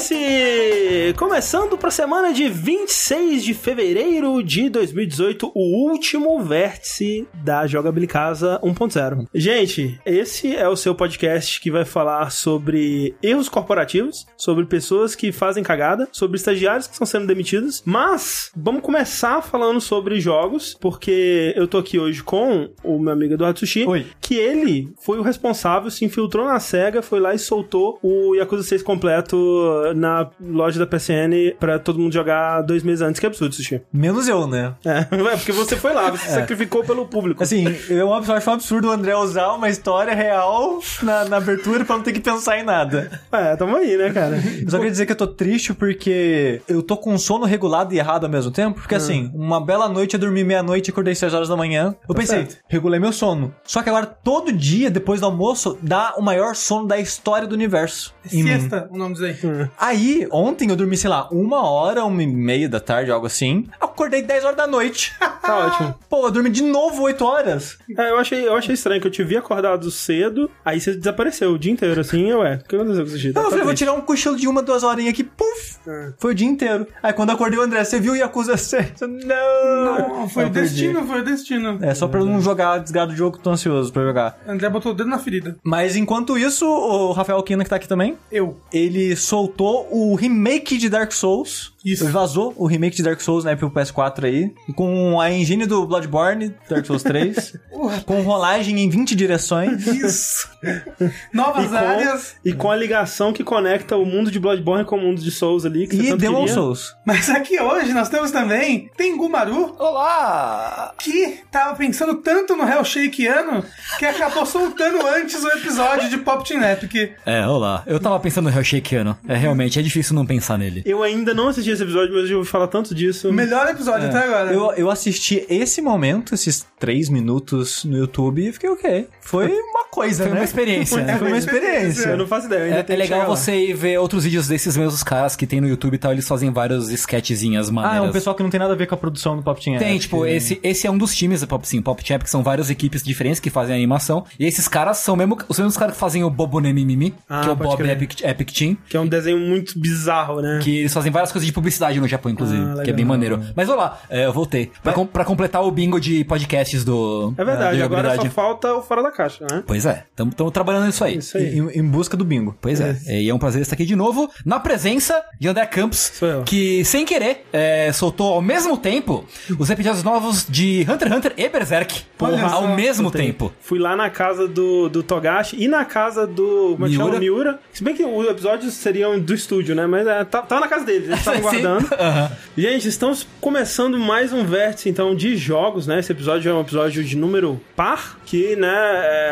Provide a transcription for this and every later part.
Vértice! Começando para a semana de 26 de fevereiro de 2018, o último vértice da Jogabilicasa 1.0. Gente, esse é o seu podcast que vai falar sobre erros corporativos, sobre pessoas que fazem cagada, sobre estagiários que estão sendo demitidos, mas vamos começar falando sobre jogos, porque eu tô aqui hoje com o meu amigo Eduardo Sushi, Oi. que ele foi o responsável, se infiltrou na SEGA, foi lá e soltou o Yakuza 6 completo na loja da PSN pra todo mundo jogar dois meses antes. Que absurdo, Sushi. Menos eu, né? É, é porque você foi lá, você sacrificou pelo público. Assim, eu acho um absurdo o André usar uma história real na, na abertura pra não ter que pensar em nada. É, tamo aí, né, cara? Eu só queria dizer que eu tô triste porque eu tô com sono regulado e errado ao mesmo tempo. Porque assim, uma bela noite eu dormi meia-noite e acordei 6 horas da manhã. Eu pensei, certo. regulei meu sono. Só que agora, todo dia, depois do almoço, dá o maior sono da história do universo. Siesta, o nome disso aí. Aí, ontem eu dormi, sei lá, uma hora, uma e meia da tarde, algo assim. Acordei 10 horas da noite. Tá ótimo. Pô, eu dormi de novo 8 horas. É, eu achei, eu achei estranho que eu te vi acordado cedo, aí você desapareceu o dia inteiro, assim, ué. O que aconteceu com o Sushi? Não, eu Tá falei, vou triste. tirar um cochilo de uma, duas horinhas aqui, puf! É. Foi o dia inteiro. Aí quando eu acordei o André, você viu o Yakuza 6? Eu, Não! Não, foi Eu o perdi. destino, foi o destino. É, só pra eu não jogar desgado do jogo, tô ansioso pra jogar. André botou o dedo na ferida. Mas enquanto isso, o Rafael Kina, que tá aqui também, Eu. ele soltou o remake de Dark Souls. Isso. Vazou o remake de Dark Souls, né, pro PS4 aí. Com a engine do Bloodborne, Dark Souls 3. com rolagem em 20 direções. Isso. E Novas com, áreas. e com a ligação que conecta o mundo de Bloodborne com o mundo de Souls ali. Que você E Demon queria. Souls. Mas aqui hoje nós temos também Tengu Maru, Olá! que tava pensando tanto no Hellshakeano que acabou soltando antes o episódio de Pop Team Epic. É, olá. Eu tava pensando no Hellshakeano. É, realmente, é difícil não pensar nele. Eu ainda não assisti esse episódio, mas eu já ouvi falar tanto disso. Melhor episódio até agora. Eu, eu assisti esse momento, esses três minutos no YouTube e fiquei ok. Foi uma coisa, Foi né? uma experiência, né? Foi uma experiência. Eu não faço ideia, eu ainda É, é legal você ir ver outros vídeos desses mesmos caras que tem no YouTube e tal. Eles fazem vários sketchzinhas Ah, maneiras. é um pessoal que não tem nada a ver com a produção do Pop Team Tem, tipo, esse, esse é um dos times da Pop Sim, Pop Champ, que são várias equipes diferentes que fazem a animação. E esses caras são mesmo os mesmos caras que fazem o Bobo Nemimimi, Ah, que é o Bob. Epic, Epic Team. Que é um desenho muito bizarro, né? Que eles fazem várias coisas de publicidade no Japão, inclusive. Ah, que é bem maneiro. Mas olha lá, é, eu voltei. Pra, com- pra completar o bingo de podcasts do. É verdade, da agora só falta o fora da caixa, né? Pois é, estamos trabalhando nisso aí. Isso aí. Em, em busca do bingo. Pois é. E é um prazer estar aqui de novo, na presença de André Campos, que, sem querer, é, soltou ao mesmo tempo os episódios novos de Hunter x Hunter e Berserk. Olha ao mesmo Tem. tempo. Fui lá na casa do, do Togashi e na casa do. Como é que chama? Miura. Miura. Se bem que os episódios seriam do estúdio, né? Mas é, tá, tava na casa deles, eles estavam guardando. Aham. Gente, estamos começando mais um vértice, então, de jogos, né? Esse episódio é um episódio de número par, que, né,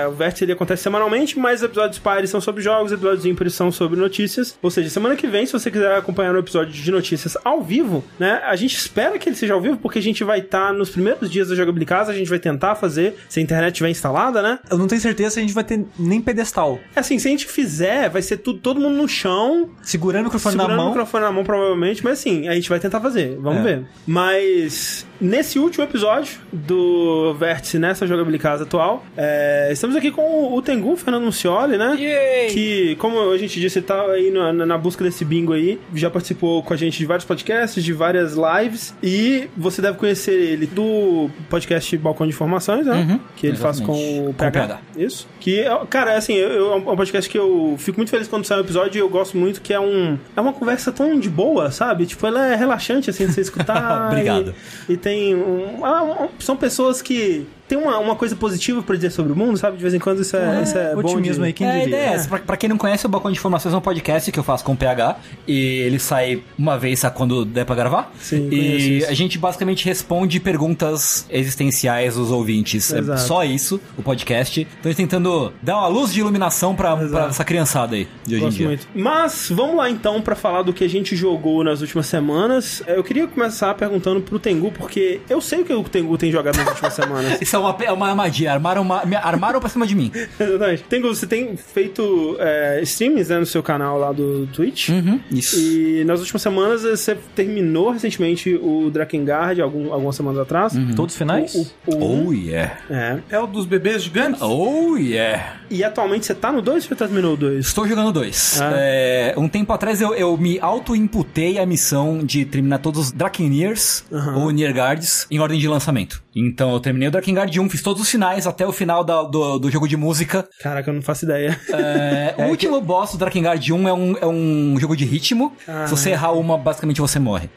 é, o vértice ele acontece semanalmente, mas os episódios pares são sobre jogos, os episódios ímpares são sobre notícias. Ou seja, semana que vem, se você quiser acompanhar o episódio de notícias ao vivo, né, a gente espera que ele seja ao vivo, porque a gente vai estar nos primeiros dias da jogabilidade, a gente vai tentar fazer, se a internet estiver instalada, né? Eu não tenho certeza se a gente vai ter nem pedestal. Assim, se a gente fizer, vai ser tudo, todo mundo no chão, Segurando o microfone segurando na mão. o microfone na mão, provavelmente, mas assim, a gente vai tentar fazer, vamos É. ver. Mas nesse último episódio do Vértice nessa jogabilidade atual, é, estamos aqui com o Tengu, Fernando Muncioli, né? Yay! Que, como a gente disse, tá aí na, na- busca desse bingo aí, já participou com a gente de vários podcasts, de várias lives, e você deve conhecer ele do podcast Balcão de Informações, né? Uhum, que ele faz com exatamente. o Com o PH. Isso. Que, cara, assim, eu, eu- é um podcast que eu fico muito feliz quando sai um episódio e eu gosto muito, que é um é uma conversa tão de boa, sabe? Tipo, ela é relaxante, assim, de você escutar. Obrigado. E, e tem um, ah, um- São pessoas que têm uma, uma coisa positiva pra dizer sobre o mundo, sabe? De vez em quando isso é, isso é bom otimismo de... aí, quem é, a diria? é. Pra, pra quem não conhece, o Balcão de Informações é um podcast que eu faço com o PH. E ele sai uma vez a quando der pra gravar. Sim, E a gente basicamente responde perguntas existenciais dos ouvintes. É Exato. só isso, o podcast. Então a gente tentando dar uma luz de iluminação pra, pra essa criançada aí de hoje em Gosto dia. muito. Mas vamos lá então pra falar do que a gente jogou nas últimas semanas. Eu queria começar perguntando pro Tengu, porque eu sei o que o Tengu tem jogado nas últimas semanas. Isso é é uma, é uma armadilha. Armaram, uma, me armaram pra cima de mim. Exatamente. Tengu, você tem feito é, streams né, no seu canal lá do Twitch. Uhum, isso. E nas últimas semanas você terminou recentemente o Drakengard, algum, algumas semanas atrás. Todos os finais? O, o, o Oh, yeah. É. É o dos bebês gigantes? Oh, yeah. E atualmente você tá no 2 ou você terminou o 2? Estou jogando dois. Ah. É, um tempo atrás eu, eu me auto-imputei a missão de terminar todos os Drakenirs ou Niergards em ordem de lançamento. Então eu terminei o Drakengard 1, fiz todos os finais até o final da- do, do jogo de música. Caraca, eu não faço ideia. É, o último boss do Drakengard 1 é um, é um jogo de ritmo. Ah. Se você errar uma, basicamente você morre.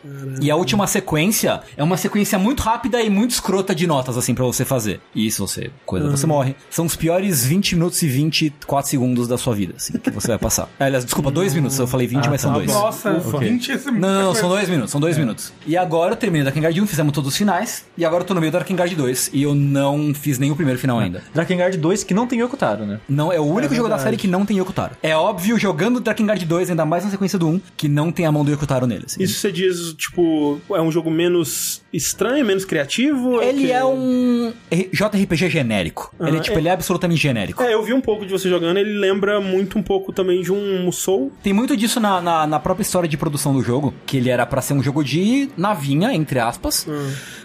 E a última sequência é uma sequência muito rápida e muito escrota de notas, assim, pra você fazer. E se você coisa, Ah. você morre. São os piores 20 minutos e 24 segundos da sua vida, assim, que você vai passar. Aliás, desculpa, 2 minutos. Eu falei 20, mas são tá dois. Nossa, Ufa. 20 esse Não, não, não, são dois minutos, são dois minutos. E agora eu terminei o Drakengard 1, fizemos todos os finais, e agora eu tô no meio do Drakengard 2, e eu não fiz nem o primeiro final ainda. Drakengard 2 que não tem Yokotaro, né? Não, é o único jogo da série que não tem Yokotaro. É óbvio, jogando Drakengard 2, ainda mais na sequência do 1, que não tem a mão do Yokotaro nele. assim. Isso você diz, tipo, é um jogo menos estranho, menos criativo? Ele que- é um JRPG genérico. ele é tipo, é- ele é absolutamente genérico. É, eu vi um pouco de você jogando, ele lembra muito um pouco também de um Musou. Tem muito disso na, na, na própria história de produção do jogo, que ele era pra ser um jogo de navinha, entre aspas,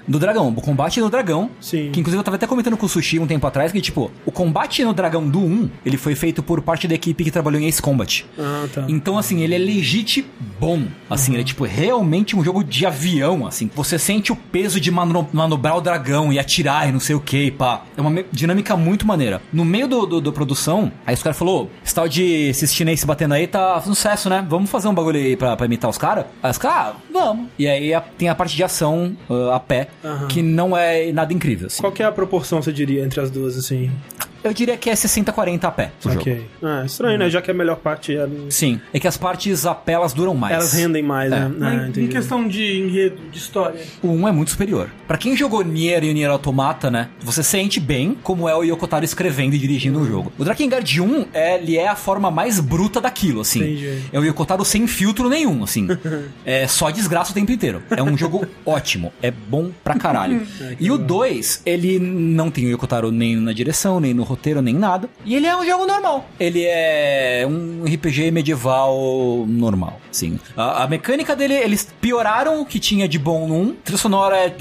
do dragão. O combate no dragão. Sim. Que inclusive eu tava até comentando com o Sushi um tempo atrás, que tipo, o combate no dragão do 1, ele foi feito por parte da equipe que trabalhou em Ace Combat. Ah, tá. Então, assim, ele é legit bom. Assim, ele é, tipo, realmente um jogo de avião, assim. Você sente o peso de mano manobrar o dragão e atirar e não sei o que, pá. É uma dinâmica muito maneira. No meio do, do, do produção, aí os caras falaram, esse tal de esses chineses batendo aí tá sucesso, né? Vamos fazer um bagulho aí pra, pra imitar os caras? Aí os caras, ah, vamos. E aí a- tem a parte de ação ah, a pé, Aham. que não é nada incrível, assim. Qual que é a proporção, você diria, entre as duas, assim? Eu diria que é 60-40 a pé. Ok. Ah, estranho, né? Já que a melhor parte é... Sim, é que as partes a pé elas duram mais. Elas rendem mais, É. né? Mas Ah, em questão de enredo, de história. O 1 é muito superior. Pra quem jogou Nier e o Nier Automata, né? Você sente bem como é o Yokotaro escrevendo e dirigindo o jogo. O Drakengard 1, é, ele é a forma mais bruta daquilo, assim. Entendi. É o Yokotaro sem filtro nenhum, assim. é só desgraça o tempo inteiro. É um jogo ótimo. É bom pra caralho. e o 2, ele não tem o Yokotaro nem na direção, nem no roteiro, nem nada. E ele é um jogo normal. Ele é um RPG medieval normal, sim. A, a mecânica dele, eles pioraram o que tinha de bom 1. A trilha sonora é...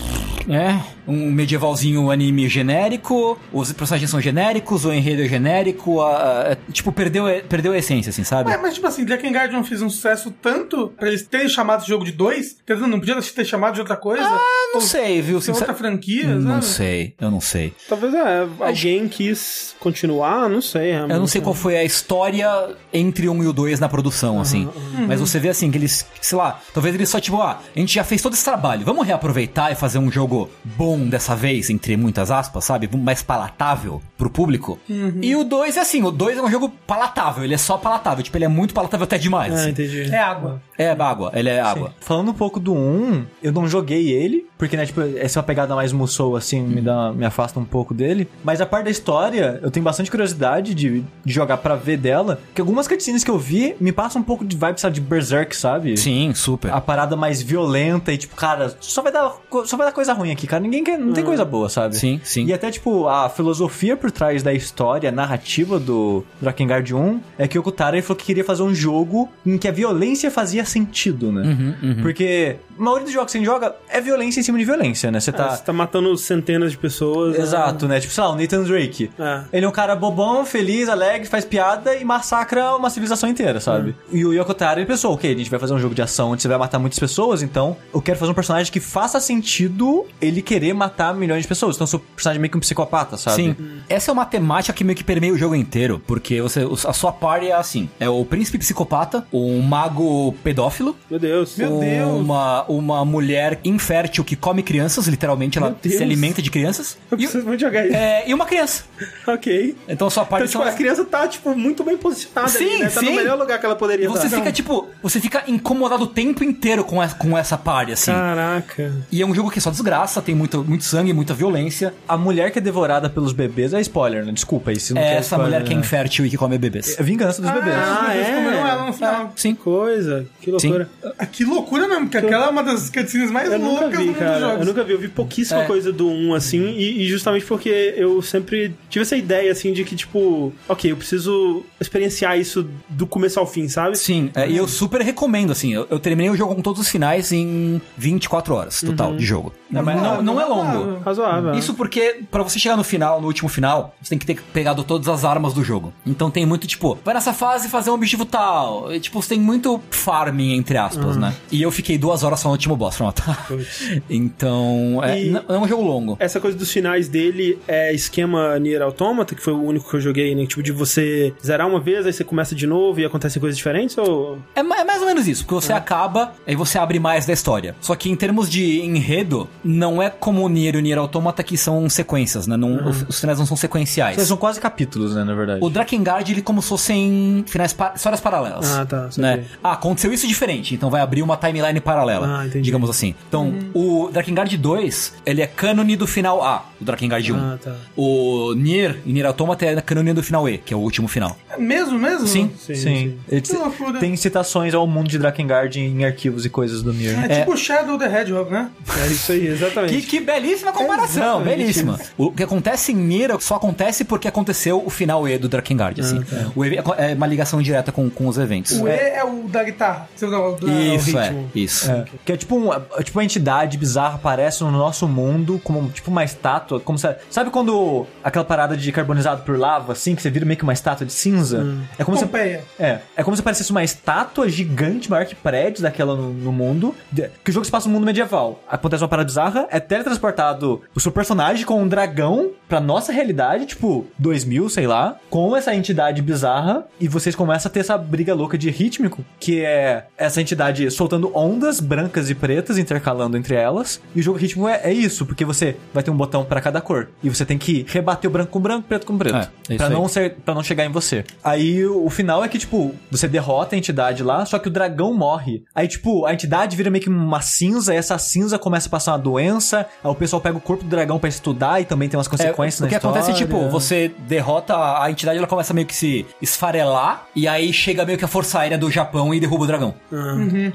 É, um medievalzinho anime genérico, os personagens são genéricos, o enredo é genérico, a- a- é, tipo, perdeu, perdeu a essência, assim, sabe? Mas, mas, tipo assim, Drakengard não fez um sucesso tanto pra eles terem chamado esse jogo de dois? Quer dizer, não podia ter chamado de outra coisa? Ah, não sei, viu? ser outra Sincer... franquia, Não sabe? sei, eu não sei. Talvez é, alguém quis continuar, não sei. realmente. Eu não sei qual foi a história entre um e o dois na produção, assim. Mas você vê assim que eles, sei lá, talvez eles só tipo, ah, a gente já fez todo esse trabalho, vamos reaproveitar e fazer um jogo bom dessa vez, entre muitas aspas, sabe? Mais palatável pro público. E o 2 é assim, o 2 é um jogo palatável, ele é só palatável, tipo, ele é muito palatável até demais. Ah, assim. entendi. É água. É água, ele é água. Falando um pouco do 1, eu não joguei ele, porque, né, tipo, essa é uma pegada mais Musou, assim, me, dá, me afasta um pouco dele. Mas a parte da história, eu tenho bastante curiosidade de, de jogar pra ver dela, que algumas cutscenes que eu vi me passam um pouco de vibe, sabe, de Berserk, sabe? Sim, super. A parada mais violenta e, tipo, cara, só vai dar, só vai dar coisa ruim aqui, cara. Ninguém quer, não tem coisa boa, sabe? Sim, sim. E até, tipo, a filosofia por trás da história, a narrativa do Drakengard 1 é que o Okutara ele falou que queria fazer um jogo em que a violência fazia sentido, né? Uhum, Porque a maioria dos jogos que você joga é violência em cima de violência, né? Você Ah, tá. Você tá matando centenas de pessoas. né? Exato, né? Tipo, sei lá, o Nathan Drake. É. Ele é um cara bobão, feliz, alegre, faz piada e massacra uma civilização inteira, sabe? E o Yokotaro, ele pensou, ok, a gente vai fazer um jogo de ação onde você vai matar muitas pessoas, então eu quero fazer um personagem que faça sentido ele querer matar milhões de pessoas. Então, seu personagem é meio que um psicopata, sabe? Sim. Essa é uma temática que meio que permeia o jogo inteiro, porque você, a sua party é assim: é o príncipe psicopata, um mago pedófilo, Meu Deus. Meu Deus. uma, uma mulher infértil que come crianças, literalmente, ela Deus. se alimenta de crianças. Eu E, preciso muito jogar isso. é, e uma criança. Ok. Então a sua party Então, tipo, são- a criança tá, tipo, muito bem posicionada Sim, ali, né? Tá sim. no melhor lugar que ela poderia Você estar. fica, tipo, você fica incomodado o tempo inteiro com essa, com essa party, assim. Caraca. E é um jogo que é só desgraça, tem muito, muito sangue, muita violência. A mulher que é devorada pelos bebês é spoiler, né? Desculpa aí se não É quer essa spoiler, mulher que é né? infértil e que come bebês. É vingança dos bebês. Ah, Eles é? comeram ela no final. Sim. Coisa. Que loucura. Ah, Que loucura mesmo, porque aquela uma das cutscenes mais Eu nunca loucas vi, do cara. jogos. Eu nunca vi. Eu vi pouquíssima É. coisa do 1, assim, e, e justamente porque eu sempre tive essa ideia, assim, de que, tipo, ok, eu preciso experienciar isso do começo ao fim, sabe? Sim, é, e eu super recomendo, assim. Eu, eu terminei o jogo com todos os finais em 24 horas total de jogo. Não, mas não, não é longo. Razoável. Isso porque, pra você chegar no final, no último final, você tem que ter pegado todas as armas do jogo. Então tem muito, tipo, vai nessa fase fazer um objetivo tal. E, tipo, você tem muito farming, entre aspas, né? E eu fiquei duas horas só no último boss matar. então, é, E- não é um jogo longo. Essa coisa dos finais dele é esquema Nier Automata, que foi o único que eu joguei, né? Tipo, de você zerar uma vez, aí você começa de novo e acontecem coisas diferentes, ou... É, é mais ou menos isso, porque você acaba, aí você abre mais da história. Só que em termos de enredo, não é como o Nier e o Nier Automata que são sequências, né? Não, os, os finais não são sequenciais. Vocês são quase capítulos, né, na verdade. O Drakengard, ele como se fossem finais pa- histórias paralelas. Ah, tá. Né? Ah, aconteceu isso diferente, então vai abrir uma timeline paralela, Ah, entendi. digamos assim. Então, o Drakengard 2, ele é cânone do final A, o Drakengard 1. Ah, tá. O Nier e Nier Automata é cânone do final E, que é o último final. É Mesmo, mesmo? Sim. Sim, Sim. Loucura. tem citações ao mundo de Drakengard em arquivos e coisas do Nier. É, tipo Shadow the Hedgehog, né? É isso aí, exatamente. Que, que belíssima comparação, Exatamente belíssima. O que acontece em Nier só acontece porque aconteceu o final E do Drakengard, assim. O E é uma ligação direta com, com os eventos. O E é o da guitarra. Você não, o da- Isso, o é, isso. É, que é tipo, um, é tipo uma entidade bizarra aparece no nosso mundo como tipo uma estátua, como se, sabe quando aquela parada de carbonizado por lava assim, que você vira meio que uma estátua de cinza? É como se Pompeia. é, é como se parecesse uma estátua gigante, maior que prédios daquela no, no mundo. Que o jogo se passa no mundo medieval. Acontece uma parada bizarra, é teletransportado o seu personagem com um dragão pra nossa realidade, tipo 2000, sei lá, com essa entidade bizarra e vocês começam a ter essa briga louca de rítmico, que é essa entidade soltando ondas brancas e pretas intercalando entre elas. E o jogo rítmico é, é isso, porque você vai ter um botão pra cada cor e você tem que rebater o branco com branco, preto com preto, É, é aí. não ser para não chegar em você. Aí o, o final é que tipo, você derrota a entidade lá, só que o dragão morre. Aí tipo, a entidade vira meio que uma cinza, e essa cinza começa a passar uma doença, aí o pessoal pega o corpo do dragão pra estudar e também tem umas É, consequências o que na acontece é tipo, você derrota a a entidade, ela começa meio que se esfarelar, e aí chega meio que a força aérea do Japão e derruba o dragão.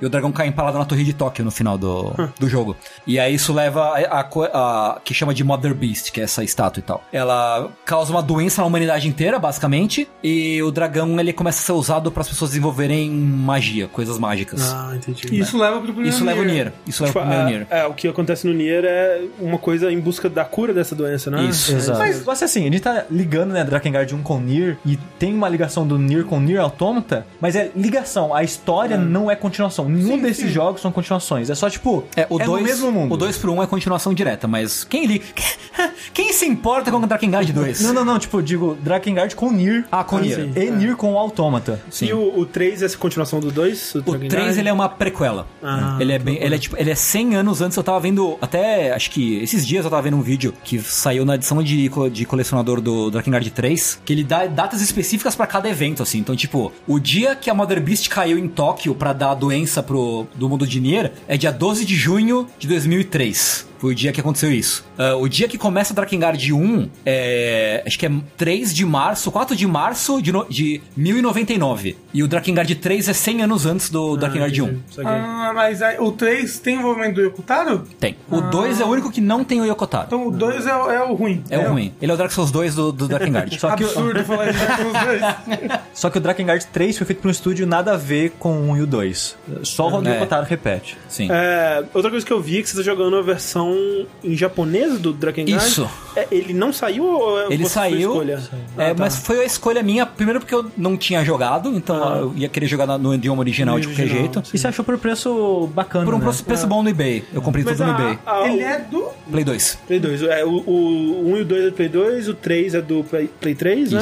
E o dragão cai empalado na torre de Tóquio no final do, do jogo. E aí isso leva a, a a- que chama de Mother Beast, que é essa estátua e tal. Ela causa uma doença na humanidade inteira, basicamente, e o dragão ele começa a ser usado para as pessoas desenvolverem magia, coisas mágicas. Ah, entendi. Isso leva pro primeiro Isso leva o Nier. Nier. Isso leva Tipo, o primeiro a- Nier. é, o que acontece no Nier é uma coisa em busca da cura dessa doença, né? Isso. Exato. Mas, mas assim, a gente tá ligando, né, Drakengard 1 com Nier, e tem uma ligação do Nier com Nier Automata, mas é ligação, a história não é continuação. Nenhum Sim, desses sim. jogos são continuações. É só, tipo, É, o no 2 mesmo mundo. O 2 pro 1 um é continuação direta, mas quem li... quem se importa com o Drakengard 2? Não, não, não, tipo, eu digo Drakengard com Nier. Ah, com Nier. sim. E Nier com Automata. Sim. E o, o 3 é essa continuação do 2? O 3 ele é uma prequela. Ah, ele é bem, ele é tipo, ele é 100 anos antes. Eu tava vendo até acho que esses dias eu tava vendo um vídeo que saiu na edição de, de colecionador do Drakengard 3, que ele dá datas específicas pra cada evento assim. Então, tipo, o dia que a Mother Beast caiu em Tóquio pra dar a doença pro do mundo de Nier é dia 12 de junho de 2003. Foi o dia que aconteceu isso. Ah, o dia que começa Drakengard 1 é. Acho que é 3 de março, 4 de março de, no- de 1099. E o Drakengard 3 é 100 anos antes do Drakengard 1. Ah, mas aí, o 3 tem envolvimento do Yokotaro? Tem. O 2 é o único que não tem o Yokotaro. Então o 2 é, o- é o ruim. é o ruim. Ele é o Dark Souls 2 do, do Drakengard. Só que, Absurdo falar isso com os dois. só que o Drakengard 3 foi feito por um estúdio nada a ver com o 1 e o 2. Só o É. Rodrigo Otaro repete. Sim. É, outra coisa que eu vi é que você tá jogando a versão em japonês do Drakengard. Isso. É, ele não saiu ou é Ele você foi saiu, escolha? é, Ah, tá. mas foi a escolha minha, primeiro porque eu não tinha jogado, então Ah. eu ia querer jogar no idioma original No de qualquer original, jeito. sim. E você achou por preço bacana, Por um né? preço- preço bom no eBay. Eu comprei Mas tudo no a- eBay. a- Ele o é do. Play 2. Play 2. É, o, o 1 e o 2 é do Play 2, o 3 é do Play, Play 3, né?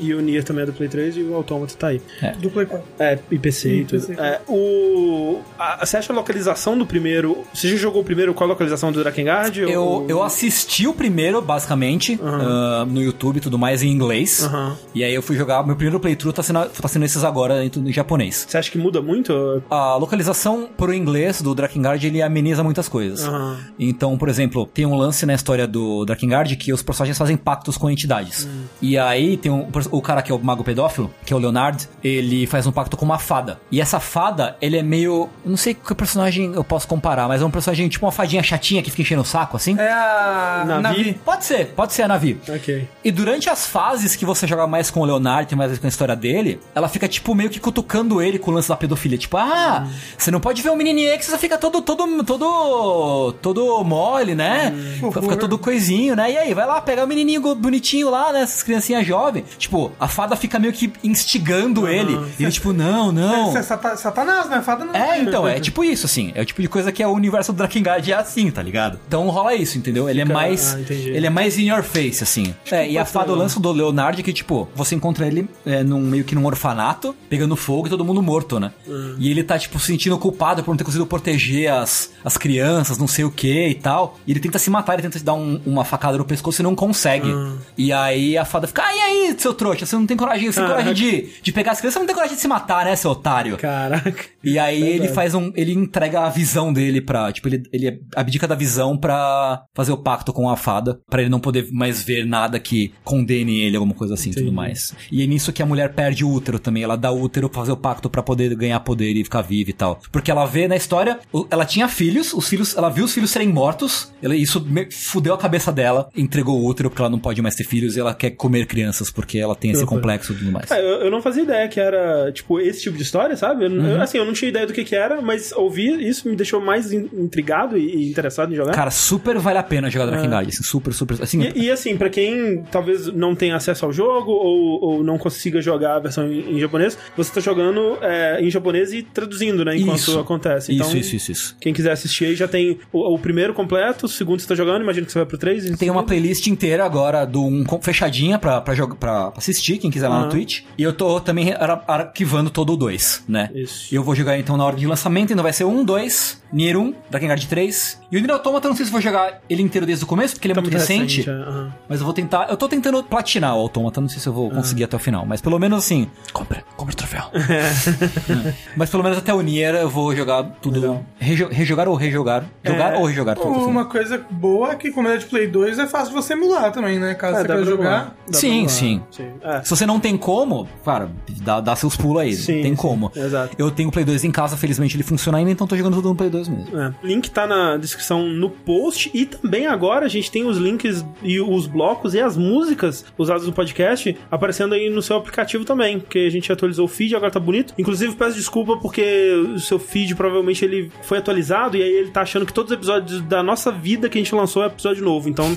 E o Nier também é do Play 3 e o Automata tá aí. Do Play 4. É, e PC e, E tudo. PC. É, o, a, você acha a localização do primeiro... Você já jogou o primeiro? Qual a localização do Drakengard? Eu, ou- eu assisti o primeiro, basicamente, ah, no YouTube e tudo mais, em inglês. Aham. E aí eu fui jogar. Meu primeiro playthrough tá sendo, tá sendo esses agora em, em japonês. Você acha que muda muito? A localização pro inglês do Drakengard, ele ameniza muitas coisas. Aham. Então, por exemplo, tem um lance na história do Drakengard que os personagens fazem pactos com entidades. E aí tem um, o cara que é o mago pedófilo, que é o Leonard, ele faz um pacto com uma fada. E essa fada, ele é meio... eu Não sei que personagem eu posso comparar, mas é um personagem tipo uma fadinha chatinha que fica enchendo o saco, assim. É a Navi? Navi. Pode ser, pode ser a Navi. Ok. E durante as fases que você joga mais com o Leonardo, tem mais com a história dele, ela fica, tipo, meio que cutucando ele com o lance da pedofilia. Tipo, ah, você não pode ver um menininho aí que você fica todo, todo, todo, todo mole, né? Fica todo coisinho, né? E aí, vai lá, pegar o menininho bonitinho lá, né? Essas criancinhas jovens. Tipo, a fada fica meio que instigando ele. E ele, tipo, não, não. Isso é sata- Satanás, né? Fada não. É, então, é tipo isso, assim. É o tipo de coisa que é o universo do Drakengard é assim, tá ligado? Então rola isso, entendeu? Ele é Fica- mais. ah, ele é mais in your face, assim. É, e a fada, lance do Leonardo é que, tipo, você encontra ele é, num, meio que num orfanato, pegando fogo e todo mundo morto, né? Hum. E ele tá, tipo, se sentindo culpado por não ter conseguido proteger as, as crianças, não sei o que e tal. E ele tenta se matar, ele tenta te dar um- uma facada no pescoço e não consegue. Hum. E aí a fada fica, ah, e aí, seu trouxa, você não tem coragem, você tem coragem de, de pegar as crianças, você não tem coragem de se matar, né, seu otário? Caraca. E aí ele Verdade. faz um. Ele entrega a visão dele pra. Tipo, ele, ele abdica da visão pra fazer o pacto com a fada. Pra ele não poder mais ver nada que condene ele, alguma coisa assim e tudo mais. E é nisso que a mulher perde o útero também. Ela dá o útero pra fazer o pacto pra poder ganhar poder e ficar viva e tal. Porque ela vê na história. Ela tinha filhos, os filhos. Ela viu os filhos serem mortos. Ela, isso fudeu a cabeça dela. Entregou o útero porque ela não pode mais ter filhos e ela quer comer crianças porque ela tem esse loucura. complexo e tudo mais. É, eu, eu não fazia ideia que era, tipo, esse tipo de história, sabe? Eu, Uhum. eu- assim, eu não tinha ideia do que que era, mas ouvir isso me deixou mais in- intrigado e, e interessado em jogar. Cara, super vale a pena jogar Drakengard, assim, super, super. Assim, E, e, assim, pra quem talvez não tenha acesso ao jogo ou, ou não consiga jogar a versão em, em japonês, você tá jogando é, em japonês e traduzindo, né? Enquanto Isso. acontece. Então, Isso, isso, isso, isso. Quem quiser assistir aí já tem o, o primeiro completo, o segundo você tá jogando, imagino que você vai pro 3. Tem uma playlist inteira agora do um fechadinha pra, pra, jogar, pra assistir, quem quiser lá no Twitch. E eu tô também ar- arquivando todo o 2, né? Isso. E eu vou jogar então na ordem de lançamento, então vai ser 1, 2, Nier 1, Drakengard 3. E o Nier Automata, não sei se vou jogar ele inteiro desde o começo, porque ele é Tá muito, recente. é, aham. Mas eu vou tentar. Eu tô tentando platinar o Automata, não sei se eu vou conseguir até o final. Mas pelo menos assim. Compra, compra o troféu. Mas pelo menos até o Nier eu vou jogar tudo. Rejo- rejogar ou rejogar? Jogar É, ou rejogar? tudo, assim. Uma coisa boa é que, como é de Play 2, é fácil de você emular também, né? Caso É, você queira pra jogar. Sim, sim. sim. É. Se você não tem como, cara, dá, dá seus pulos aí. Sim, tem sim, como. exato. Eu tenho o Play 2 em casa, felizmente ele funciona ainda, então tô jogando tudo no Play 2 mesmo. É. Link tá na descrição no post e também agora a gente tem os links e os blocos e as músicas usadas no podcast aparecendo aí no seu aplicativo também, porque a gente atualizou o feed, agora tá bonito. Inclusive peço desculpa porque o seu feed provavelmente ele foi atualizado e aí ele tá achando que todos os episódios da nossa vida que a gente lançou é episódio novo. Então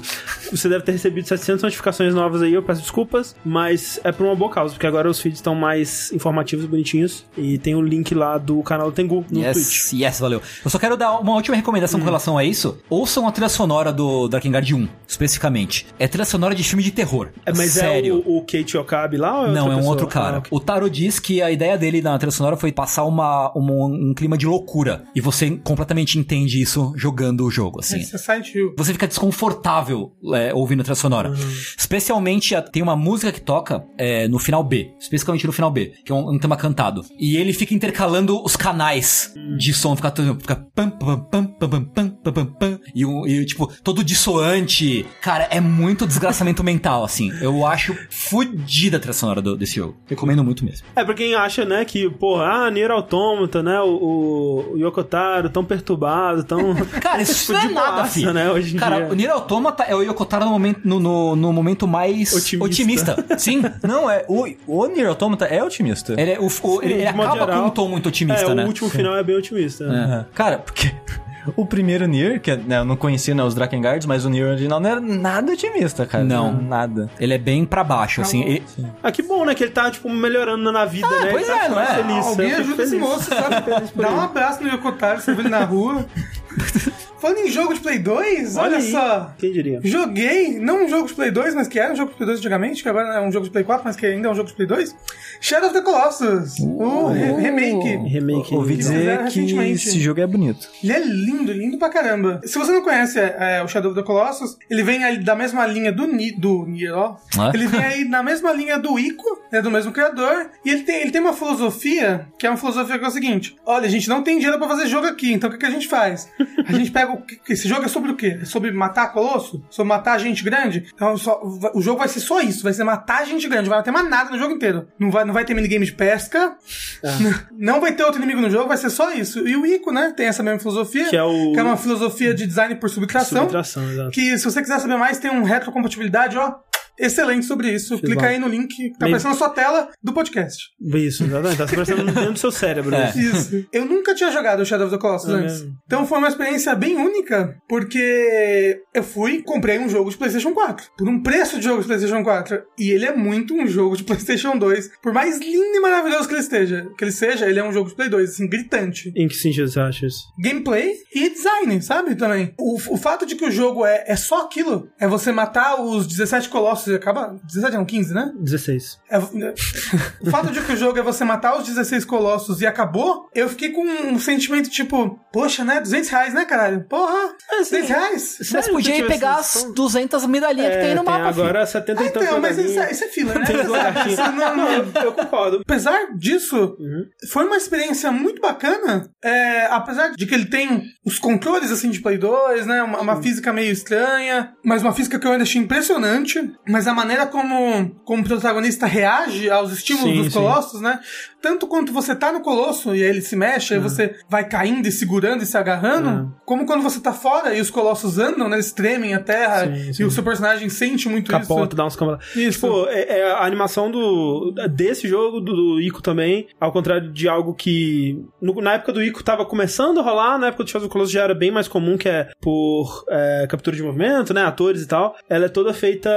você deve ter recebido 700 notificações novas aí, eu peço desculpas, mas é por uma boa causa, porque agora os feeds estão mais informativos, bonitinhos e tem o link lá do canal do Tengu no Twitch. Yes, yes, valeu. Eu só quero dar uma última recomendação com relação a isso. Ouçam a trilha sonora do Drakengard 1, especificamente. É trilha sonora de filme de terror. É, Mas Sério. é o, o Kate Okabe lá? Ou é Não, é um pessoa? outro cara. Ah, ok. O Taro diz que a ideia dele na trilha sonora foi passar uma, uma- um clima de loucura. E você completamente entende isso jogando o jogo, assim. Hill. Você fica desconfortável é, ouvindo a trilha sonora. Especialmente a- tem uma música que toca é, no final B. Especificamente no final B, que é um, um tema cantado. E ele fica intercalando os canais de som. Fica, todo- fica pam, pam, pam, pam, pam, pam, pam, pam, pam. E, um- e, tipo, todo dissoante. Cara, é muito desgraçamento mental, assim. Eu acho fodida a trilha sonora do- desse jogo. Recomendo muito mesmo. É, pra quem acha, né, que, pô, ah, Nier Automata, né, o, o, Yokotaro tão perturbado, tão... Cara, isso Tipo, não é de nada, boaça, filho. né, hoje em Cara, dia. o Nier Automata é o Yokotaro no momento, no, no, no momento mais Otimista. otimista. Sim. Não, é. O, o Nier Automata é otimista. Ele, é- o, o- ele, ele acaba geral, com um tom muito otimista, é, né? o último final é bem otimista. né? É. Cara, porque o primeiro Nier, que né, eu não conhecia né, os Drakengards, mas o Nier original não era nada otimista, cara. Não. Nada. Ele é bem pra baixo, assim. Ele- Ah, que bom, né, que ele tá, tipo, melhorando na vida, né? pois Ele tá é, não é? Feliz, Alguém eu fico ajuda esse feliz. moço, sabe? Dá um abraço no Yokotaro, você vê ele na rua. Falando em jogo de Play 2, olha, Olha aí. só. Quem diria? Joguei, não um jogo de Play 2, mas que era um jogo de Play 2 antigamente, que agora é um jogo de Play 4, mas que ainda é um jogo de Play 2. Shadow of the Colossus, o re- remake. Remake. Ouvi dizer que esse jogo é bonito. Ele é lindo, lindo pra caramba. Se você não conhece é, o Shadow of the Colossus, ele vem aí da mesma linha do, Ni, do Nier, ó. Ah. Ele vem aí na mesma linha do Ico, é do mesmo criador, e ele tem, ele tem uma filosofia, que é uma filosofia que é o seguinte: olha, a gente não tem dinheiro pra fazer jogo aqui, então o que, que a gente faz? A gente pega que- Esse jogo é sobre o quê? É sobre matar colosso? Sobre matar gente grande? Então só- o jogo vai ser só isso, vai ser matar gente grande, não vai ter mais nada no jogo inteiro. Não vai, não vai ter minigame de pesca, não vai ter outro inimigo no jogo, vai ser só isso. E o Ico, né, tem essa mesma filosofia, Que é o- uma filosofia de design por subtração. Subtração, exato. Que se você quiser saber mais, tem um retrocompatibilidade, ó. Excelente sobre isso. Clica bom. aí no link que tá aparecendo na sua tela do podcast. Isso, exatamente. Tá se parecendo dentro do seu cérebro. É. Isso. Eu nunca tinha jogado o Shadow of the Colossus É antes. Então foi uma experiência bem única, porque eu fui, comprei um jogo de PlayStation 4. Por um preço de jogo de PlayStation 4. E ele é muito um jogo de PlayStation 2. Por mais lindo e maravilhoso que ele esteja, que ele seja, ele é um jogo de Play 2, assim, gritante. Em que sentido você acha isso? gameplay e design, sabe? Também. O, o fato de que o jogo é, é só aquilo, é você matar os 17 colossos e acaba. 17 não, 15, né? 16. É- o fato de que o jogo é você matar os 16 colossos e acabou, eu fiquei com um sentimento tipo, poxa, né? 200 reais, né, caralho? Porra, É, 200 reais? Mas Sério podia ir pegar as 200 medalhinhas que tem no mapa, filho. agora 70 Ah, e tantos então, mas isso, é- isso é filler, né? Tem. Isso não- Não, eu, eu concordo. Apesar disso, Uhum. foi uma experiência muito bacana. É, apesar de que ele tem os controles assim de Play 2, né? Uma, uma física meio estranha, mas uma física que eu ainda achei impressionante. Mas a maneira como, como o protagonista reage aos estímulos Sim, dos sim. colossos, né? Tanto quanto você tá no colosso e aí ele se mexe, aí você vai caindo e segurando e se agarrando, Uhum. como quando você tá fora e os colossos andam, né? Eles tremem a terra Sim, e sim. o seu personagem sente muito Capota, isso. dá uns cambaladas. Isso. Tipo, é, é a animação do desse jogo, do, do Ico também, ao contrário de algo que no- na época do Ico tava começando a rolar, na época do Shadow of the Colossus já era bem mais comum, que é por é, captura de movimento, né, atores e tal. Ela é toda feita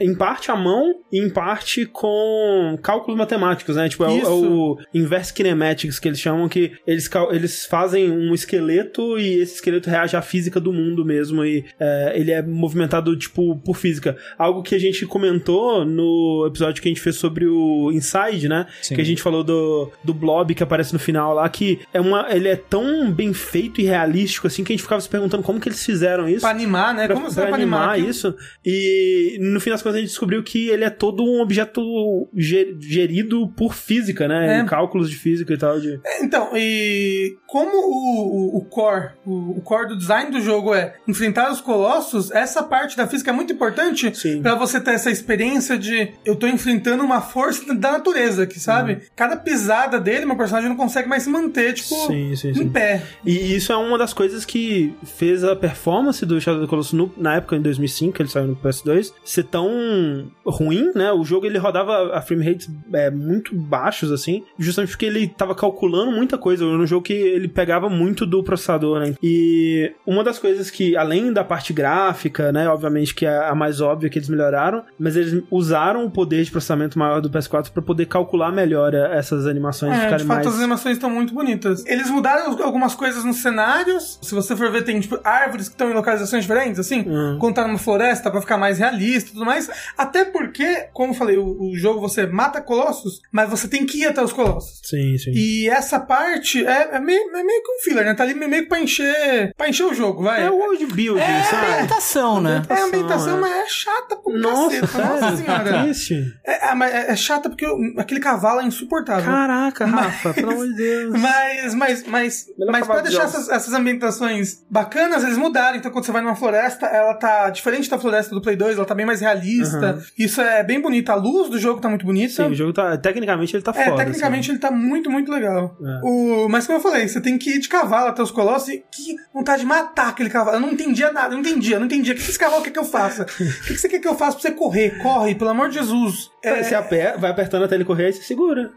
em parte à mão e em parte com cálculos matemáticos, né? Tipo, é o, é o inverse kinematics que eles chamam, que eles, eles fazem um esqueleto e esse esqueleto reage à física do mundo mesmo e é, ele é movimentado, tipo, por física. Algo que a gente comentou no episódio que a gente fez sobre o Inside, né? Sim. Que a gente falou do, do blob que aparece no final lá, que é uma, ele é tão bem feito e realístico, assim, que a gente ficava se perguntando como que eles fizeram isso Pra animar, né? pra, Como pra pra animar, aquilo? isso. E no fim das contas a gente descobriu que ele é todo um objeto ge- gerido por física, né? É. Cálculos de física e tal. De... Então, e como o, o, o core, o, o core do design do jogo é enfrentar os colossos, essa parte da física é muito importante pra você ter essa experiência de eu tô enfrentando uma força da natureza aqui, sabe? Cada pisada dele, meu personagem não consegue mais se manter, tipo, Sim, sim, em sim. pé. E isso é uma das coisas que fez a performance do Shadow of the Colossus no- na época, em 2005, que ele saiu no PS2, ser tão ruim, né? O jogo ele rodava a frame rates é, muito baixos, assim, justamente porque ele tava calculando muita coisa. Era um jogo que ele pegava muito do processador, né? E uma das coisas que, além da parte gráfica, né? Obviamente que é a mais óbvia que eles melhoraram, mas eles usaram o poder de processamento maior do PS4 para poder calcular melhor essas animações É, de fato, mais. as animações estão muito bonitas. Eles mudaram algumas coisas nos cenários. Se você for ver, tem tipo, árvores que estão em localizações diferentes, assim. Hum. Quando tá numa floresta, pra ficar mais realista e tudo mais. Até porque, como eu falei, o, o jogo você mata colossos, mas você tem que ir até os colossos. Sim, sim. E essa parte é, é meio, é meio que um filler, né? Tá ali meio que pra encher, pra encher o jogo, vai. É o world building, É sabe? ambientação, né? É a ambientação, é. mas é chata pro Nossa, caceta. Nossa senhora. Triste. É, é, mas é- é chata porque o- aquele cavalo é insuportável. Caraca, Rafa, pelo amor de Deus. Mas, mas, mas, Melhor mas pra de deixar jogos. essas, essas ambientações bacanas, eles mudaram. Então, quando você vai numa floresta, ela tá diferente da floresta do Play 2, ela tá bem mais realista. Isso é bem bonito. A luz do jogo tá muito bonita. Sim, o jogo tá. Tecnicamente ele tá É, foda. tecnicamente ele tá muito, muito legal. É. O, mas como eu falei, você tem que ir de cavalo até os colossos e que vontade de matar aquele cavalo. Eu não entendia nada, eu não entendia, eu não entendia. O que esse cavalo quer que eu faça? O que você quer que eu faça pra você correr? Corre, pelo amor de Jesus. É, Você aper- vai apertando até ele correr e você segura.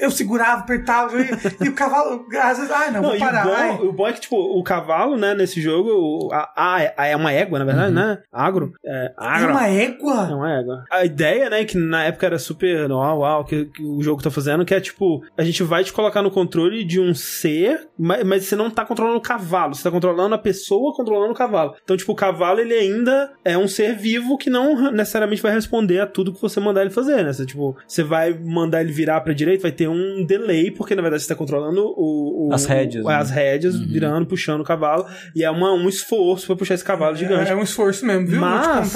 eu segurava, apertava, e, e o cavalo, às vezes, ai, não, Não, vou parar. o, bom, o bom é que, tipo, o cavalo, né, nesse jogo, o- a, a- é uma égua, na verdade, Uhum. né? Agro. É, agro. é uma É égua? uma égua. A ideia, né, que na época era super uau, uau, que, que o jogo tá fazendo, que é tipo, a gente vai te colocar no controle de um ser, mas, mas você não tá controlando o cavalo, você tá controlando a pessoa controlando o cavalo. Então, tipo, o cavalo, ele ainda é um ser vivo que não necessariamente vai responder a tudo que você mandar ele fazer, né? Você, tipo, você vai mandar ele virar pra direita, vai ter um delay, porque na verdade você tá controlando o... o As rédeas, o- né? As rédeas, virando, puxando o cavalo, e é uma, um esforço pra puxar esse cavalo gigante. É, é um esforço mesmo, viu? Mas,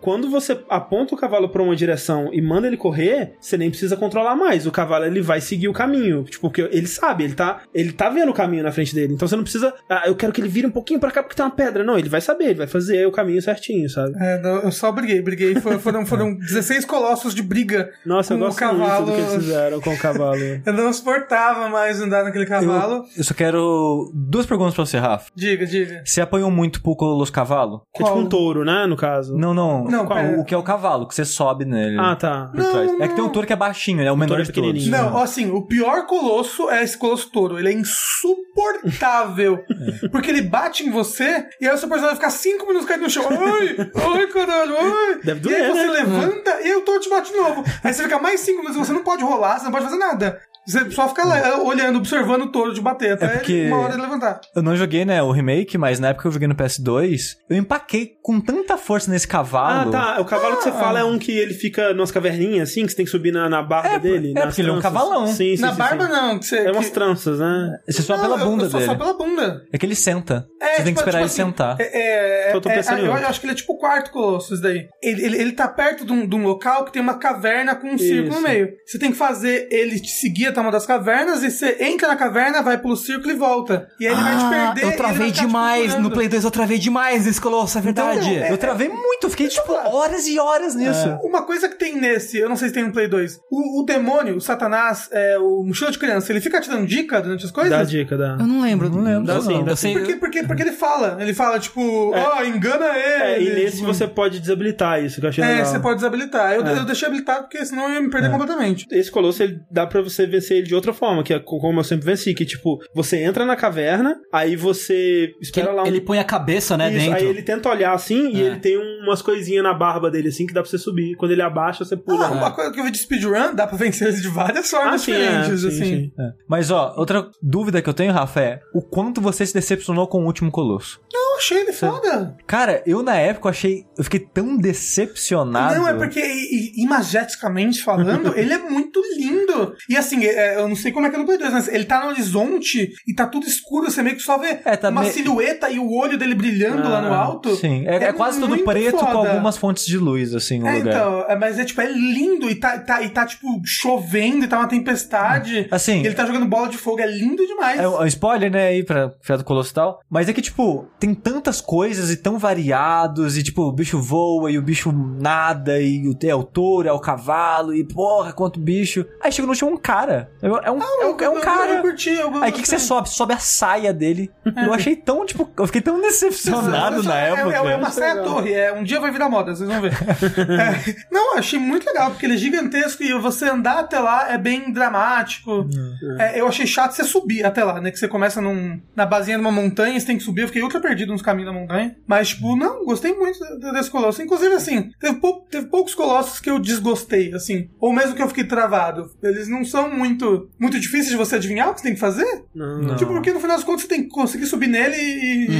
quando você aponta o cavalo pra uma direção e manda ele correr, você nem precisa controlar mais. O cavalo ele vai seguir o caminho. Tipo, porque ele sabe, ele tá, ele tá vendo o caminho na frente dele. Então você não precisa. Ah, eu quero que ele vire um pouquinho pra cá porque tem uma pedra. Não, ele vai saber, ele vai fazer o caminho certinho, sabe? É, eu só briguei, briguei. Foram, foram, foram 16 colossos de briga. Nossa, eu com o gosto cavalo. muito do que eles fizeram com o cavalo. Eu não suportava mais andar naquele cavalo. Eu só quero duas perguntas pra você, Rafa. Diga, diga. Você apanhou muito pro Colosso Cavalo? Que é tipo Qual? um touro, né? No caso. Não, não. Não, Qual- o que é o cavalo, que você sobe nele. Ah, tá. trás. Não, É que tem um não. touro que é baixinho, né? É o menor touro é de todos. Não, assim, o pior colosso é esse colosso touro. Ele é insuportável. Porque ele bate em você e aí o seu personagem fica 5 minutos caindo no chão. Ai, ai, caralho, ai. Deve e aí doer, você né? levanta e o touro te bate de novo. Aí você fica mais 5 minutos, você não pode rolar, você não pode fazer nada. Você só fica lá, olhando, observando o touro de bater até É porque- ele, uma hora ele levantar. Eu não joguei, né, o remake, mas na época que eu joguei no PS2, eu empaquei com tanta força nesse Ah, cavalo. tá. O cavalo que você Ah. fala é um que ele fica nas caverninhas, assim, que você tem que subir na, na barba É, dele. é, nas porque ele é um cavalão. Sim, sim, Na sim, barba, sim. não. Que você, É umas que... tranças, né? Você sobe Não, pela eu- bunda eu só, dele. só pela bunda. É que ele senta. É, você tem que tipo- esperar tipo ele assim, sentar. É, é, Eu tô é, pensando em eu acho que ele é tipo o quarto colosso, isso daí. Ele, ele, ele tá perto de um, de um local que tem uma caverna com um círculo no Isso. meio. Você tem que fazer ele te seguir até uma das cavernas e você entra na caverna, vai pelo círculo e volta. E aí ele vai te perder. Ah, eu e ele vai travei demais. No Play 2 eu travei demais nesse Colosso, é verdade. Então, é- Eu travei muito, eu fiquei tipo falar. horas e horas nisso. Uma coisa que tem nesse, eu não sei se tem no Play 2, o, o demônio, o Satanás, é, o mochila de criança, ele fica te dando dica durante as coisas? Dá dica, dá. Eu não lembro. Não lembro, Dá não. sim, dá Eu sei. Porque, porque, porque ele fala, ele fala tipo, ó, engana É, ele. e nesse tipo, você pode desabilitar isso, que eu achei É, legal. você pode desabilitar. Eu, É. eu deixei habilitado porque senão eu ia me perder completamente. Esse colosso, ele dá pra você vencer ele de outra forma, que é co- como eu sempre venci, que tipo, você entra na caverna, aí você espera ele, lá um... ele põe a cabeça, né, Isso, dentro. aí ele tenta olhar assim e É. ele tem umas coisinhas na barba dele assim que dá pra você subir. Quando ele abaixa, você pula. Ah, uma coisa que eu vi de speedrun, dá pra vencer eles de várias formas Ah, sim, é, diferentes, sim, assim. sim. É. Mas ó, outra dúvida que eu tenho, Rafa, é o quanto você se decepcionou com o último Colosso. Eu achei ele foda. Cara, eu na época eu achei. Eu fiquei tão decepcionado. Não, é porque imageticamente falando, ele é muito lindo. E assim, é, eu não sei como é que é no Play 2, mas ele tá no horizonte e tá tudo escuro, você meio que só vê É, tá uma me- silhueta e o olho dele brilhando lá no Ah, alto. Sim, é, é quase tudo preto com foda. algumas fontes de luz, assim, no É, lugar. então, é, mas é tipo, é lindo e tá, tá- e tá tipo chovendo e tá uma tempestade. Assim, E ele tá jogando bola de fogo, é lindo demais. É um spoiler, né, aí pra Fiado Colosso tal. Mas é que, tipo, tem tantas coisas e tão variados, e tipo, o bicho voa e o bicho nada, e é o touro, é o cavalo, e porra, quanto bicho. Aí chega no chão um cara. É, é um, é um, é um Eu- eu cara. curti, eu Aí o que, que você sobe? Você sobe a saia dele. Eu achei tão, tipo, eu fiquei tão decepcionado na É- época. É, é uma saia torre, é, um dia vai virar moda, vocês vão ver. É, não, eu achei muito legal, porque ele é gigantesco e você andar até lá é bem dramático. É, eu achei chato você subir até lá, né? Que você começa num, na basinha de uma montanha, você tem que subir. Eu fiquei ultra perdido nos caminhos da montanha. Mas, tipo, não, gostei muito de- desse colosso. Inclusive, assim, teve, pou- teve poucos colossos que eu desgostei, assim. Ou mesmo que eu fiquei travado. Eles não são muito, muito difíceis de você adivinhar o que você tem que fazer. Não. Tipo, porque no final das contas você tem que conseguir subir nele e,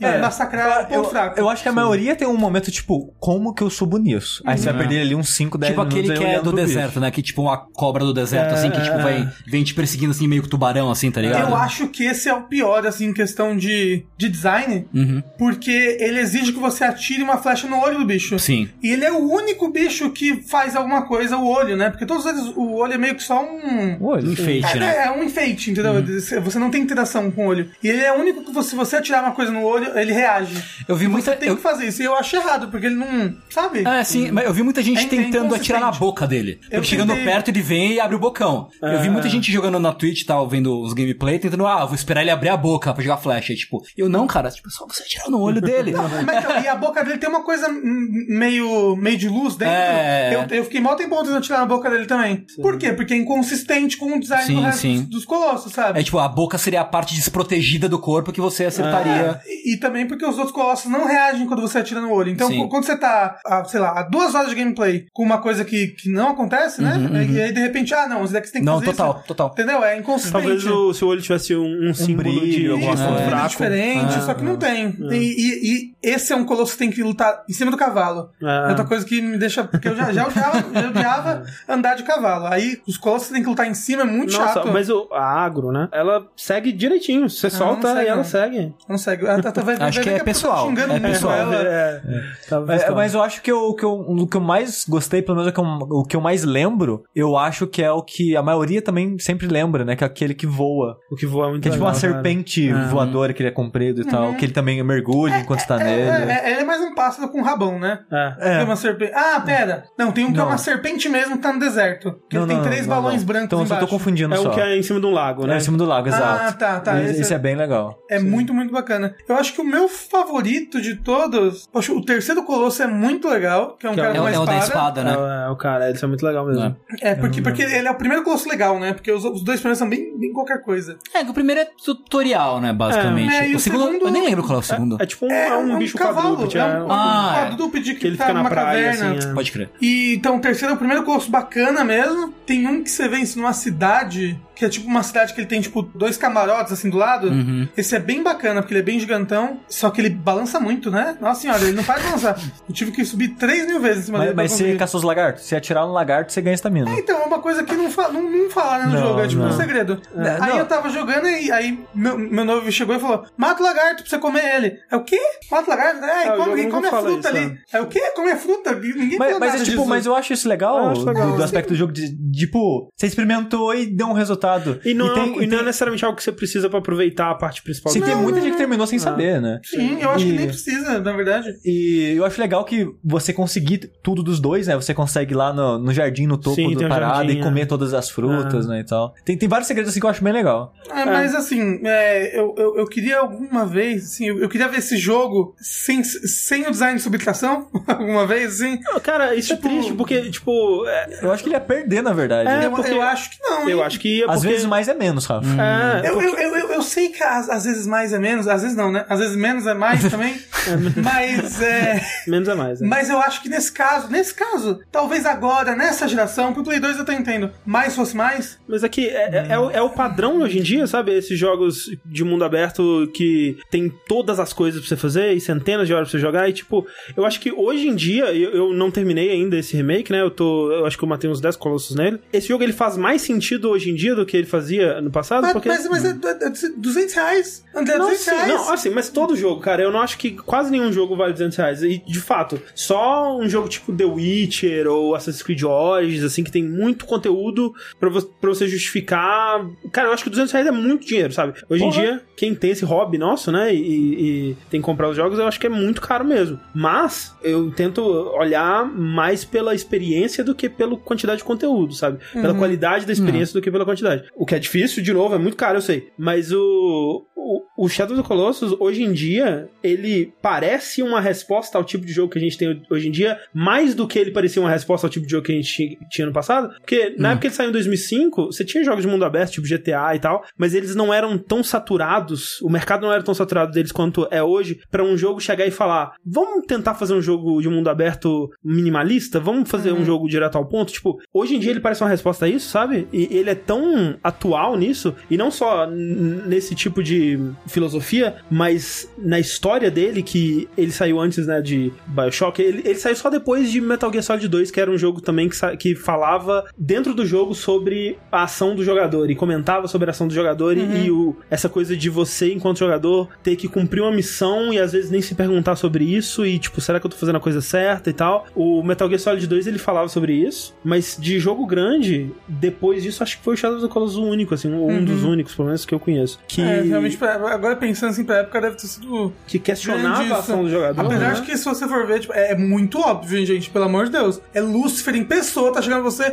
e É, massacrar o ponto fraco. eu acho que a maioria tem um momento, tipo, como que eu subo nisso? Aí você vai Uhum. perder ali uns 5, 10 Tipo minutos aquele aí que é do pro bicho. deserto, né? Que tipo uma cobra do deserto, É, assim, que tipo é. vai, vem te perseguindo assim, meio que tubarão, assim, tá ligado? Eu acho que esse é o pior, assim, em questão de, de design, Uhum. porque ele exige que você atire uma flecha no olho do bicho. Sim. E ele é o único bicho que faz alguma coisa, o olho, né? Porque todos eles, o olho é meio que só um. Olha, Enfeite, né? É, é um enfeite, entendeu? Você não tem interação com o olho. E ele é o único que, você- se você atirar uma coisa no olho, ele reage. Eu vi E muita. Você tem eu- que fazer isso. E eu acho errado, porque ele não. Sabe? É, sim, mas eu vi muita gente É tentando atirar na boca dele. Eu chegando tentei- perto, ele vem e abre o bocão. Eu vi muita gente jogando na Twitch e tal, vendo os gameplay, tentando, ah, vou esperar ele abrir a boca pra jogar flecha. E, tipo, eu não, cara, tipo, só só você atirar no olho dele. Mas então, e a boca dele tem uma coisa meio, meio de luz dentro. É. Eu, eu fiquei mal tempo tentando tirar na boca dele também. Por quê? Porque é inconsistente com o design Sim, do resto sim. dos, dos colossos, sabe? É tipo, a boca seria a parte desprotegida do corpo que você acertaria. E, e também porque os outros colossos não reagem quando você atira no olho. Então, Sim. quando você tá, a, sei lá, a duas horas de gameplay com uma coisa que, que não acontece, né? E aí, de repente, ah, não, isso daqui você tem que Uhum, Não, fazer total, isso. total. Entendeu? É inconsistente. Talvez o, se o olho tivesse um, um símbolo brilho, de alguma um coisa. brilho fraco. diferente, Ah, só que não tem. E, e- e esse é um colosso que tem que lutar em cima do cavalo. Ah. É outra coisa que me deixa. Porque eu já, já, odiava, já odiava andar de cavalo. Aí os colossos tem que lutar em cima, é muito Nossa, chato. mas o, a agro, né? Ela segue direitinho. Você solta não segue, e ela não. segue. Não segue. Ah, tá, tá, vai, Acho vai que é pessoa pessoal, xingando é pessoal. ela. É, Tava É, estranho. mas eu acho que eu- o que eu, o que eu mais gostei, pelo menos o que, eu, o que eu mais lembro, eu acho que é o que a maioria também sempre lembra, né? Que é aquele que voa. o que voa é muito Que é tipo uma legal, cara. serpente voadora que ele é comprido e tal. Que ele também mergulha enquanto está É, nele. é, ele é mais um pássaro com rabão, né? É. É. Tem uma serpente. Ah, pera. Não, tem um que é Não. uma serpente mesmo que tá no deserto. Que Não, ele tem não, três não, balões não. brancos Eu só tô confundindo É só. o que é em cima de um lago, É né? em cima do lago, exato. Ah, tá, tá. Esse, Esse, é bem legal. é muito, muito bacana. Eu acho que o meu favorito de todos. Poxa, o terceiro colosso é muito legal. Que é um Que é cara o- com uma É, o da espada. espada, né? É, o- é o cara, isso é muito legal mesmo. É, porque, porque ele é o primeiro colosso legal, né? Porque os, os dois primeiros são bem, bem qualquer coisa. É, que o primeiro é tutorial, né, basicamente. É, e o, o segundo, segundo- eu nem lembro qual é o segundo. É tipo um, é um bicho quadrúpede. É É um, um- Ah, um é. quadrúpede que, que ele tá fica na praia, caverna. assim. é. Pode crer. E então, o terceiro é o primeiro colosso bacana mesmo. Tem um que você vence numa cidade, que é tipo uma cidade que ele tem, tipo, dois camarotes assim do lado. Uhum. Esse é bem bacana, porque ele é bem gigantão. Só que ele balança muito, né? Nossa senhora, ele não faz balançar. Eu tive que subir 3 mil vezes em cima dele. mas você caçou os lagartos. Se atirar no lagarto, você ganha estamina. Então, é uma coisa que não, fa não, não fala né, no Não, jogo, é tipo não. um segredo. É, aí não. eu tava jogando e aí meu, meu noivo chegou e falou: Mata o lagarto pra você comer ele. É o quê? Mata o lagarto? É, Ah, come, come a fala fruta isso, ali. né? É o quê? Come a fruta? Ninguém Mas, mas nada é tipo, disso. mas eu acho isso legal, Eu acho legal. do, do aspecto do jogo de, tipo, você experimentou e deu um resultado. E não, tem- é, e não é necessariamente algo que você precisa pra aproveitar a parte principal Sim, do tem muita gente que terminou sem saber, né? Sim, eu acho que E- nem precisa, na verdade. E eu acho legal que você conseguir tudo dos dois, né? Você consegue ir lá no, no jardim, no topo Sim, do tem um parada jardim, e é. comer todas as frutas, né? E tal. Tem, tem vários segredos assim que eu acho bem legal. É, Mas assim, é, eu, eu, eu queria alguma vez, assim, eu, eu queria ver esse jogo sem, sem o design de subtração, alguma vez, assim. Não, Cara, isso Tipo- é triste, porque, tipo, é, Eu acho que ele ia perder, na verdade. É, eu, porque- eu acho que não. eu hein? acho que ia Às porque... vezes mais é menos, Rafa. É, Eu, eu, eu, eu sei que às, às vezes mais é menos, às vezes não, né? Às vezes menos é mais também. mas é. menos é mais. né? Mas eu acho que nesse caso, nesse caso, talvez agora, nessa geração, pro Play 2 eu tô entendendo. Mais fosse mais. Mas aqui é, é, é o, é o padrão hoje em dia, sabe? Esses jogos de mundo aberto que tem todas as coisas pra você fazer e centenas de horas pra você jogar. E, tipo, eu acho que hoje em dia, eu, eu não terminei ainda esse remake, né? Eu tô. Eu acho que eu matei uns 10 colossos nele. Esse jogo ele faz mais sentido hoje em dia do que ele fazia no passado, Mas, porque. mas, mas é, é, é 200 reais. André, Não, 200 sim, reais. não, assim, mas todo jogo, cara, eu não acho que quase nenhum jogo vale 200 reais. E, de fato, só um jogo tipo The Witcher ou Assassin's Creed Origins, assim, que tem muito conteúdo pra, vo pra você justificar. Cara, eu acho que 200 reais é muito dinheiro, sabe? Hoje em Porra. dia, quem tem esse hobby nosso, né, e, e tem que comprar os jogos, eu acho que é muito caro mesmo. Mas, eu tento olhar mais pela experiência do que pela quantidade de conteúdo, sabe? Pela qualidade da experiência do que pela quantidade. O que é difícil, de novo, é muito caro, eu sei. Mas o, o, o Shadow of the Colossus, hoje em dia, ele parece uma resposta ao tipo de jogo que a gente tem hoje em dia, mais do que ele parecia uma resposta ao tipo de jogo que a gente tinha- no passado. Porque na época que ele saiu em 2005, você tinha jogos de mundo aberto, tipo GTA e tal, mas eles não eram tão saturados, o mercado não era tão saturado deles quanto é hoje, pra um jogo chegar e falar: vamos tentar fazer um jogo de mundo aberto minimalista? Vamos fazer um jogo direto ao ponto? Tipo, hoje em dia ele parece uma resposta a isso, sabe? E ele é tão atual nisso, e não só nesse tipo de filosofia, mas na história dele, que ele saiu antes, né, de Bioshock, ele, ele saiu só depois de Metal Gear Solid 2, que era um jogo também que, que falava dentro do jogo sobre a ação do jogador, e comentava sobre a ação do jogador, e- e o, essa coisa de você, enquanto jogador, ter que cumprir uma missão e às vezes nem se perguntar sobre isso, e tipo, será que eu tô fazendo a coisa certa e tal. O Metal Gear Solid 2 ele falava sobre isso, mas de jogo grande, depois disso, acho que foi o Shadow o único, assim, um, um dos únicos, pelo menos, que eu conheço. Que É, realmente agora pensando assim, pra época deve ter sido. Que questionava a ação do jogador. Apesar né? de que se você for ver, tipo, é muito óbvio, hein, gente, pelo amor de Deus. É Lúcifer em pessoa, tá chegando você,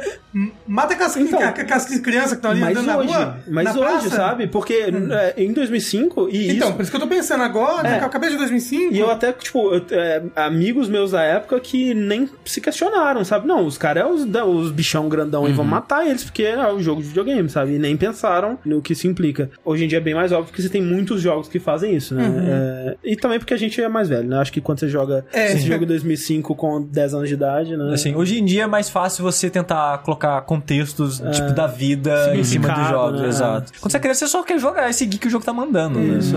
mata aquelas, Então, aquelas crianças que estão ali andando hoje, na rua. mas na hoje, praça. sabe? Porque é, em 2005, e Então, isso... por isso que eu tô pensando agora, É. que eu acabei de 2005. E eu até, tipo, eu- é, amigos meus da época que nem se questionaram, sabe? Não, os caras é os, da- os bichão grandão e vão matar eles, porque é o jogo de videogame, sabe? E nem pensaram no que isso implica. Hoje em dia é bem mais óbvio que você tem muitos jogos que fazem isso, né? É, e também porque a gente é mais velho, né? Acho que quando você joga É. esse jogo em 2005 com 10 anos de idade, né? Assim, hoje em dia é mais fácil você tentar colocar contextos, tipo, da vida em cima dos jogos, né? exato. Quando você é criança, você só quer jogar e seguir que o jogo tá mandando. né? Isso.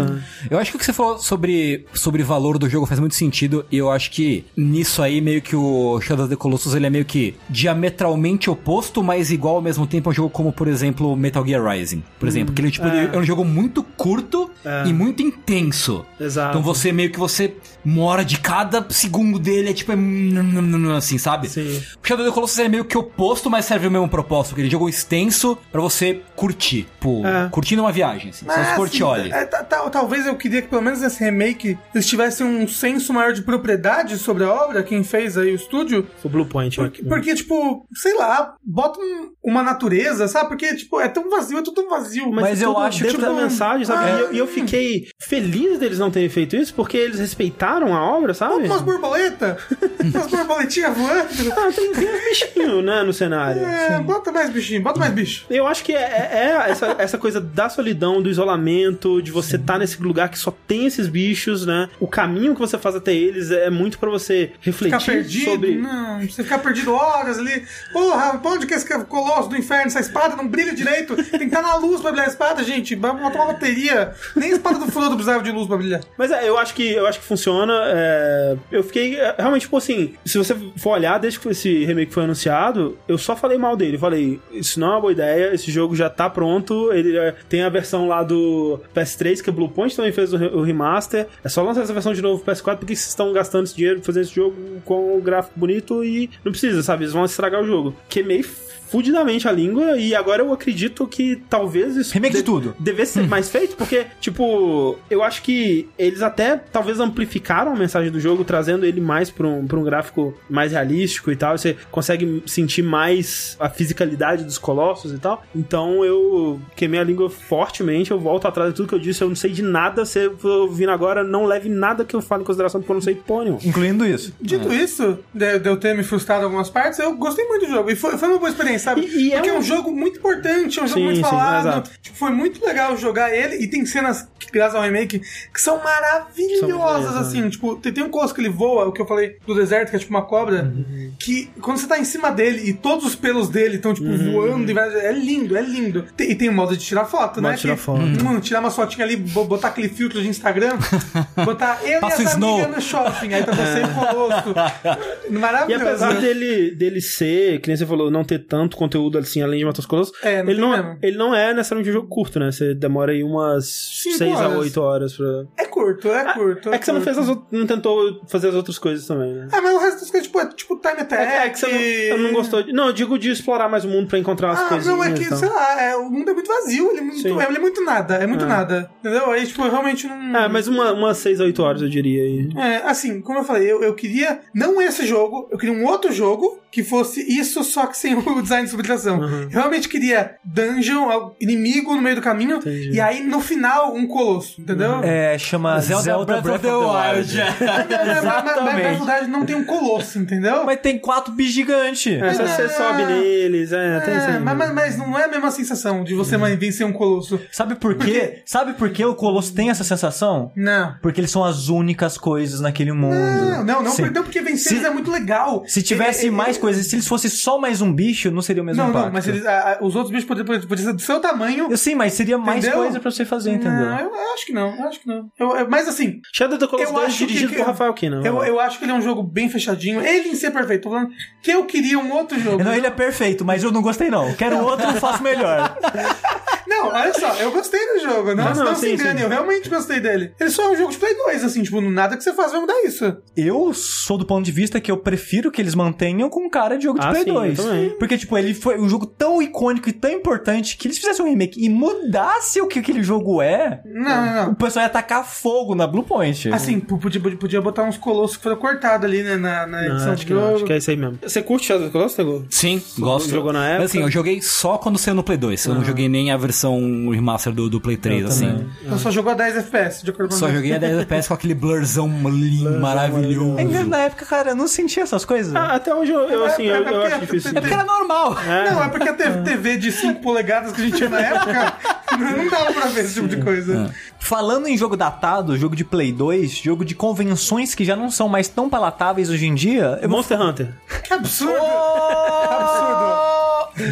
Eu acho que o que você falou sobre, sobre valor do jogo faz muito sentido. E eu acho que nisso aí, meio que o Shadow of the Colossus ele é meio que diametralmente oposto, mas igual ao mesmo tempo a um jogo como, por exemplo, Metal Gear Rising. Por exemplo, que ele tipo, ele é um jogo muito curto É. e muito intenso. Exato. Então você meio que você mora de cada segundo dele, é tipo, é assim, sabe? Sim. O Shadow of the Colossus é meio que oposto, mas serve o mesmo propósito, porque ele é um jogo extenso pra você curtir. Pô, É. curtindo uma viagem, assim. Mas, assim, é, ta- ta- talvez eu queria que pelo menos nesse remake eles tivessem um senso maior de propriedade sobre a obra, quem fez aí o estúdio. O Blue Point. né? Porque, porque, tipo, sei lá, bota um- uma natureza, sabe? Porque, tipo, é tão vazio, é tudo tão vazio. Mas eu tudo acho, dentro tipo, da mensagem, sabe? ah, E eu, e eu fiquei feliz deles não terem feito isso, porque eles respeitaram a obra, sabe? Umas borboletas, umas borboletinhas voando. Ah, tem, tem uns bichinhos, né, no cenário. É, bota mais bichinho, bota mais bicho. Eu acho que é, é- é essa, essa coisa da solidão, do isolamento, de você estar nesse lugar que só tem esses bichos, né? O caminho que você faz até eles é muito pra você refletir Ficar perdido, sobre. não, você ficar perdido horas ali. Porra, pra onde que é esse colosso do inferno? Essa espada não brilha direito. Tem que estar na luz pra brilhar a espada, gente. Vamos botar uma bateria. Nem a espada do Frodo precisava de luz pra brilhar. Mas é, eu acho que eu acho que funciona. é, Eu fiquei é, realmente, tipo assim, se você for olhar desde que esse remake foi anunciado, eu só falei mal dele. Falei, isso não é uma boa ideia, esse jogo já tá pronto. Ele é, tem a versão lá do PS3, que a Bluepoint também fez o remaster. É só lançar essa versão de novo pro PS4, porque vocês estão gastando esse dinheiro fazendo esse jogo com o gráfico bonito e não precisa, sabe? Eles vão estragar o jogo. Queimei fudidamente a língua e agora eu acredito que talvez isso Remake de de- tudo. devesse ser mais feito, porque, tipo, eu acho que eles até talvez amplificaram a mensagem do jogo, trazendo ele mais pra um, pra um gráfico mais realístico e tal. Você consegue sentir mais a fisicalidade dos colossos e tal. Então eu queimei a língua fortemente, eu volto atrás de tudo que eu disse, eu não sei de nada. Você ouvindo agora, não leve nada que eu falo em consideração, porque eu não sei nenhuma. Incluindo isso. Dito isso, de, de eu ter me frustrado em algumas partes, eu gostei muito do jogo. E foi, foi uma boa experiência, sabe? E- e é Porque é um- um jogo muito importante, é um jogo Sim, muito sim, falado. exato. Tipo, foi muito legal jogar ele. E tem cenas, que, graças ao remake, que são maravilhosas, São assim. Tipo, tem, tem um colosso que ele voa, o que eu falei do deserto, que é tipo uma cobra, Uhum. que quando você tá em cima dele e todos os pelos dele estão, tipo, Uhum. voando, e vai- é lindo, é lindo. Tem- e tem o modo de tirar foto, né? tirar Que- foto. Hum, tirar uma fotinha ali, bo- botar aquele filtro de Instagram, botar eu Passa e essa Snow. amiga no shopping, aí tá você e o colosso. E Maravilhoso. apesar dele, dele ser, que nem você falou, não ter tanto conteúdo assim, além de Matos Colossos, É, não ele, não, mesmo. ele não é necessariamente um jogo curto, né? Você demora aí umas Cinco 6 a horas. 8 horas pra. É curto, é curto. É que você não curto. fez as não tentou fazer as outras coisas também, né? É, mas o resto das coisas, tipo, é tipo time attack. É, é que você não, eu não gostou de. Não, eu digo de explorar mais o mundo pra encontrar as Ah, coisinhas. não, é que, então. sei lá, é, o mundo é muito vazio, ele é muito, ele é muito nada, é muito É. nada. Entendeu? Aí, tipo, eu realmente não. É, mas uma, umas 6 a 8 horas, eu diria. aí. É, assim, como eu falei, eu, eu queria não esse jogo, eu queria um outro jogo que fosse isso, só que sem o design de subtração. Uhum. Eu realmente queria dungeon, inimigo no meio do caminho, Entendi. e aí no final um colosso, entendeu? É, chama Zelda, Breath, of the Wild. Mas- na verdade não tem um colosso, entendeu? Mas tem quatro bichos gigantes. É, você, você É. sobe neles, é, tem isso É, aí. mas, mas- mas não é a mesma sensação de você vencer um colosso. Sabe por quê? Sabe por que o Colosso tem essa sensação? Não. Porque eles são as únicas coisas naquele mundo. Não, não, não, porque vencer Se- eles é muito legal. Se tivesse É, é, mais é- coisas, se eles fossem só mais um bicho, não seria o mesmo Não, impacto. não, mas eles, a- a- os outros bichos poderiam, poderiam ser do seu tamanho. Eu sim, mas seria mais Entendeu? coisa pra você fazer, entendeu? Não, eu, eu acho que não, eu acho que não. Eu, eu- mas assim, Shadow of the Colossus Eu 2 acho que- dirigido que- por Rafael Kina. eu, eu acho que ele é um jogo bem fechadinho. Ele em si é perfeito. Tô falando que eu queria um outro jogo. Não, ele é perfeito, mas eu não gostei não. Quero outro, eu faço melhor. Não, olha só, eu gostei do jogo, não, Ah, não, não, sim, se engane, sim. eu realmente gostei dele. Ele só é um jogo de Play 2, assim, tipo, nada que você faz vai mudar isso. Eu sou do ponto de vista que eu prefiro que eles mantenham com cara de jogo de Ah, Play sim, eu 2. também. Porque, tipo, ele foi um jogo tão icônico e tão importante que eles fizessem um remake e mudasse o que aquele jogo é, Não, não, não. o pessoal ia tacar fogo na Blue Point. Assim, podia, podia botar uns colossos que foram cortados ali, né, na, na edição Não, acho não, jogo. acho que é isso aí mesmo. Você curte Shadow of the Colossus? Sim, gosto. Jogou na época? Mas assim, eu joguei só quando saiu no Play 2. Eu não joguei nem a versão remaster do, do Play 3, assim. também. Então só jogou a 10 FPS, de acordo com Só joguei a 10 FPS com aquele blurzão lindo, maravilhoso. Ainda na época, cara, eu não sentia essas coisas. Ah, até hoje eu, eu, É, assim, é eu, eu porque- acho difícil. É porque era normal. Não, é porque a TV, TV de 5 polegadas que a gente tinha na época, não dava pra ver esse tipo de coisa. Falando em jogo datado, jogo de Play 2, jogo de convenções que já não são mais tão palatáveis hoje em dia, eu vou Monster Hunter. Que absurdo! absurdo!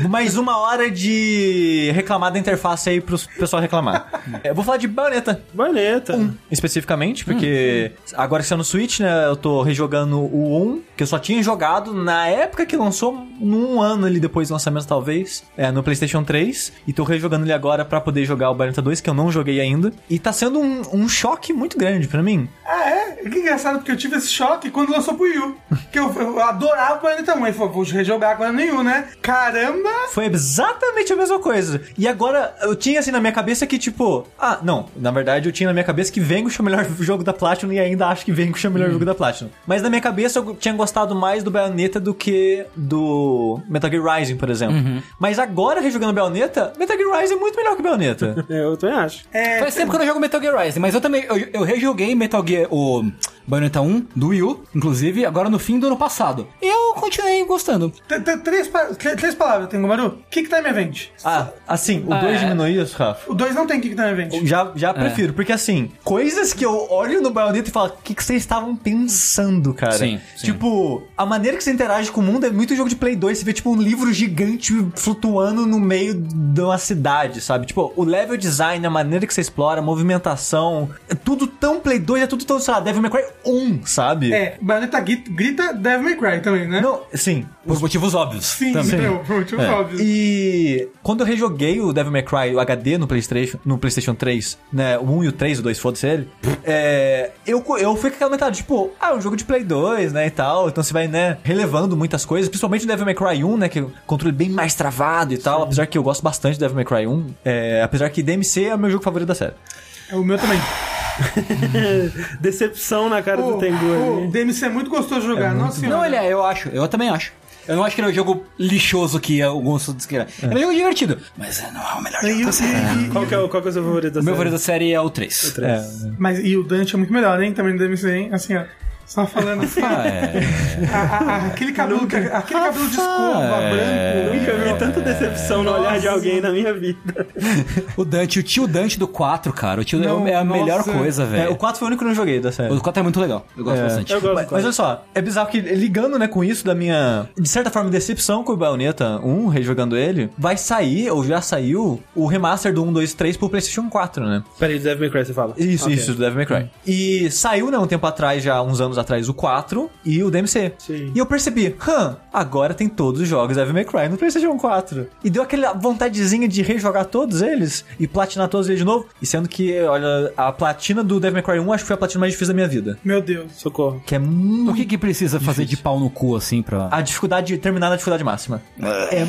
Mais uma hora de reclamar da interface aí pro pessoal reclamar. Eu vou falar de Bayonetta Bayonetta. especificamente, porque agora que está no Switch, né, eu tô rejogando o 1, que eu só tinha jogado na época que lançou, num ano ali depois do lançamento talvez, é, no PlayStation 3, e tô rejogando ele agora pra poder jogar o Bayonetta 2, que eu não joguei ainda, e tá sendo um, um choque muito grande pra mim. Ah, é? Que engraçado, porque eu tive esse choque quando lançou pro Wii U. Que eu, eu adorava o Bayonetta 1. Ele falou, vou rejogar agora U, né? Caramba! Foi exatamente a mesma coisa. E agora, eu tinha assim na minha cabeça que, tipo, ah, não, na verdade eu tinha na minha cabeça que Vanquish é o melhor jogo da Platinum e ainda acho que Vanquish é o melhor jogo da Platinum. Mas na minha cabeça eu tinha gostado mais do Bayonetta do que do Metal Gear Rising, por exemplo. Mas agora, rejogando Bayonetta, Metal Gear Rising é muito melhor que Bayonetta. Eu também acho. É, Faz tempo que eu não jogo Metal Gear Rising, mas eu também, eu, eu rejoguei Metal Gear, o Bayonetta 1 do Wii U, inclusive, agora no fim do ano passado. E eu continuei gostando. t- t- três, pa- t- três palavras, tem Gomaru. Kick Time Event. ah, assim, o Ah, 2 é. diminui isso, Rafa? O 2 não tem Kick Time Event. Já, já prefiro, porque assim, coisas que eu olho no Bayonetta e falo, o que, que vocês estavam pensando, cara? Sim, sim. Tipo, a maneira que você interage com o mundo é muito jogo de Play 2. Você vê, tipo, um livro gigante flutuando no meio de uma cidade, sabe? Tipo, o level design, a maneira que você explora, a movimentação, é tudo tão Play 2, é tudo tão, sei lá, Devil May Cry 1, sabe? É, Bayonetta gri- grita Devil May Cry também, né? Não, sim. Por motivos óbvios. Sim, também. meu, por motivos É. óbvios. E quando eu rejoguei o Devil May Cry, o HD no PlayStation, no PlayStation 3, né, o 1 e o 3, o 2, foda-se ele, é, eu, eu fui com aquela metade, tipo, ah, é um jogo de Play 2, né, e tal, então você vai, né, relevando muitas coisas, principalmente o Devil May Cry 1, né, que é um controle bem mais travado e tal, apesar que eu gosto bastante do Devil May Cry 1, é, apesar que DMC é o meu jogo favorito da série. É o meu também. Decepção na cara O, do Tengu o ali. DMC é muito gostoso de jogar. Nossa senhora. Não, ele é, eu acho. Eu também acho. Eu não acho que ele é um jogo lixoso que alguns outros que é. Ele é um jogo divertido, mas não é o melhor E jogo o- da série. e- e- Qual que, é, o- qual que é o seu favorito da O meu série? favorito da série é o 3. É, Mas e o Dante é muito melhor, hein? Também no DMC, hein? Assim, ó. Só falando assim. Ah, é. a- a- a- aquele cabelo, que- aquele cabelo de escova é. branco. Nunca vi tanta decepção no olhar de alguém na minha vida. O Dante, o tio Dante do 4, cara. O tio Não, é a melhor nossa. coisa, é, velho. o 4 foi o único que eu não joguei da série. O 4 é muito legal. Eu gosto É. bastante. Eu gosto Mas, mas olha só, é bizarro que ligando, né, com isso da minha, de certa forma, decepção com o Bayonetta 1, rejogando ele, vai sair, ou já saiu, o remaster do 1, 2, 3 pro PlayStation 4, né? Peraí, do Devil May Cry você fala? Isso, Ok. isso, do Devil May Cry. E saiu, né, um tempo atrás, já uns anos atrás, o 4 e o DMC. Sim. E eu percebi, hã, agora tem todos os jogos Devil May Cry no PlayStation 4. E deu aquela vontadezinha de rejogar todos eles e platinar todos eles de novo. E sendo que, olha, a platina do Devil May Cry 1 acho que foi a platina mais difícil da minha vida. Meu Deus. Socorro. Que é muito O que que precisa fazer de pau no cu, assim, pra... a dificuldade, terminar na dificuldade máxima. É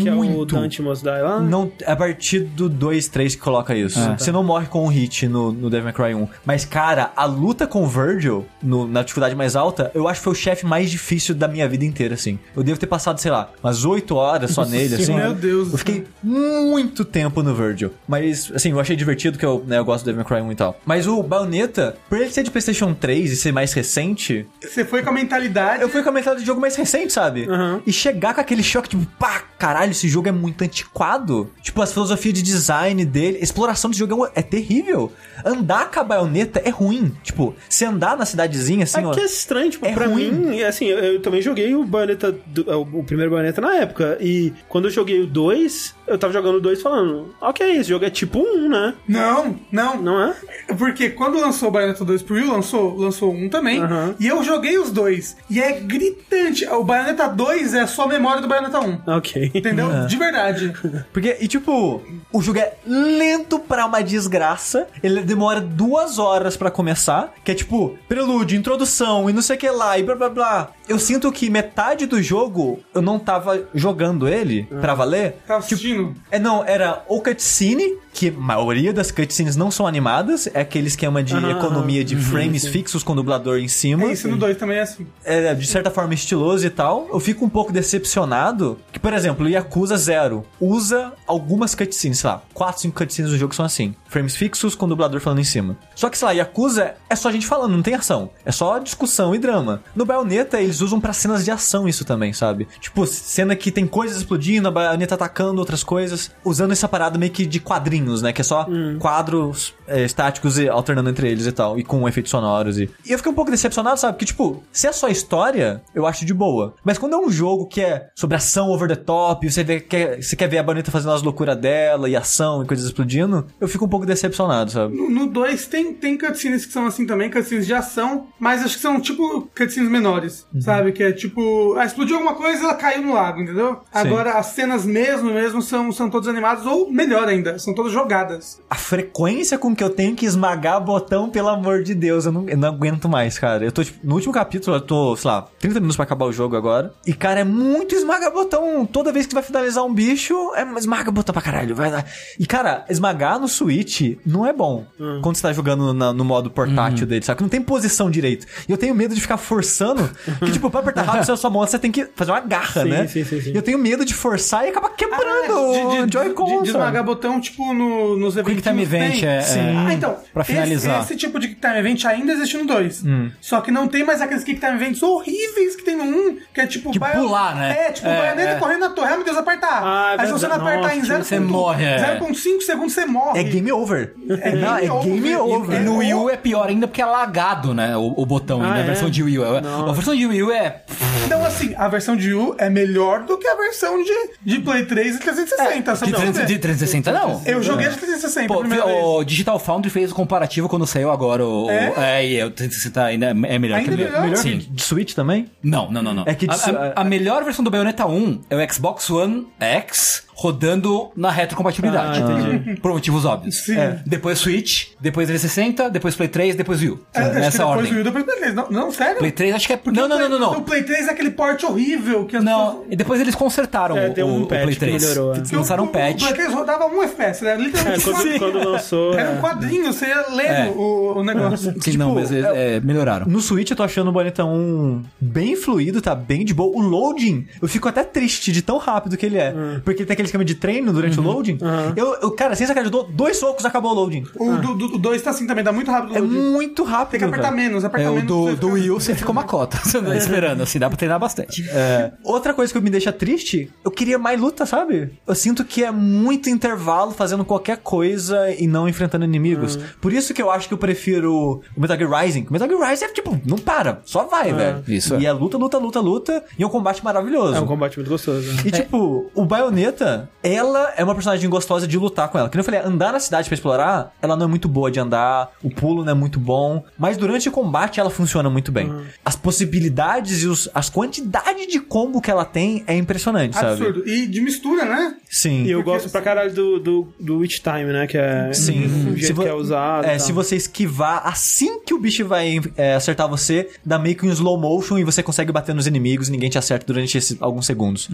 Que é o muito. Dante Must Die lá? Não, é a partir do 2, 3 que coloca isso. Ah, Você não morre com um hit no, no Devil May Cry 1. Mas, cara, a luta com o Virgil, no- na dificuldade mais alta, eu acho que foi o chefe mais difícil da minha vida inteira, assim. Eu devo ter passado, sei lá, umas 8 horas só nele, assim. Meu Deus do Eu fiquei muito tempo no Virgil. Mas, assim, eu achei divertido que eu, né, eu gosto do Devil May Cry 1 e tal. Mas o Bayonetta, por ele ser de PlayStation 3 e ser mais recente, Você foi com a mentalidade. eu fui com a mentalidade de jogo mais recente, sabe? Uhum. E chegar com aquele choque, tipo, pá, caralho, esse jogo é muito antiquado. Tipo, as filosofias de design dele, a exploração desse jogo é, é terrível. Andar com a baioneta é ruim. Tipo, se andar na cidadezinha, assim, É que é estranho, tipo, É pra ruim. mim, assim, eu, eu também joguei o Bayonetta, do- o, o primeiro Bayonetta na época, e quando eu joguei o 2, eu tava jogando o 2 falando, ok, esse jogo é tipo um, né? Não, não. Não é? Porque quando lançou o Bayonetta 2 pro Wii, lançou, lançou um também. E eu joguei os dois. E é gritante. O Bayonetta 2 é só a memória do Bayonetta 1. Ok. Entendeu? De verdade. Porque, e tipo, o jogo é lento pra uma desgraça. Ele demora duas horas pra começar. Que é tipo, prelúdio, introdução e não sei o que lá e blá blá blá. Eu sinto que metade do jogo eu não tava jogando ele pra valer. Tava assistindo. É, não, era ou cutscene, que a maioria das cutscenes não são animadas, é aquele esquema de Aham, economia de frames fixos com o dublador em cima. É isso, no 2 também é assim. É, de certa forma estiloso e tal. Eu fico um pouco decepcionado que, por exemplo, o Yakuza Zero usa algumas cutscenes, sei lá, 4, 5 cutscenes do jogo são assim. Frames fixos com o dublador falando em cima. Só que, sei lá, Yakuza é só gente falando, não tem ação. É só discussão e drama. No Bayonetta, eles usam pra cenas de ação isso também, sabe? Tipo, cena que tem coisas explodindo, a Bayonetta atacando outras coisas, usando essa parada meio que de quadrinhos, né? Que é só quadros é, estáticos e alternando entre eles e tal, e com efeitos sonoros. E... e eu fiquei um pouco decepcionado, sabe? Porque, tipo, se é só história, eu acho de boa. Mas quando é um jogo que é sobre ação over the top, você, vê, quer, você quer ver a Bayonetta fazendo as loucuras dela e ação e coisas explodindo, eu fico um pouco decepcionado, sabe? No 2 tem, tem cutscenes que são assim também, cutscenes de ação, mas acho que são tipo cutscenes menores, sabe? Que é tipo, ah, explodiu alguma coisa e ela caiu no lago, entendeu? Agora as cenas mesmo, mesmo são, são todas animadas, ou melhor ainda, são todas jogadas. A frequência com que eu tenho que esmagar botão, pelo amor de Deus, eu não, eu não aguento mais, cara. Eu tô, tipo, no último capítulo, eu tô, sei lá, 30 minutos pra acabar o jogo agora. E, cara, é muito esmagar botão. Toda vez que vai finalizar um bicho, é esmaga botão pra caralho. Vai lá. E, cara, esmagar no Switch não é bom quando você tá jogando na- no modo portátil dele, sabe? Que não tem posição direito. E eu tenho medo de ficar forçando, que, tipo, pra apertar rápido sua mão, você tem que fazer uma garra, Sim, né? sim, sim, sim. E eu tenho medo de forçar e acabar quebrando Ah, o Joy-Con, de, de esmagar botão, tipo, no, nos eventos. Time Event, é- é- Ah, então. pra esse- finalizar. Esse, tipo de Quick Time Event ainda existe no 2. Hum. Só que não tem mais aqueles Quick Time Events horríveis que tem no 1, que é tipo... De Baio- pular, né? É, tipo, É, baioneta é. correndo na torre. Ah, meu Deus, apertar. Ah, é Aí se você não apertar em Nossa, 0.5 você morre, é. 0.5 segundos, você morre. É game over. É Não, é game game over. over. E no Wii U é pior ainda porque é lagado, né? O, o botão Ah, ainda, a é? versão de Wii U. É-. A versão de Wii U é. Então, assim, a versão de U é melhor do que a versão de, de Play 3 e 360, sabe? De, por 300 quê? de 360, não. Eu joguei de 360 Pô, a primeira vez. o Digital Foundry fez o comparativo quando saiu agora o. É? É, e o 360 ainda é melhor Ainda que é o melhor? Melhor Sim. que de Switch também? Não, não, não, não. É que a, de- a- a melhor versão do Bayonetta 1 é o Xbox One X rodando na retrocompatibilidade. Ah. Por motivos óbvios. Sim. É. Depois Switch, depois 360, depois Play 3, depois Wii U. É, acho que Nessa depois ordem. o Wii, depois o Play 3. Não, não, sério? Play 3 acho que é. Porque Não, o não, Play- não, não, O não. Play 3 é aquele porte horrível que as Não, pessoas... e depois eles consertaram É, o, tem um o patch Play que 3. melhorou, é. Eles lançaram um patch. O Play 3 rodava 1 FPS, era É, literalmente quando, uma- quando lançou. Era um é. quadrinho, você ia lendo É. o, o negócio. Sim, não, mas eles, é, melhoraram. No Switch eu tô achando o Bayonetta 1 bem fluido, tá bem de boa. O loading, eu fico até triste de tão rápido que ele é. Porque tem aquele esquema de treino durante o loading. Eu, eu, cara, sem sacanagem, eu dou dois socos acabou o loading. O do, do, 2 tá assim também, dá muito rápido. o É muito rápido. Tem que apertar velho. menos, apertar É, menos. do, do U você fica uma cota. Você anda esperando, assim, dá pra treinar bastante. É. Outra coisa que me deixa triste, eu queria mais luta, sabe? Eu sinto que é muito intervalo fazendo qualquer coisa e não enfrentando inimigos. Por isso que eu acho que eu prefiro o Metal Gear Rising. O Metal Gear Rising é tipo, não para, só vai, velho. isso E é luta, luta, luta, luta, e é um combate maravilhoso. É um combate muito gostoso. né? E tipo, o Bayonetta, ela é uma personagem gostosa de lutar com ela. Que eu falei, andar na cidade pra explorar, ela não é muito boa de andar, o pulo não é muito bom, mas durante o combate ela funciona muito bem. As possibilidades e os, as quantidades de combo que ela tem é impressionante, sabe? Absurdo. E de mistura, né? Sim. E eu Porque- gosto pra caralho do, do, do Witch Time, né? Que é Sim. o Se jeito vo- que é usado. É, se você esquivar assim que o bicho vai é, acertar você, dá meio que um slow motion e você consegue bater nos inimigos e ninguém te acerta durante esse- alguns segundos.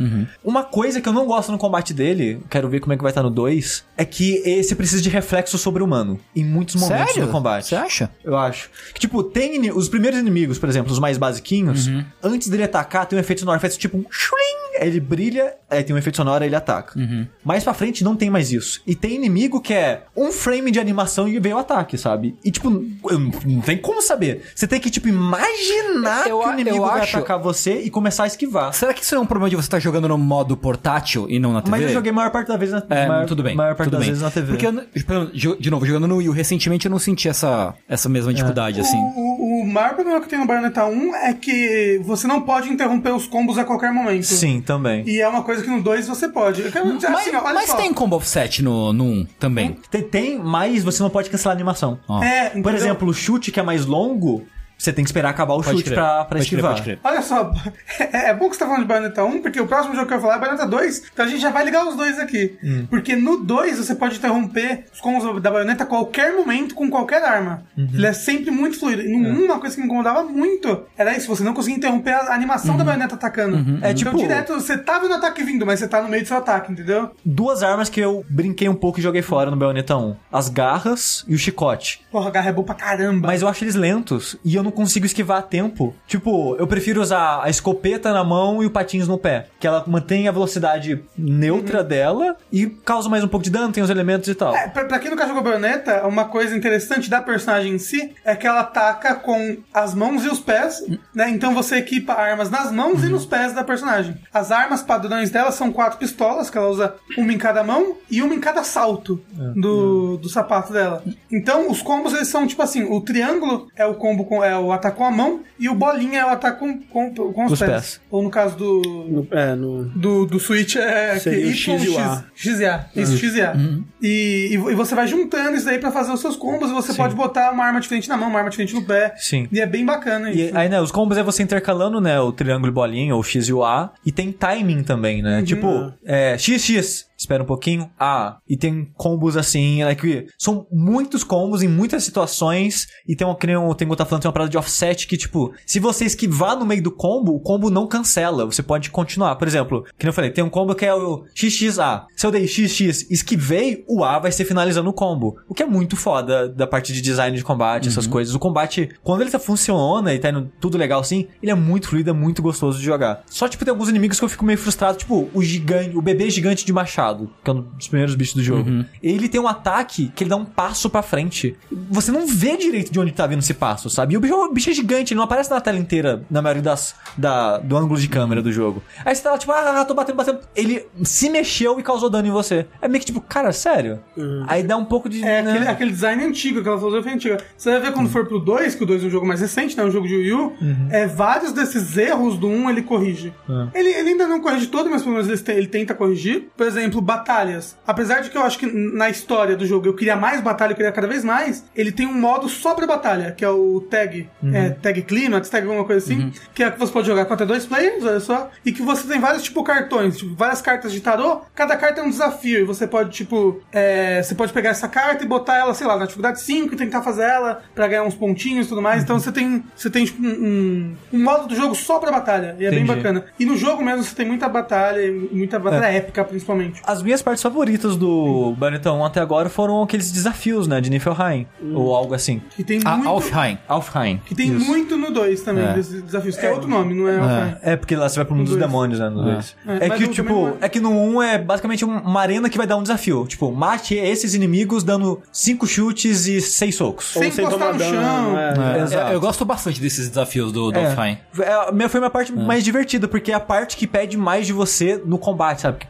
Uma coisa que eu não gosto no combate dele, quero ver como é que vai estar no 2, é que esse precisa de reflexo sobre-humano em muitos momentos Sério? do combate. Você acha? Eu acho. Que, tipo, tem os primeiros inimigos, por exemplo, os mais basiquinhos, Uhum. antes dele atacar, tem um efeito sonoro, faz tipo um shring, ele brilha, aí tem um efeito sonoro, ele ataca. Mais pra frente não tem mais isso. E tem inimigo que é um frame de animação e veio o ataque, sabe? E tipo, não tem como saber. Você tem que, tipo, imaginar Eu- que o inimigo vai acho- atacar você e começar a esquivar. Será que isso não é um problema de você estar jogando no modo portátil e não na TV? Mas eu joguei a maior parte da vez na É, maior, tudo bem. maior parte tudo das bem. vezes na TV. Porque, eu jo- de novo, jogando no Wii U recentemente, eu não senti essa, essa mesma dificuldade, assim. O, o, o maior problema que tem no Bayonetta 1 é que você não pode interromper os combos a qualquer momento. Sim, também. E é uma coisa que no 2 você pode. Quero Mas, assim, mas só. tem combo offset no, no 1 também. Tem, tem, mas você não pode cancelar a animação. Ó. É, Por entendeu? exemplo, o chute que é mais longo, você tem que esperar acabar o Pode chute crer, pra, pra esquivar. crer. Olha só, é, é bom que você tá falando de Bayonetta 1, porque o próximo jogo que eu vou falar é Bayonetta 2, então a gente já vai ligar os dois aqui. Hum. Porque no 2 você pode interromper os combos da Bayonetta a qualquer momento com qualquer arma. Uhum. Ele é sempre muito fluido. E no 1, uma coisa que me incomodava muito era isso, você não conseguia interromper a animação da Bayonetta atacando. É então, tipo- direto, você tá vendo o ataque vindo, mas você tá no meio do seu ataque, entendeu? Duas armas que eu brinquei um pouco e joguei fora no Bayonetta 1. As garras e o chicote. Porra, a garra é boa pra caramba. Mas eu acho eles lentos e eu não consigo esquivar a tempo. Tipo, eu prefiro usar a escopeta na mão e o patins no pé. Que ela mantém a velocidade neutra dela e causa mais um pouco de dano, tem os elementos e tal. É, pra, pra quem nunca jogou Bayonetta, uma coisa interessante da personagem em si é que ela ataca com as mãos e os pés, né? Então você equipa armas nas mãos e nos pés da personagem. As armas padrões dela são quatro pistolas, que ela usa uma em cada mão e uma em cada salto do, do sapato dela. Então os combos eles são tipo assim: o triângulo é o combo com é o ataque com a mão e o bolinha é o ataque com, com, com os Os pés. pés. Ou no caso do, No- é, no. do, do Switch é Seria que o X e o A. X e A. Isso, X e A. E, e e você vai juntando isso daí pra fazer os seus combos e você pode botar uma arma diferente na mão, uma arma diferente no pé. Sim. E é bem bacana E isso. aí, né, os combos é você intercalando, né, o triângulo e bolinha, ou X e o A, e tem timing também, né? Tipo, é, XX, espera um pouquinho, A. E tem combos assim, que são muitos combos em muitas situações, e tem uma, que nem o Tengu tá falando, tem uma parada de offset que, tipo, se você esquivar no meio do combo, o combo não cancela, você pode continuar. Por exemplo, que nem eu falei, tem um combo que é o XXA. Se eu dei XX, esquivei, o A vai ser finalizando o combo. O que é muito foda da parte de design de combate, essas coisas. O combate, quando ele tá, funciona e tá indo tudo legal assim, ele é muito fluido, é muito gostoso de jogar. Só, tipo, tem alguns inimigos que eu fico meio frustrado, tipo, o gigante, o bebê gigante de machado, que é um dos primeiros bichos do jogo. Ele tem um ataque que ele dá um passo pra frente. Você não vê direito de onde tá vindo esse passo, sabe? E o bicho, o bicho é gigante, ele não aparece na tela inteira, na maioria das, da, do ângulo de câmera do jogo. Aí você tá lá, tipo, ah, tô batendo, batendo. Ele se mexeu e causou dano em você. É meio que tipo, cara, sério? Aí dá um pouco de. É né? aquele, aquele design antigo, aquela filosofia antiga. Você vai ver quando for pro 2, que o 2 é um jogo mais recente, né? Um jogo de Wii U, é, vários desses erros do 1 ele corrige. Ele, ele ainda não corrige todo, mas pelo menos ele, ele tenta corrigir. Por exemplo, batalhas. Apesar de que eu acho que na história do jogo eu queria mais batalha, eu queria cada vez mais, ele tem um modo só pra batalha, que é o tag. É, tag Climax, tag alguma coisa assim. Que é que você pode jogar com até dois players, olha só. E que você tem vários, tipo, cartões, tipo, várias cartas de tarô. Cada carta é um desafio. E você pode, tipo, é, você pode pegar essa carta e botar ela, sei lá, na dificuldade 5 e tentar fazer ela pra ganhar uns pontinhos e tudo mais. Então você tem, você tem tipo, um, um, um modo do jogo só pra batalha. E é bem Entendi. bacana. E no jogo mesmo você tem muita batalha, muita batalha épica, principalmente. As minhas partes favoritas do Bayonetta 1 até agora foram aqueles desafios, né? De Niflheim. Ou algo assim. Que tem A muito. Alfheim. Alfheim. Que tem Isso. muito no 2 também, É. desses desafios, que é outro nome, não é, Alfheim. É, porque lá você vai pro mundo dos dois. demônios, né? No dois. É, É, mas que, no tipo, é. é que no 1 é basicamente um- uma arena que vai dar um desafio. Tipo, mate esses inimigos dando cinco chutes e seis socos. Sem Ou sem encostar tomar no dano. chão. É. É, Exato. eu, gosto bastante desses desafios do, do É. Alfheim. É, a minha foi a minha parte mais divertida, porque é a parte que pede mais de você no combate, sabe? Que,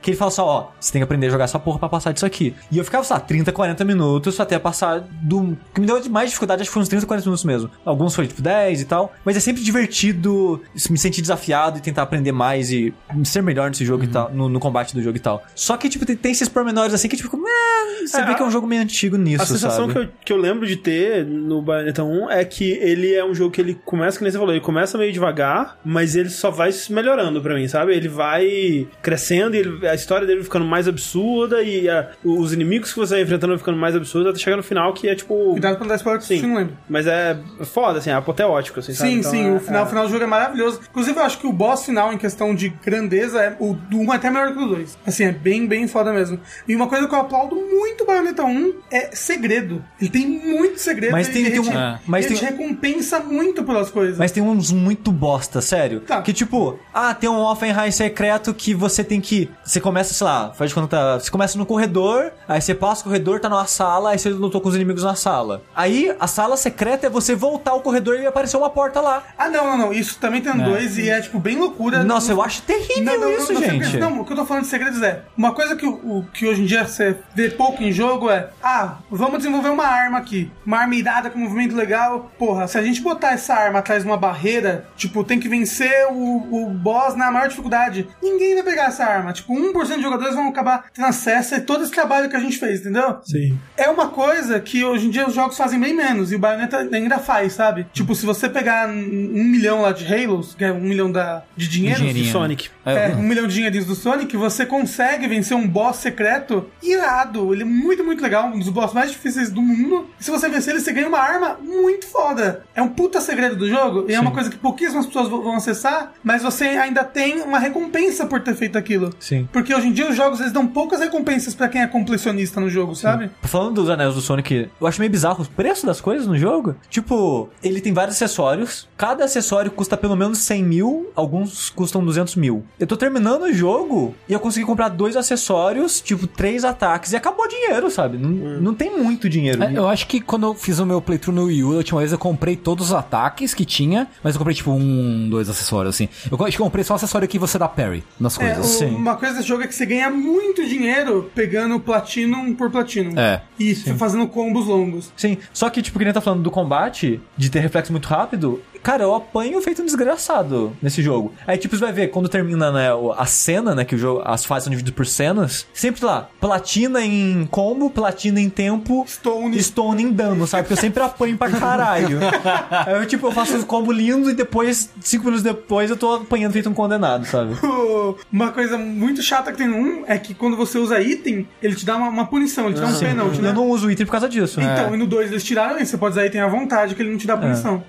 que ele fala só, ó, você tem que aprender a jogar essa porra pra passar disso aqui. E eu ficava, sei lá, 30, 40 minutos até passar do. O que me deu de mais dificuldade, acho que foi uns 30, 40 minutos mesmo. Alguns foi tipo 10 e tal. Mas é sempre divertido me sentir desafiado e tentar aprender mais e ser melhor nesse jogo e tal, no, no combate do jogo e tal. Só que, tipo, tem, tem esses pormenores assim que, tipo, eh, você É, vê que é um jogo meio antigo nisso, A sensação sabe? que eu, que eu lembro de ter no Bayonetta 1 é que ele é um jogo que ele começa, que nem você falou, ele começa meio devagar, mas ele só vai melhorando pra mim, sabe? Ele vai crescendo e ele- a história dele ficando mais absurda e a- os inimigos que você vai enfrentando vão ficando mais absurdos até chegar no final que é tipo. Cuidado não dar spoiler Sim. não lembra. Mas é foda, assim, é apoteótico. assim, sabe? Sim, Então, sim, é- o final, é. final do jogo é maravilhoso. Inclusive, eu acho que o boss final, em questão de grandeza, é, o do 1 é até melhor que o 2. Assim, é bem, bem foda mesmo. E uma coisa que eu aplaudo muito Bayonetta 1 é segredo. Ele tem muito segredo. Mas tem- ele tem um- é. mas ele tem- te recompensa muito pelas coisas. Mas tem uns muito bosta, sério. Tá. Que tipo, ah, tem um Offenheim secreto que você tem que. Você começa, sei lá, faz de conta. tá- Você começa no corredor, aí você passa o corredor, tá numa sala, aí você lutou com os inimigos na sala. Aí a sala secreta é você voltar ao corredor e aparecer uma porta lá. Ah, não, não, não. Isso também tem no 2 e é, tipo, bem loucura. Nossa, eu acho terrível isso, não, gente. segredos- não, o que eu tô falando de segredos é. Uma coisa que, o, o- que hoje em dia você vê pouco em jogo é. Ah, vamos desenvolver uma arma aqui. Uma arma irada com movimento legal. Porra, se a gente botar essa arma atrás de uma barreira, tipo, tem que vencer o, o boss na maior dificuldade. Ninguém vai pegar essa arma. Tipo, 1% de jogadores vão acabar tendo acesso a todo esse trabalho que a gente fez, entendeu? Sim. É uma coisa que hoje em dia os jogos fazem bem menos, e o Bayonetta ainda faz, sabe? Tipo, se você pegar um milhão lá de Halos, que é um milhão da, de dinheiro, Dinheirinho. Sonic. é, um milhão de dinheirinhos do Sonic, você consegue vencer um boss secreto irado. Ele é muito, muito legal, um dos boss mais difíceis do mundo. E se você vencer ele, você ganha uma arma muito foda. É um puta segredo do jogo, e é uma coisa que pouquíssimas pessoas vão vão acessar, mas você ainda tem uma recompensa por ter feito aquilo. Sim. Porque hoje em dia os jogos eles dão poucas recompensas pra quem é completionista no jogo, sabe? Falando dos anéis do Sonic, eu acho meio bizarro o preço das coisas no jogo. Tipo, ele tem vários acessórios. Cada acessório custa pelo menos 100 mil, alguns custam 200 mil. Eu tô terminando o jogo e eu consegui comprar dois acessórios, tipo, três ataques e acabou o dinheiro, sabe? Não, não tem muito dinheiro. É, eu acho que quando eu fiz o meu playthrough no Wii U, a última vez eu comprei todos os ataques que tinha, mas eu comprei tipo um, dois acessórios, assim. Eu acho que comprei só o acessório que você dá parry nas É, coisas. o- sim. uma coisa desse jogo é que você ganha muito dinheiro pegando Platinum por Platinum. É. E fazendo combos longos. Sim, só que, tipo, que nem tá falando do combate, de ter reflexo muito rápido, cara, eu apanho feito um desgraçado nesse jogo. Aí, tipo, você vai ver, quando termina, né, a cena, né, que o jogo, as fases são divididas por cenas, sempre lá, platina em combo, platina em tempo, Stone. stone em dano, sabe? Porque eu sempre apanho pra caralho. Aí eu, tipo, eu faço um combo lindo e depois, cinco minutos depois, eu tô apanhando feito um condenado, sabe? Uma coisa muito chata que tem no 1 é que quando você usa item, ele te dá uma, uma punição, ele te dá um pênalti, né? Eu não uso item por causa disso. né? Então, e no 2 eles tiraram isso, você pode usar item à vontade, que ele não te dá punição.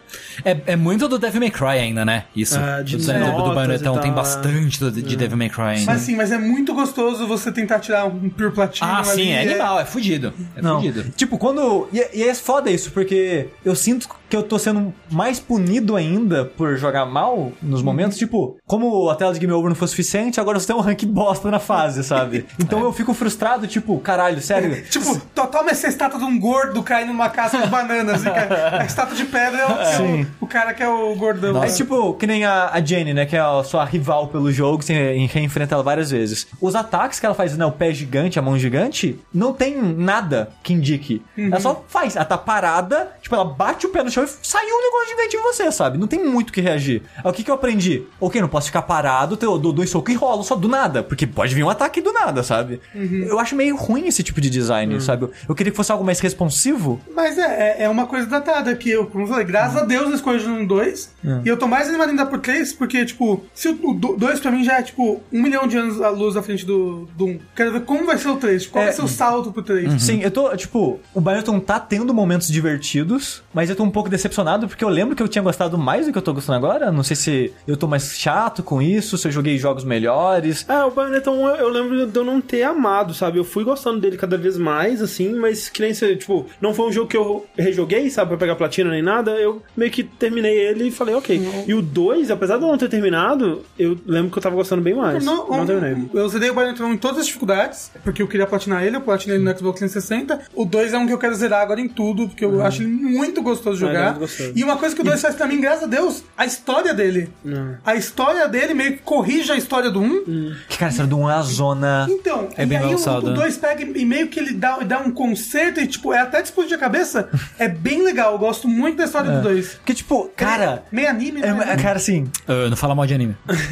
É, é muito do Devil May Cry ainda, né? Isso. É, de do do, Bayonetta tem bastante do- de Devil May Cry ainda. Mas sim, mas é muito gostoso você tentar tirar um Pure Platinum ah, sim, ali, é animal, é fudido. É Não. fudido. Tipo, quando. E, e é foda isso, porque eu sinto que eu tô sendo mais punido ainda por jogar mal nos momentos. Tipo, como a tela de Game Over não foi suficiente, agora você tem um rank bosta na fase, sabe? Então eu fico frustrado, tipo, caralho, sério. Tipo, to- toma essa estátua de um gordo caindo numa casca de bananas. e cai- a estátua de pedra é o, é o, cara que é o gordão. É tipo, que nem a, a Jenny, né? Que é a sua rival pelo jogo, você reenfrenta ela várias vezes. Os ataques que ela faz, né? O pé gigante, a mão gigante, não tem nada que indique. Ela só faz. Ela tá parada, tipo, ela bate o pé no chão e saiu um negócio gigante em você, sabe? Não tem muito o que reagir. Aí o que, que eu aprendi? Ok, não posso ficar parado, eu dou dois socos e rolo só do nada. Porque pode vir um ataque do nada, sabe? Eu acho meio ruim esse tipo de design, sabe? Eu- queria que fosse algo mais responsivo. Mas é, é, é uma coisa datada que eu, como eu falei, graças a Deus eu escolhi no 2. E eu tô mais animado ainda por 3, porque, tipo, se o 2 pra mim já é, tipo, um milhão de anos a luz à frente do 1. Um. Quero ver como vai ser o 3, qual É. vai ser o salto pro 3. Sim, eu tô, tipo, o Bayonetta tá tendo momentos divertidos, mas eu tô um pouco decepcionado porque eu lembro que eu tinha gostado mais do que eu tô gostando agora. Não sei se eu tô mais chato com isso, se eu joguei jogos melhores. É, o Bayonetta 1 eu- lembro de eu não ter amado, sabe? Eu fui gostando dele cada vez mais, assim, mas que nem você, tipo, não foi um jogo que eu rejoguei, sabe, pra pegar platina nem nada, eu meio que terminei ele e falei, ok. E o 2, apesar de eu não ter terminado, eu lembro que eu tava gostando bem mais. Não, Não, um- terminei. eu zerei o Bayonetta 1 em todas as dificuldades, porque eu queria platinar ele, eu platinei ele no Xbox 360. O 2 é um que eu quero zerar agora em tudo, porque eu acho ele muito gostoso de É, ele é jogar. muito gostoso. E uma coisa que o 2 faz pra mim, graças a Deus, a história dele. Não. A história dele meio que corrige a história do 1. Que cara, essa do 1 é a zona. Então, É e bem aí o- lançado, o né? 2 pega e meio que ele dá, dá um concerto e, tipo, é até de explodir a cabeça. é bem legal, eu gosto muito da história do 2. Porque, tipo, cara. Meio anime, É, né? é, cara, assim, Ah, não fala mal de anime.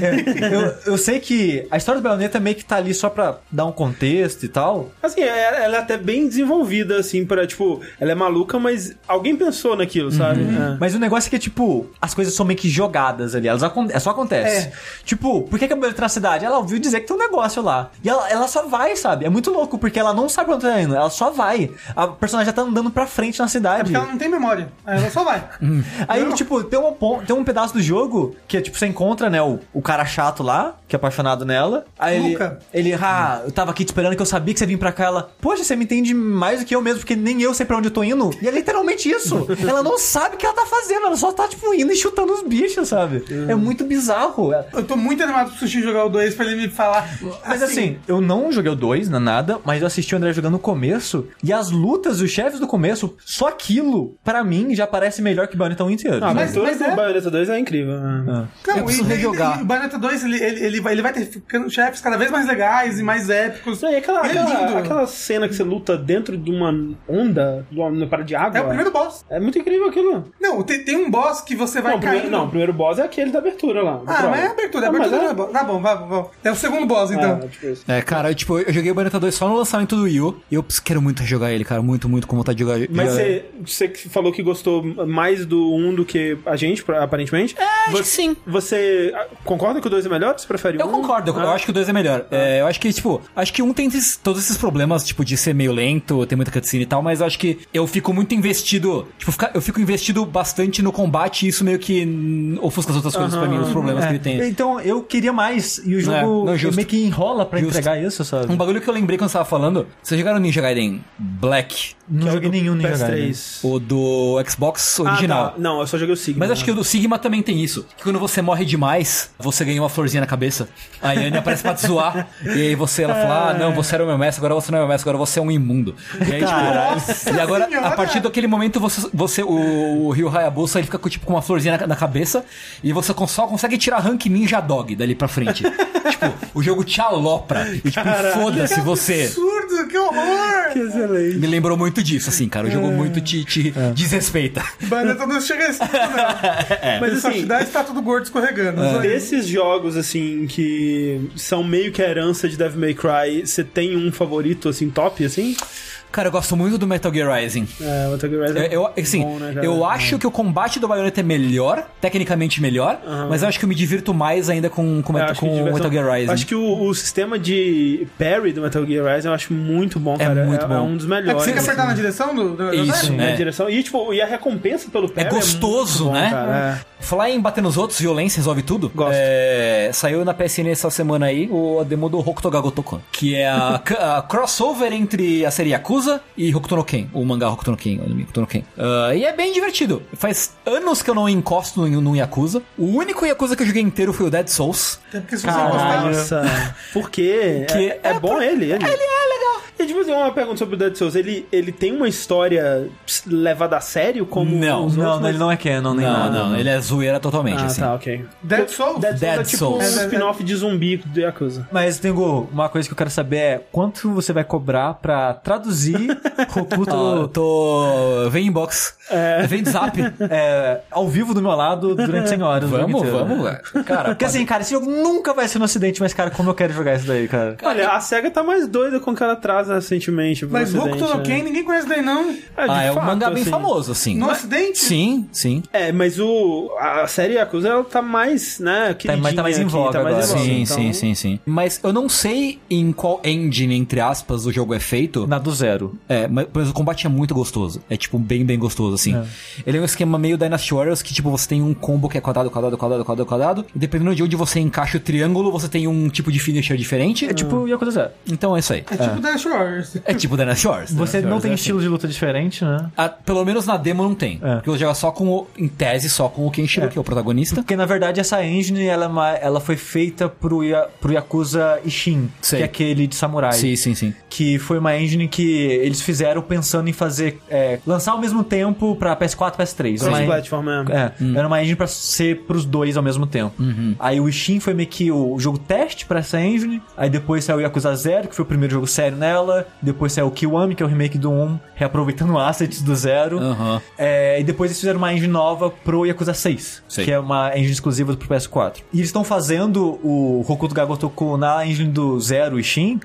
eu, eu sei que a história do Bayonetta meio que tá ali só pra dar um contexto e tal. Assim, é- ela é até bem desenvolvida, assim, pra, tipo, ela é maluca, mas alguém pensou naquilo, sabe? É. Mas o negócio é que, tipo, as coisas são meio que jogadas ali. Elas acon é só acontece. É. Tipo, por que, que a mulher tá na cidade? Ela ouviu dizer que tem um negócio lá. E ela, ela só vai, sabe? É muito louco, porque ela não sabe pra onde tá indo. Ela só vai. A personagem já tá andando pra frente na É cidade. porque ela não tem memória. Ela só vai. Aí, Não. tipo, tem, uma, tem um pedaço do jogo que, tipo, você encontra, né, o, o cara chato lá, que é apaixonado nela. Aí ele, Luca. ele, ah, eu tava aqui te esperando que eu sabia que você vinha pra cá. Ela, poxa, você me entende mais do que eu mesmo, porque nem eu sei pra onde eu tô indo. E é literalmente isso. ela não sabe o que ela tá fazendo, ela só tá, tipo, indo e chutando os bichos, sabe? É muito bizarro. Eu tô muito animado pro Sushi jogar o 2 pra ele me falar. Mas assim, eu não joguei o 2, não é nada, mas eu assisti o André jogando no começo, e as lutas, os chefes do começo, só aquilo, pra mim, já parece melhor que Bayonetta 1 inteiro. Ah, Mas- mas, mas do é- Bayonetta 2 é incrível. né? Não, Eu preciso e- e- rejogar. E, o Bayonetta 2, ele, ele, ele vai, ele vai ter ficando chefes cada vez mais legais e mais épicos. Não, e aquela, Ele é aquela, lindo. aquela cena que você luta dentro de uma onda, de uma, parada de água. É o primeiro boss. É muito incrível aquilo. Não, tem, tem um boss que você vai não, o primeiro, caindo. não, o primeiro boss é aquele da abertura lá. Ah, mas é abertura, é Ah, abertura. é? não é boss. Tá bom, vai, vai. É o segundo boss, então. Ah, tipo. É, cara, eu, tipo, eu joguei o Bayonetta 2 só no lançamento do Wii U. E eu quero muito jogar ele, cara. Muito, muito com vontade de jogar. Mas você, você que falou que gostou mais do 1 do que a gente, aparentemente. acho você, que sim. Você ah, concorda que o 2 é melhor? Você prefere o Eu 1? concordo, eu, Ah. eu acho que o 2 é melhor. É, eu acho que, tipo, acho que um tem esses- todos esses problemas, tipo, de ser meio lento, ter muita cutscene e tal, mas eu acho que eu fico muito investido, tipo, eu fico investido bastante no combate e isso meio que ofusca as outras coisas pra mim, os problemas que ele tem. Então, eu queria mais, e o jogo não, justo. meio que enrola pra Justo. entregar isso, sabe? Um bagulho que eu lembrei quando você tava falando, vocês jogaram Ninja Gaiden Black, Não Que é o joguei do nenhum Ninja PS3. Gaiden. o do Xbox original. Ah, tá. Não, eu só joguei o Sigma. Mas acho que o do Sigma também tem isso. Que quando você morre demais, você ganha uma florzinha na cabeça. Aí a Anne aparece pra te zoar. E aí você, ela fala, ah, não, você era o meu mestre, agora você não é o meu mestre, agora você é um imundo. E aí, tipo, e agora, Senhora! a partir daquele momento, você, você o, o Ryu Hayabusa, ele fica com, tipo, com uma florzinha na, na cabeça. E você só consegue tirar rank Ninja Dog dali pra frente. tipo, o jogo te alopra. E tipo, foda-se você. Absurdo, que horror! Que excelente. Me lembrou muito disso, assim, cara. O jogo muito te, te desrespeita. Bayonetta não chega a esse ponto, não. Mas assim, dá está tudo gordo escorregando. É. Isso. Desses jogos, assim, que são meio que a herança de Devil May Cry, você tem um favorito, assim, top, assim? Cara, eu gosto muito do Metal Gear Rising. É, o Metal Gear Rising Eu, é eu, assim, bom, né, eu acho que o combate do Bayonetta é melhor, tecnicamente melhor, mas eu acho que eu me divirto mais ainda com, com, Metal- com diversão- Metal Gear Rising. Acho que o, o sistema de parry do Metal Gear Rising eu acho muito bom, cara. muito bom. um dos É que melhores. você quer assim. apertar na direção do. do Isso. Sim, É. a direção. E, tipo, e a recompensa pelo parry gostoso, muito bom, né? cara. Falar em bater nos outros, violência resolve tudo. Gosto. É, saiu na PSN essa semana aí o demo do Hokuto ga Gotoku, que é a, a crossover entre a série Yakuza e Hokuto no Ken, o mangá Hokuto no Ken, o anime Hokuto no Ken. Ah, e é bem divertido. Faz anos que eu não encosto no, no Yakuza. O único Yakuza que eu joguei inteiro foi o Dead Souls. É porque se você Caralho. por quê? Que é, é bom ele, ele. Ele é legal. E tipo, fazer uma pergunta sobre o Dead Souls. Ele, ele tem uma história levada a sério como Não, os Não, outros, não, ele não é canon, nem Não, nada. não, ele é zoeira totalmente, Ah, assim. tá, ok. Dead Souls? Dead Souls é Dead tipo Souls. um spin-off de zumbi do Yakuza. Mas, Tengu, uma coisa que eu quero saber é quanto você vai cobrar pra traduzir Ó, eu tô. Vem inbox. Vem de zap. é, ao vivo do meu lado durante 100 horas. o jogo vamos, inteiro. vamos, velho. Cara, Porque assim, cara, esse jogo nunca vai ser no ocidente, mas, cara, como eu quero jogar isso daí, cara. Olha, a SEGA tá mais doida com o que ela traz recentemente. pro Mas Hokuto no? Ken ninguém conhece daí, não. Ah, é um fato, mangá bem assim. famoso, assim. No Mas- ocidente? Sim, sim. É, mas o, a série Yakuza, ela tá mais, né, mais- tá mais em voga aqui, tá mais em agora. voga, Sim, então- sim, sim, sim. Mas eu não sei em qual engine, entre aspas, o jogo é feito. Na do zero. É, mas, mas o combate é muito gostoso. É, tipo, bem, bem gostoso, assim. Ele é um esquema meio Dynasty Warriors, que, tipo, você tem um combo que é quadrado, quadrado, quadrado, quadrado, quadrado. E dependendo de onde você encaixa o triângulo, você tem um tipo de finisher diferente. É tipo Yakuza Zero. Então é isso aí. É tipo Dash Wars. É tipo Dynasty Warriors. Você Dynasty não tem é estilo de luta diferente, né? assim. Ah, pelo menos na demo não tem. É. Porque você joga só com o. Em tese, só com o Kenshiro, que é o protagonista. Porque, na verdade, essa engine, ela, é ela foi feita pro, Ya- pro Yakuza Ishin, Sei. que é aquele de samurai. Sim, sim, sim. Que foi uma engine que eles fizeram pensando em fazer... é, lançar ao mesmo tempo pra PS4 e PS3. Uma en- Cross-platform, é. É, era uma engine pra ser pros dois ao mesmo tempo. Aí o Ishin foi meio que o jogo teste pra essa engine. Aí depois saiu o Yakuza Zero, que foi o primeiro jogo sério nela. Depois saiu o Kiwami, que é o remake do 1, reaproveitando assets do Zero. Aham. É, e depois eles fizeram uma engine nova pro Yakuza 6, Sei. que é uma engine exclusiva pro PS4. E eles estão fazendo o Hokuto ga Gotoku na engine do Zero e Shin,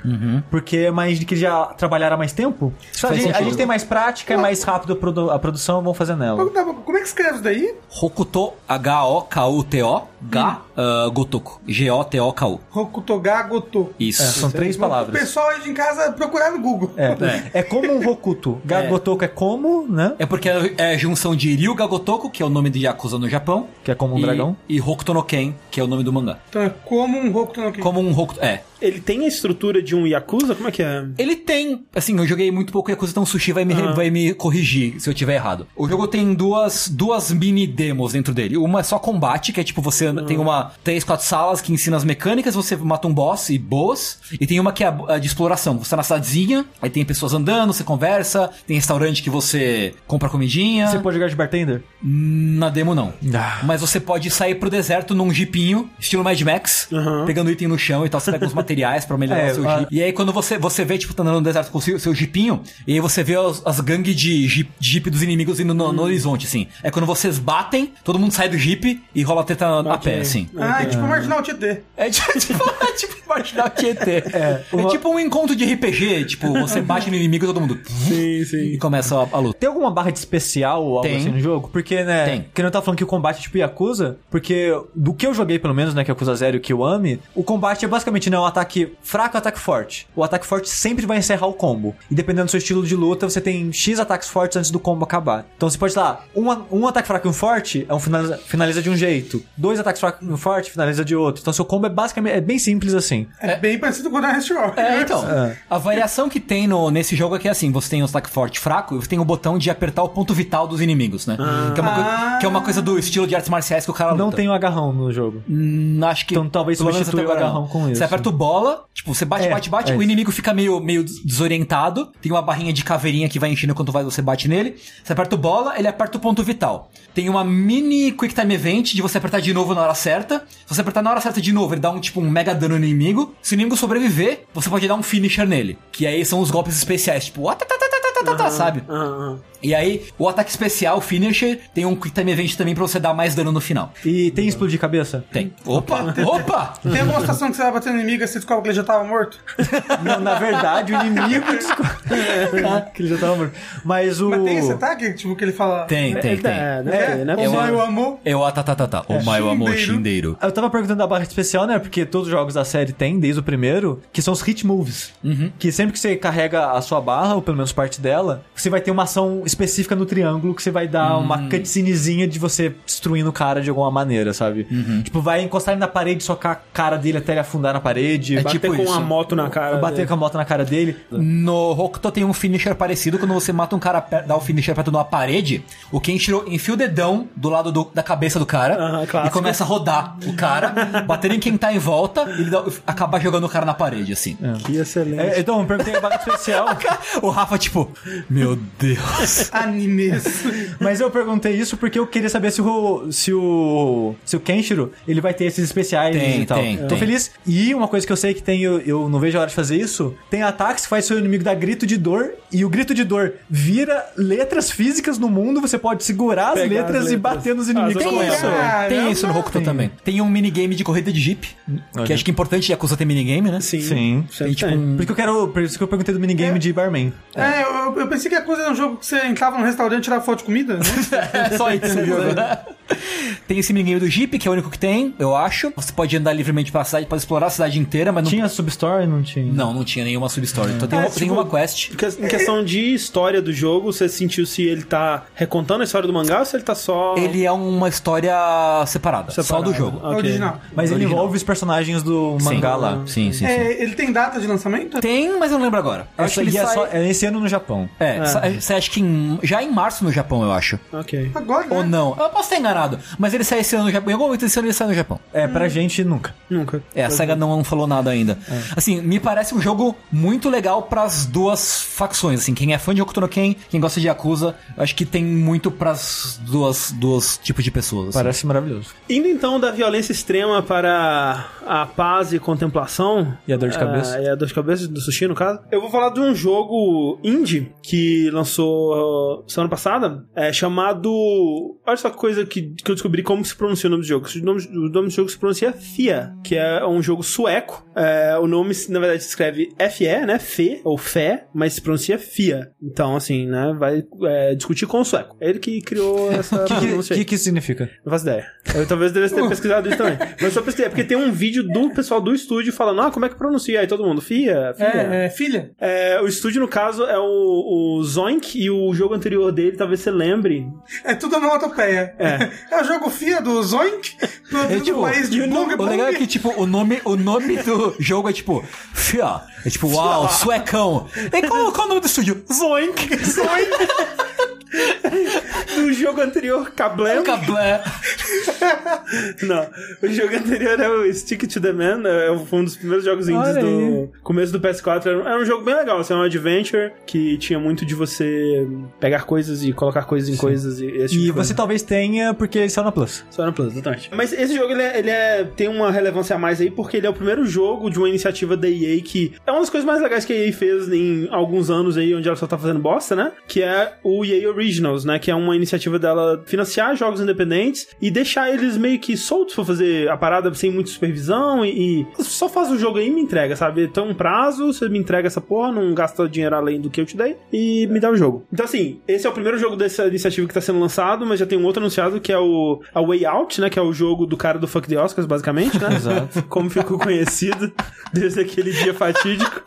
porque é uma engine de que já trabalharam há mais tempo. Só a, gente, a gente tem mais prática, é mais rápido a produ- a produção, vamos fazer nela. Como é que escreve isso daí? Hokuto, H-O-K-U-T-O, Ga, ah, Gotoku. G-O-T-O-K-U. Rokutoga Goto. Isso. É, são três O palavras. pessoal aí de casa procurar no Google. É, é como um Hokuto. Gagotoku é como, né? É porque é a junção de Ryuga Gotoku, que é o nome de Yakuza no Japão. Que é como um e, dragão. E Hokuto no Ken, que é o nome do mangá. Então é como um Hokuto no Ken. Como um Hokuto... É. Ele tem a estrutura de um Yakuza? Como é que é? Ele tem... Assim, eu joguei muito pouco Yakuza, então o Sushi vai me, vai me corrigir se eu tiver errado. O jogo tem duas, duas mini demos dentro dele. Uma é só combate, que é tipo, você tem uma... Três, quatro salas que ensina as mecânicas, você mata um boss e boas. E tem uma que é a, a de exploração. Você tá na cidadezinha, aí tem pessoas andando, você conversa, tem restaurante que você compra comidinha. Você pode jogar de bartender? Na demo não. Ah. Mas você pode sair pro deserto num jeepinho, estilo Mad Max, Uhum. pegando item no chão e tal, você pega uns materiais pra melhorar É, o seu a- jeep. E aí quando você, você vê, tipo, tá andando no deserto com o seu, seu jeepinho, e aí você vê as, as gangues de jeep, jeep dos inimigos indo no, Hum. no horizonte, assim. É quando vocês batem, todo mundo sai do jeep e rola treta a Ok. Pé, assim. Ah, é tipo Marginal TT. É tipo, tipo, é tipo Marginal Tietê. É, uma- tipo um encontro de RPG, tipo, você bate no inimigo e todo mundo... Sim, sim. E começa a, a luta. Tem alguma barra de especial ou algo Tem. assim no jogo? Porque, né? Tem. Que eu tava falando que o combate é tipo Yakuza, porque do que eu joguei, pelo menos, né, que é Yakuza Zero e o Kiwami, o combate é basicamente, né, um ataque fraco e ataque forte. O ataque forte sempre vai encerrar o combo. E dependendo do seu estilo de luta, você tem X ataques fortes antes do combo acabar. Então você pode, sei lá, um, um ataque fraco e um forte é um finaliza, finaliza de um jeito. Dois ataques fracos e um forte finaliza de outro. Então seu combo é basicamente, é bem simples assim. É, bem parecido com o da Rock. É, então. É. A variação que tem no, nesse jogo é que assim, você tem o ataque forte e fraco, e você tem o botão de apertar o ponto vital dos inimigos, né? Que, é uma, Ah. que é uma coisa do estilo de artes marciais que o cara Não luta. tem o agarrão no jogo. Hum, acho que. Então, talvez substitua agora o agarrão não. com isso. Você aperta o bola, tipo, você bate, É, bate, bate, é o inimigo fica meio, meio desorientado. Tem uma barrinha de caveirinha que vai enchendo quando vai, você bate nele. Você aperta o bola, ele aperta o ponto vital. Tem uma mini Quick Time Event de você apertar de novo na hora certa. Se você apertar na hora certa de novo, ele dá um tipo um mega dano no inimigo. Se o inimigo sobreviver, você pode dar um finisher nele. Que aí são os golpes especiais, tipo, "Watatatatata", sabe? Ah, ah. E aí, o ataque especial, o finisher, tem um Quick Time Event também pra você dar mais dano no final. E tem explodir cabeça? Tem. Opa! Opa! Tem alguma situação que você vai bater no inimigo e você descobre que ele já tava morto? Não, na verdade, o inimigo descobre que ele já tava morto. Mas o. Mas tem esse ataque? Tipo, que ele fala... Tem, tem, tem. É, deve ter, né? o Mario amor. É o atatatata. O Maio Amor Shindeiro. Eu tava perguntando da barra especial, né? Porque todos os jogos da série tem, desde o primeiro, que são os hit moves. Que sempre que você carrega a sua barra, ou pelo menos parte dela, você vai ter uma ação específica no triângulo que você vai dar uma cutscenezinha de você destruindo o cara de alguma maneira, sabe? Tipo, vai encostar ele na parede, socar a cara dele até ele afundar na parede. É bater tipo com isso. uma moto na cara. bater dele. com a moto na cara dele. No Hokuto tem um finisher parecido. Quando você mata um cara, dá o finisher perto de uma parede, o Kenshiro enfia o dedão do lado do- da cabeça do cara Aham, e começa a rodar o cara, batendo em quem tá em volta e ele dá- acaba jogando o cara na parede, assim. Que excelente. É, então, eu perguntei a barra especial. O Rafa, tipo, meu Deus. Animes. Mas eu perguntei isso porque eu queria saber se o se o se o Kenshiro ele vai ter esses especiais Tem, e tal. tem, Tô tem. feliz. E uma coisa que eu sei que tem, eu, eu não vejo a hora de fazer isso, tem ataques que faz seu inimigo dar grito de dor e o grito de dor vira letras físicas no mundo, você pode segurar as Pegar as letras, e letras. bater nos inimigos. conheço. isso. Tem isso no Hokuto também. Tem um minigame de corrida de Jeep, que acho que é importante Yakuza ter minigame, né? Sim. Sim. Tem, tipo, tem. um- Por isso que eu quero, por isso que eu perguntei do minigame de Barman. É, eu, eu pensei que a coisa era um jogo que você entrava num restaurante e tirava foto de comida, né? É só isso no jogo. Tem esse minigame do Jeep, que é o único que tem, eu acho. Você pode andar livremente pela cidade, pode explorar a cidade inteira, mas não. Tinha substory, não tinha? Não, não tinha nenhuma substory. Então tem, É, uma, tem tipo, uma quest. Em questão de história do jogo, você sentiu se ele tá recontando a história do mangá ou se ele tá só. Ele é uma história separada, só separado? do jogo. Ok. Original. Mas ele Original. envolve os personagens do mangá sim. lá. Sim, sim, sim. É, ele tem data de lançamento? Tem, mas eu não lembro agora. Eu acho que ele é, sai... só, é esse ano no Japão. É, você acha que em- já em março no Japão, eu acho. Ok. Agora, né? Ou não. Eu posso estar enganado. Mas ele sai esse ano no Japão. Em algum momento desse ano ele sai no Japão. É, pra gente nunca. Nunca. É, a SEGA não falou nada ainda. Assim, me parece um jogo muito legal pras duas facções, assim, quem é fã de Hokuto no Ken, quem gosta de Yakuza, acho que tem muito pras duas, duas tipos de pessoas. assim. Parece maravilhoso. Indo então da violência extrema para a paz e contemplação. E a dor de cabeça. ah, e a dor de cabeça do sushi, no caso. Eu vou falar de um jogo indie que lançou uh, semana passada, é chamado. Olha só que coisa que, que eu descobri como se pronuncia o nome do jogo. O nome, o nome do jogo se pronuncia FIA, que é um jogo sueco. É, o nome, na verdade, se escreve FE, né? Fê, ou Fé, mas se pronuncia FIA. Então, assim, né? Vai é, discutir com o sueco. É ele que criou essa O que, pronúncia aí. que, que isso significa? Não faço ideia. Eu talvez devesse ter pesquisado isso também. Mas só pesquisei, porque tem um vídeo do pessoal do estúdio falando, ah, como é que pronuncia? Aí todo mundo, FIA, FIA. É, é, filha. É, o estúdio, no caso, é o, o Zoink e o jogo anterior dele, talvez você lembre. É tudo onomatopeia. É. É o jogo FIA do Zoink, produzido É, tipo, no país de o Bung O legal é Bung. que, tipo, o nome, o nome do jogo é tipo. Fia. É tipo, uau, suecão. E qual, qual é o nome do estúdio? Zoink. Zoink. No jogo anterior, Kablem. Cablé. Não, o jogo anterior é o Stick to the Man, é, foi um dos primeiros jogos indies do começo do PS4. Era, um- jogo bem legal, assim, um adventure que tinha muito de você pegar coisas e colocar coisas em coisas e esse tipo E você talvez tenha porque ele saiu na Plus. Só no Plus, exatamente. Mas esse jogo, ele, é, ele é- tem uma relevância a mais aí, porque ele é o primeiro jogo de uma iniciativa da EA que é uma das coisas mais legais que a EA fez em alguns anos aí, onde ela só tá fazendo bosta, né? Que é o EA Originals, né? Que é uma iniciativa dela financiar jogos independentes e deixar eles meio que soltos pra fazer a parada sem muita supervisão e, e só faz o jogo aí e me entrega, sabe? Tem um prazo, você me entrega essa porra, não gasta dinheiro além do que eu te dei e me dá o jogo. Então, assim, esse é o primeiro jogo dessa iniciativa que tá sendo lançado, mas já tem um outro anunciado que é o A Way Out, né? Que é o jogo do cara do Fuck the Oscars, basicamente, né? Exato. Como ficou conhecido desde aquele dia fatídico.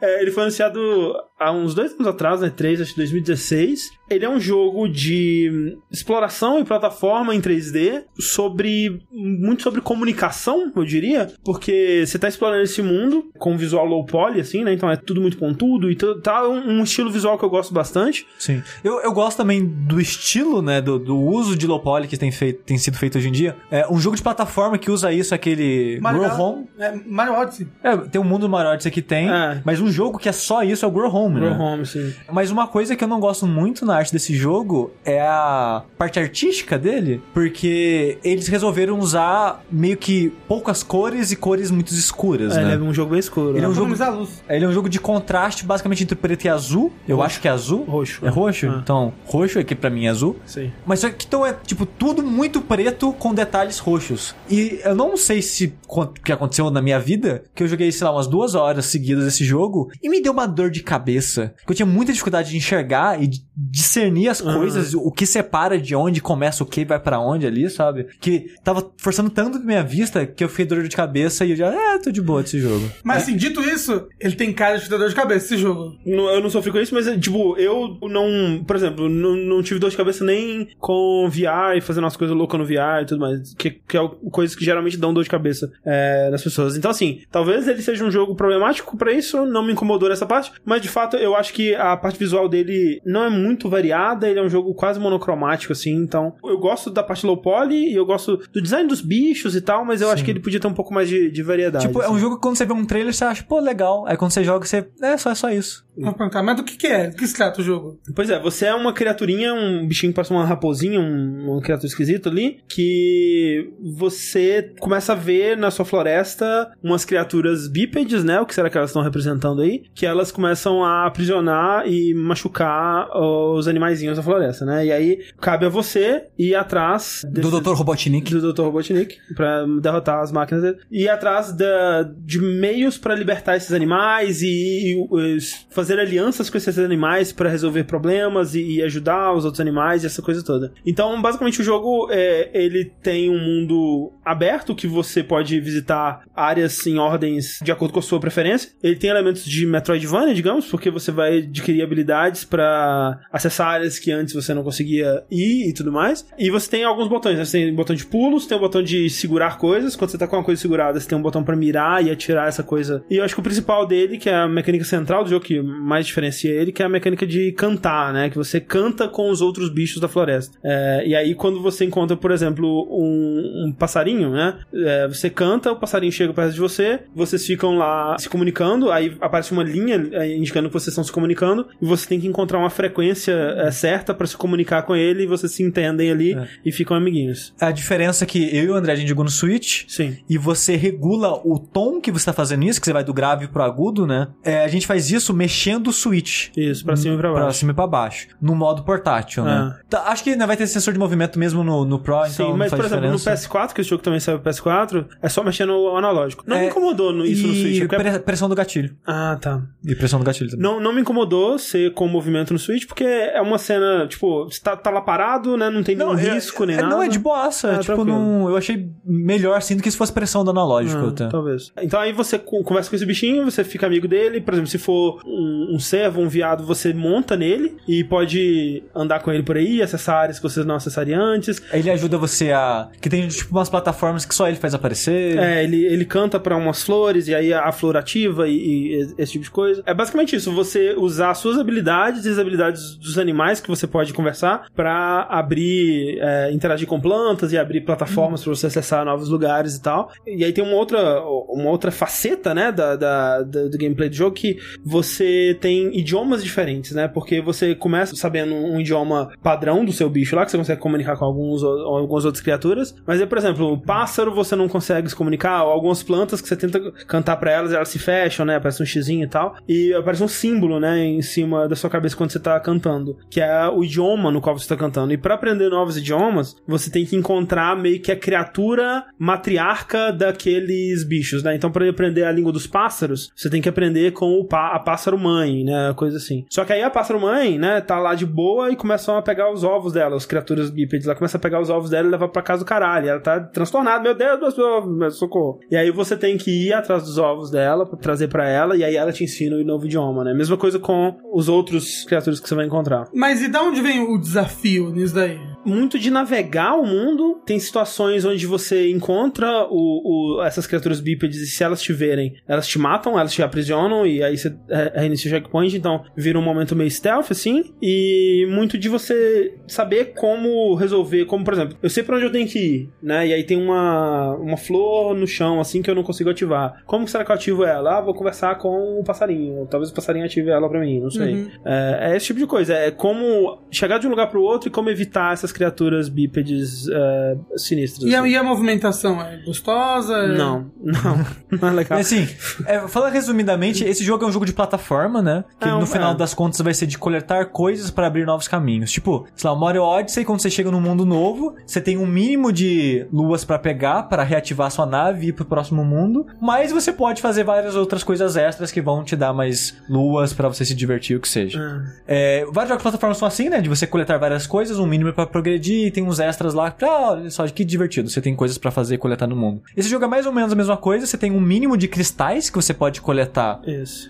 É, ele foi anunciado há uns dois anos atrás, né? Três, acho que 2016. Ele é um jogo de exploração e plataforma em 3D sobre muito sobre comunicação, eu diria, porque você tá explorando esse mundo com visual low poly, assim, né? Então é tudo muito pontudo e tudo, tá um, um estilo visual que eu gosto bastante. Sim. Eu, eu gosto também do estilo, né? Do, do uso de low poly que tem, feito, tem sido feito hoje em dia. É, um jogo de plataforma que usa isso é aquele Mario, Grow Home. É, Mario Odyssey. É, tem o mundo do Mario Odyssey que tem, É. mas um jogo que é só isso é o Grow Home, Grow né? Home, sim. Mas uma coisa que eu não gosto muito na arte desse jogo é a parte artística dele, porque eles resolveram usar meio que poucas cores e cores muito escuras, É, né? ele é um jogo bem escuro. Ele é um jogo- Economizar luz. Ele é um jogo de contraste basicamente entre preto e azul. Eu Roxo. acho que é azul. Roxo. É roxo? Ah. Então, roxo é que pra mim é azul. Sim. Mas só que então é tipo tudo muito preto com detalhes roxos. E eu não sei se o que aconteceu na minha vida, que eu joguei, sei lá, umas duas horas seguidas esse jogo e me deu uma dor de cabeça. Que eu tinha muita dificuldade de enxergar e de discernir as Uhum. coisas, o que separa de onde começa o que e vai pra onde ali, sabe? Que tava forçando tanto a minha vista que eu fiquei dor de cabeça e eu já, é, tô de boa desse jogo. Mas assim, dito isso, ele tem cara de dor de cabeça esse jogo. Não- eu não sofri com isso, mas, tipo, eu não. Por exemplo, não, não tive dor de cabeça nem com VR e fazendo umas coisas loucas no VR e tudo mais. Que, que é coisas que geralmente dão dor de cabeça é, nas pessoas. Então, assim, talvez ele seja um jogo problemático pra isso, não me incomodou nessa parte, mas de fato eu acho que a parte visual dele não é muito variada, ele é um jogo quase monocromático, assim. Então, eu gosto da parte low poly e eu gosto do design dos bichos e tal, mas eu acho que ele podia ter um pouco mais de, de variedade. Tipo, é assim. um jogo que quando você vê um trailer você acha, pô, legal. Aí quando você joga, você, é só, é só isso. Vamos perguntar, mas do que que é? Do que se trata o jogo? Pois é, você é uma criaturinha, um bichinho que parece uma raposinha, um, uma criatura esquisita ali, que você começa a ver na sua floresta umas criaturas bípedes, né? O que será que elas estão representando aí? Que elas começam a aprisionar e machucar os animaizinhos da floresta, né? E aí cabe a você ir atrás Do Dr. Robotnik. do Dr. Robotnik pra derrotar as máquinas dele. E ir atrás da, de meios pra libertar esses animais e, e, fazer alianças com esses animais pra resolver problemas e, e ajudar os outros animais e essa coisa toda. Então, basicamente, o jogo é, ele tem um mundo aberto que você pode visitar áreas em ordens de acordo com a sua preferência. Ele tem elementos de Metroidvania, digamos, porque você vai adquirir habilidades pra acessar áreas que antes você não conseguia ir e tudo mais. E você tem alguns botões, né? Você tem botão de pulos, tem o botão de segurar coisas. Quando você tá com uma coisa segurada, você tem um botão pra mirar e atirar essa coisa. E eu acho que o principal dele, que é a mecânica central do jogo, que mais diferencia ele, que é a mecânica de cantar, né? Que você canta com os outros bichos da floresta. É, e aí, quando você encontra, por exemplo, um, um passarinho, né? É, você canta, o passarinho chega perto de você, vocês ficam lá se comunicando, aí aparece uma linha é, indicando vocês estão se comunicando, e você tem que encontrar uma frequência é, certa pra se comunicar com ele e vocês se entendem ali É. e ficam amiguinhos. A diferença é que eu e o André a gente jogou no Switch. Sim. E você regula o tom que você tá fazendo isso, que você vai do grave pro agudo, né? É, a gente faz isso mexendo o Switch. Isso, pra cima e pra Pra baixo. cima e pra baixo. No modo portátil, né? Tá, acho que ainda vai ter sensor de movimento mesmo no, no Pro, então Sim, não mas por exemplo, diferença. no PS4, que esse jogo também saiu pro PS4, é só mexer no analógico. Não É, me incomodou no- isso no e Switch. porque- pre- pressão do gatilho. Ah, tá. E pressão do gatilho também. Não, não me incomodou ser com movimento no Switch, porque é uma cena, tipo, você tá, tá lá parado, né? Não tem nenhum é- risco nem é, nada. Não, é de boaça. Ah, tipo, tranquilo. não, eu achei melhor assim do que se fosse pressão do analógico. Ah, até. talvez. Então aí você co- conversa com esse bichinho, você fica amigo dele. Por exemplo, se for um, um servo, um viado, você monta nele e pode andar com ele por aí, acessar áreas que vocês não acessariam antes. Ele ajuda você a. Que tem tipo umas plataformas que só ele faz aparecer. É, ele, ele canta pra umas flores e aí a flor ativa e, e esse tipo de coisa. É basicamente isso, você usar as suas habilidades e as habilidades dos animais que você pode conversar pra abrir, é, interagir com plantas e abrir plataformas pra você acessar novos lugares e tal. E aí tem uma outra, uma outra faceta, né, da, da- do gameplay do jogo que você tem idiomas diferentes, né? Porque você começa sabendo um idioma padrão do seu bicho lá, que você consegue comunicar com alguns, algumas outras criaturas. Mas aí, por exemplo, o pássaro você não consegue se comunicar, ou algumas plantas que você tenta cantar pra elas, elas se fecham, né? Aparece um xizinho e tal. E aparece um símbolo, né, em cima da sua cabeça quando você tá cantando, que é o idioma no qual você tá cantando. E pra aprender novos idiomas, você tem que encontrar meio que a criatura matriarca daqueles bichos, né? Então, pra aprender a língua dos pássaros, você tem que aprender com o pá- a pássaro mãe, né? Coisa assim. Só que aí a pássaro mãe, né, tá lá de boa e começam a pegar os ovos dela, as criaturas bípedes lá começam a pegar os ovos dela e levar pra casa do caralho. Ela tá transtornada, meu Deus, meu socorro. E aí você tem que ir atrás dos ovos dela, trazer pra ela, e aí ela te ensina o novo idioma, né? Mesma coisa com os outros criaturas que você vai encontrar. Mas e da onde vem o desafio nisso daí? Muito de navegar o mundo. Tem situações onde você encontra o, o- essas criaturas bípedes e se elas te verem, elas te matam, elas te aprisionam e aí você é, reinicia o checkpoint. Então vira um momento meio stealth, assim. E muito de você saber como resolver. Como, por exemplo, eu sei pra onde eu tenho que ir, né? E aí tem uma, uma flor no chão, assim, que eu não consigo ativar. Como será que eu ativo ela? Ah, vou conversar com o passarinho. Talvez o passarinho ative ela pra mim, não sei. Uhum. É, é esse tipo de coisa. É como chegar de um lugar pro outro e como evitar essas criaturas bípedes é, sinistras. E a, assim. e a movimentação é gostosa? É- Não, não, não é legal. Assim, é, falando resumidamente, esse jogo é um jogo de plataforma, né? Que É um- no final é. das contas vai ser de coletar coisas pra abrir novos caminhos. Tipo, sei lá, o Mario Odyssey, quando você chega num mundo novo, você tem um mínimo de luas pra pegar, pra reativar sua nave e ir pro próximo mundo. Mas você pode fazer várias outras coisas extras que vão te dar mais luas pra você se divertir, o que seja. É, vários jogos de plataforma são assim, né? De você coletar várias coisas, um mínimo pra progredir, tem uns extras lá. Pra, ah, olha só, que divertido. Você tem coisas pra fazer e coletar no mundo. Esse jogo é mais ou menos a mesma coisa. Você tem um mínimo de cristais que você pode coletar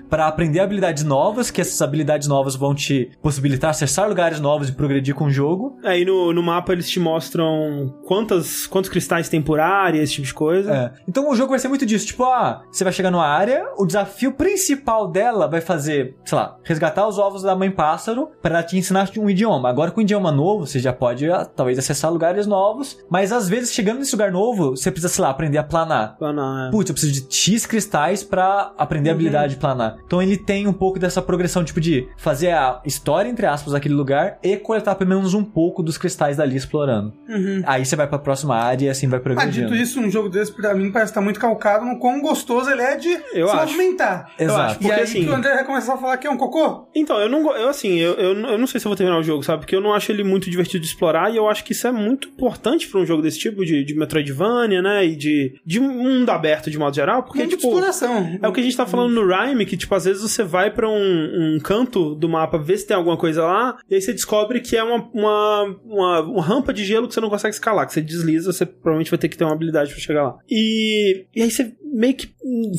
pra aprender habilidades novas, que essas habilidades novas vão te possibilitar acessar lugares novos e progredir com o jogo. Aí no, no mapa eles te mostram quantas, quantos cristais tem por área, esse tipo de coisa. É. Então o jogo vai ser muito disso. Tipo, ah, você vai chegar numa área, o desafio principal dela vai fazer, sei lá, resgatar os ovos da mãe pássaro para te ensinar um idioma. Agora com um idioma novo, você já pode ah, talvez acessar lugares novos, mas às vezes chegando nesse lugar novo, você precisa, sei lá, aprender a planar. Não, é. Putz, eu preciso de X cristais pra aprender a habilidade de planar. Então ele tem um pouco dessa progressão, tipo de fazer a história, entre aspas, daquele lugar e coletar pelo menos um pouco dos cristais dali explorando. Uhum. Aí você vai pra próxima área e assim vai Ah, progredindo. dito isso, um jogo desse pra mim parece estar muito calcado no quão gostoso ele é de Eu se acho. movimentar. Eu Exato. acho, E porque aí assim... que o André vai começar a falar que é um cocô? Então, eu não eu assim, eu, eu, eu não sei se eu vou terminar o jogo, sabe? Porque eu não acho ele muito divertido de explorar e eu acho que isso é muito importante pra um jogo desse tipo, de, de Metroidvania, né? E de, de mundo aberto de modo geral, porque, tipo. exploração. É o que a gente tá falando no Rhyme, que, tipo, às vezes você vai pra um, um canto do mapa ver se tem alguma coisa lá, e aí você descobre que é uma, uma, uma, uma rampa de gelo que você não consegue escalar, que você desliza, você provavelmente vai ter que ter uma habilidade pra chegar lá. E, e aí você meio que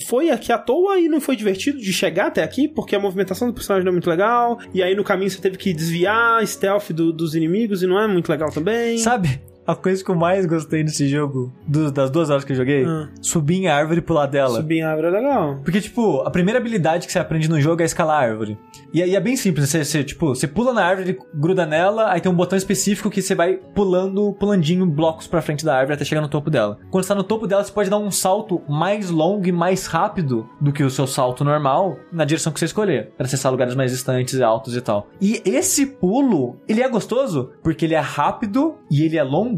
foi aqui à toa e não foi divertido de chegar até aqui, porque a movimentação do personagem não é muito legal, e aí no caminho você teve que desviar stealth do- dos inimigos e não é muito legal também. Sabe? A coisa que eu mais gostei desse jogo, do- das duas horas que eu joguei, Ah. subir em árvore e pular dela. Subir em árvore é legal. Porque, tipo, a primeira habilidade que você aprende no jogo é escalar a árvore. E aí é bem simples, você, você, tipo, você pula na árvore, gruda nela, aí tem um botão específico que você vai pulando, pulandinho blocos pra frente da árvore até chegar no topo dela. Quando você tá no topo dela, você pode dar um salto mais longo e mais rápido do que o seu salto normal na direção que você escolher, pra acessar lugares mais distantes e altos e tal. E esse pulo, ele é gostoso porque ele é rápido e ele é longo,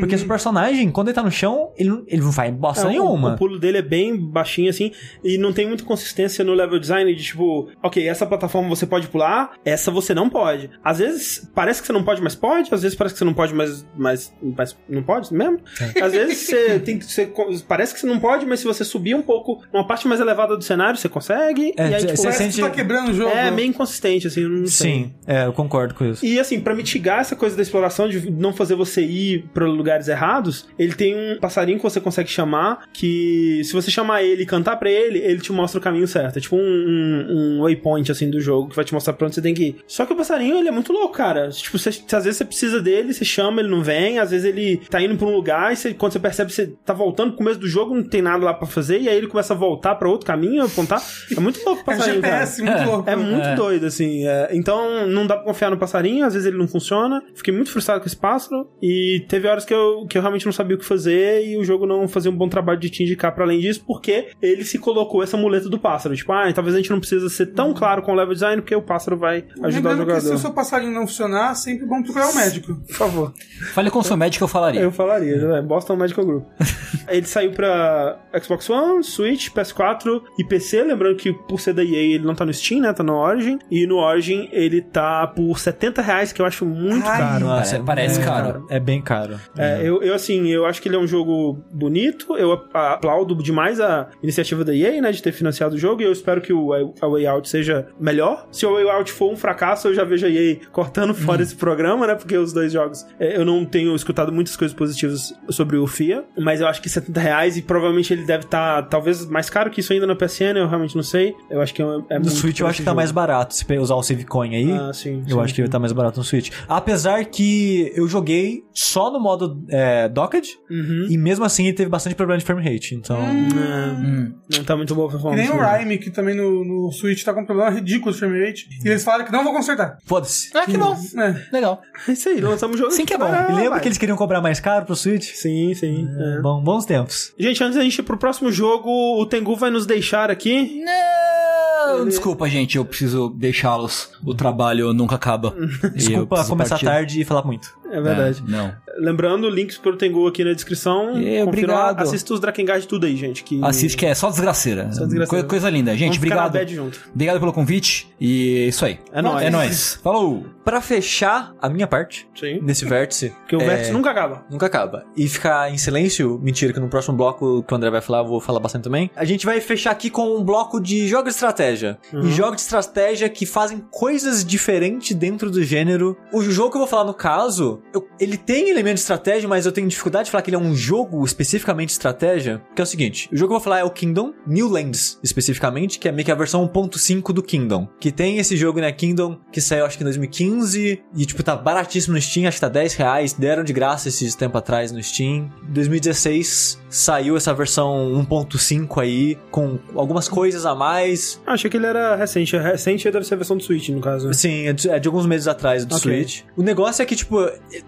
porque seu personagem, quando ele tá no chão, ele, não- ele não faz bosta É, o- nenhuma. O, pulo dele é bem baixinho assim e não tem muita consistência no level design de tipo, ok, essa plataforma você pode pular, essa você não pode. Às vezes parece que você não pode, mas pode, às vezes parece que você não pode, mas, mas, mas não pode mesmo. Às vezes você tem que você, parece que você não pode, mas se você subir um pouco uma parte mais elevada do cenário, você consegue. É, e aí, tipo, Você Parece que sente- tu tá quebrando o jogo. é meio inconsistente, assim. Sim, é, eu concordo com isso. E assim, pra mitigar essa coisa da exploração, de não fazer você ir pra lugares errados, ele tem um passarinho que você consegue chamar, que se você chamar ele e cantar pra ele, ele te mostra o caminho certo. É tipo um, um, um waypoint, assim, do jogo, que vai te mostrar pra onde você tem que ir. Só que o passarinho, ele é muito louco, cara. Tipo, você, às vezes você precisa dele, você chama, ele não vem, às vezes ele tá indo pra um lugar e você- quando você percebe, você tá voltando pro começo do jogo, não tem nada lá pra fazer, e aí ele começa a voltar pra outro caminho, apontar. É muito louco o É passarinho, cara. GPS, muito louco. É muito É. doido, assim. é. então, não dá pra confiar no passarinho, às vezes ele não funciona. Fiquei muito frustrado com esse pássaro. E teve horas que eu, que eu realmente não sabia o que fazer e o jogo não fazia um bom trabalho de te indicar pra além disso, porque ele se colocou essa muleta do pássaro. Tipo, ah, talvez a gente não precisa ser tão claro com o level design, porque o pássaro vai ajudar o Lembrando que se jogador. o seu passarinho não funcionar, sempre bom procurar o médico. Por favor. Fale com o seu médico, eu falaria. Eu falaria, né? Boston Medical Group. ele saiu pra Xbox One, Switch, PS4 e PC. Lembrando que por ser da EA ele não tá no Steam, né? Tá no Origin. E no Origin ele tá por 70 reais, que eu acho muito Ai, caro. Nossa, parece é, caro. É bem caro. É, eu, eu, assim, eu acho que ele é um jogo bonito, eu ap- aplaudo demais a iniciativa da EA, né, de ter financiado o jogo, e eu espero que o a Way Out seja melhor. Se o Way Out for um fracasso, eu já vejo a EA cortando fora esse programa, né, porque os dois jogos, é, eu não tenho escutado muitas coisas positivas sobre o FIA, mas eu acho que 70 reais, e provavelmente ele deve estar, talvez, mais caro que isso ainda na PSN, eu realmente não sei, eu acho que é, é No muito Switch eu acho que tá jogo. mais barato se usar o Save Coin aí. Ah, sim. Eu sim, acho que sim. tá mais barato no Switch. Apesar que eu joguei só no modo é, Docked, Uhum. e mesmo assim ele teve bastante problema de frame rate. Então. É, Hum. não tá muito boa a E performance. nem o? Rhyme, que também no, no Switch tá com um problema ridículo de frame rate. E eles falaram que não vão consertar. Foda-se. Ah, que bom. É. Legal. É isso aí, lançamos o jogo. Sim que é bom. Ah, lembra vai. que eles queriam cobrar mais caro pro Switch? Sim, sim. é. Bom, bons tempos. Gente, antes da gente ir pro próximo jogo, o Tengu vai nos deixar aqui. Não! Desculpa, gente, eu preciso deixá-los. O trabalho nunca acaba. Desculpa começar partir. tarde e falar muito. É verdade. É, não. Lembrando, links pro Tengu aqui na descrição. É, Confira obrigado. Assista os Drakengard tudo aí, gente. Que... Assiste que é só desgraceira. Só desgraceira. Coisa, coisa linda. Gente, Vamos obrigado. Obrigado pelo convite. E é isso aí. É nóis. É nóis. Falou! Pra fechar a minha parte Sim. desse vértice. Porque o é, vértice nunca acaba. Nunca acaba. E ficar em silêncio, mentira, que no próximo bloco que o André vai falar, eu vou falar bastante também. A gente vai fechar aqui com um bloco de jogos de estratégia. Uhum. E jogos de estratégia que fazem coisas diferentes dentro do gênero. O jogo que eu vou falar no caso, eu- ele tem elemento de estratégia, mas eu tenho dificuldade de falar que ele é um jogo especificamente de estratégia. Que é o seguinte: o jogo que eu vou falar é o Kingdom, New Lands especificamente, que é meio que a versão 1.5 do Kingdom. Que tem esse jogo, né, Kingdom, que saiu acho que em 2015 e tipo tá baratíssimo no Steam, acho que tá 10 reais, deram de graça esses tempo atrás no Steam. Em 2016 saiu essa versão 1.5 aí, com algumas coisas a mais. Ah, achei que ele era recente. Recente deve ser a versão do Switch, no caso. né? Sim, é de, é de alguns meses atrás do Ok. Switch. O negócio é que, tipo,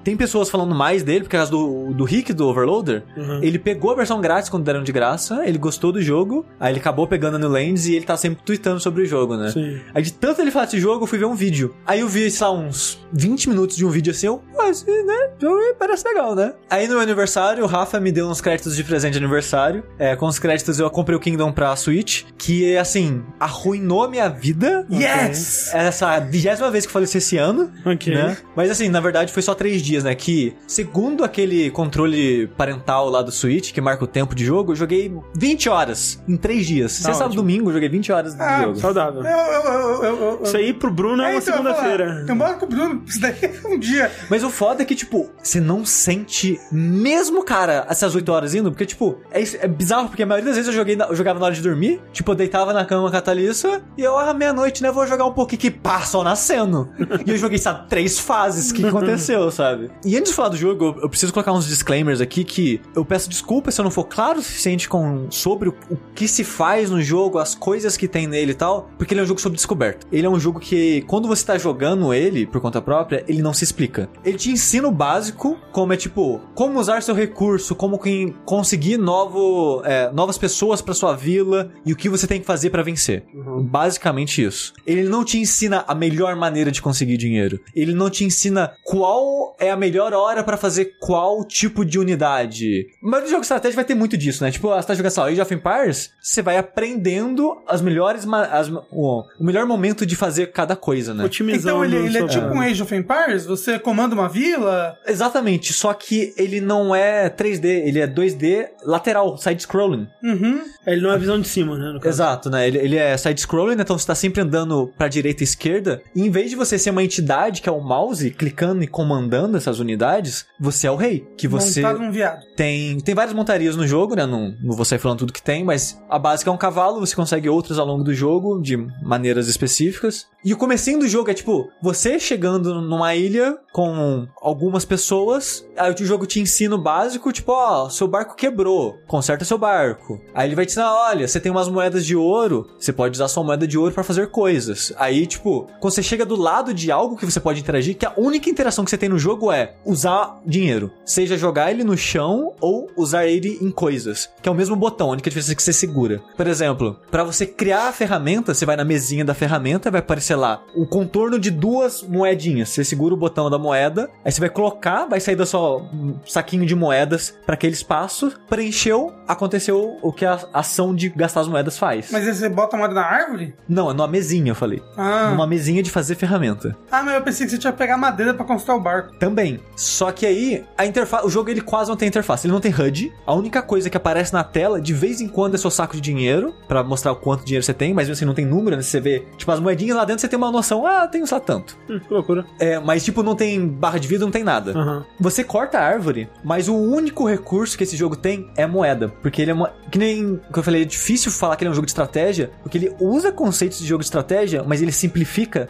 tem pessoas falando mais dele, por causa do, do Rick, do Overloader. Uhum. Ele pegou a versão grátis quando deram de graça, ele gostou do jogo, aí ele acabou pegando New Lands e ele tá sempre tweetando sobre o jogo, né? Sim. Aí de tanto ele falar desse jogo, eu fui ver um vídeo. Aí eu vi, sei lá, uns 20 minutos de um vídeo assim, eu, esse, né, jogo aí parece legal, né? Aí no meu aniversário, o Rafa me deu uns créditos de presente de aniversário. É, com os créditos eu comprei o Kingdom pra Switch, que, assim, arruinou minha vida. Yes! Essa vigésima vez que eu falei isso esse ano, Ok. né? Mas assim, na verdade foi só três dias, né? Que, segundo aquele controle parental lá do Switch, que marca o tempo de jogo, eu joguei 20 horas em três dias. Tá você sabe ótimo. domingo, eu joguei 20 horas de Ah, jogo. Saudável. Eu, eu, eu, eu, eu, Isso aí pro Bruno é, uma então, eu segunda-feira. Então bora com o Bruno, isso daí é um dia. Mas eu, foda é que, tipo, você não sente mesmo, cara, essas 8 horas indo, porque, tipo, é, é bizarro, porque a maioria das vezes eu, joguei na- eu jogava na hora de dormir, tipo, eu deitava na cama com a Thalissa, e eu, ah, meia-noite, né, vou jogar um pouquinho que pá, sol nascendo. e eu joguei, sabe, três fases, que aconteceu, sabe? E antes de falar do jogo, eu, eu preciso colocar uns disclaimers aqui que eu peço desculpas se eu não for claro o suficiente com, sobre o, o que se faz no jogo, as coisas que tem nele e tal, porque ele é um jogo sobre descoberta. Ele é um jogo que, quando você tá jogando ele por conta própria, ele não se explica. Ele te ensina o básico, como é tipo, como usar seu recurso, como quem conseguir novo, é, novas pessoas pra sua vila e o que você tem que fazer pra vencer. Basicamente isso. Ele não te ensina a melhor maneira de conseguir dinheiro. Ele não te ensina qual é a melhor hora pra fazer qual tipo de unidade. Mas no jogo de estratégia vai ter muito disso, né? Tipo, você tá jogando só Age of Empires, você vai aprendendo as melhores as- o, o melhor momento de fazer cada coisa, né? Otimizando Então ele, ele é tipo um Age of Empires? Você comanda uma vila? Exatamente, só que ele não é 3D, ele é 2D lateral, side-scrolling. Uhum. Ele não é visão de cima, né? Exato, né? Ele, ele é side-scrolling, então você tá sempre andando pra direita e esquerda. E em vez de você ser uma entidade que é o mouse, clicando e comandando essas unidades, você é o rei. Que você Montado num viado. tem. Tem várias montarias no jogo, né? Não, não vou sair falando tudo que tem, mas a básica é um cavalo, você consegue outras ao longo do jogo, de maneiras específicas. E o comecinho do jogo é tipo, você chegando numa ilha com algumas pessoas, aí o jogo te ensina o básico, tipo, ó, seu barco quebrou, conserta seu barco. Aí ele vai te ensinar, olha, você tem umas moedas de ouro, você pode usar sua moeda de ouro pra fazer coisas. Aí, tipo, quando você chega do lado de algo que você pode interagir, que a única interação que você tem no jogo é usar dinheiro. Seja jogar ele no chão ou usar ele em coisas. Que é o mesmo botão, a única diferença é que você segura. Por exemplo, pra você criar a ferramenta, você vai na mesinha da ferramenta, vai aparecer lá o contorno de duas moedinhas. Você segura o botão da moeda, aí você vai colocar, vai sair da sua um saquinho de moedas pra aquele espaço, preencheu, aconteceu o que a ação de gastar as moedas faz. Mas aí você bota a moeda na árvore? Não, é numa mesinha, eu falei. Ah. Numa mesinha de fazer ferramenta. Ah, mas eu pensei que você tinha que pegar madeira pra construir o barco. Também. Só que aí, a interface, o jogo ele quase não tem interface. Ele não tem HUD. A única coisa que aparece na tela, de vez em quando, é seu saco de dinheiro, pra mostrar o quanto dinheiro você tem, mas assim, não tem número, né? Você vê, tipo, as moedinhas lá dentro, você tem uma noção, ah, tenho só tanto. Hum, que loucura. É, mas tipo, não tem barra de vida, não tem nada. Aham. Você corta a árvore, mas o único recurso que esse jogo tem é moeda. Porque ele é uma. Que nem que eu falei, é difícil falar que ele é um jogo de estratégia, porque ele usa conceitos de jogo de estratégia, mas ele simplifica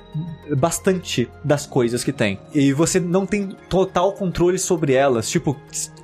bastante das coisas que tem. E você não tem total controle sobre elas. Tipo,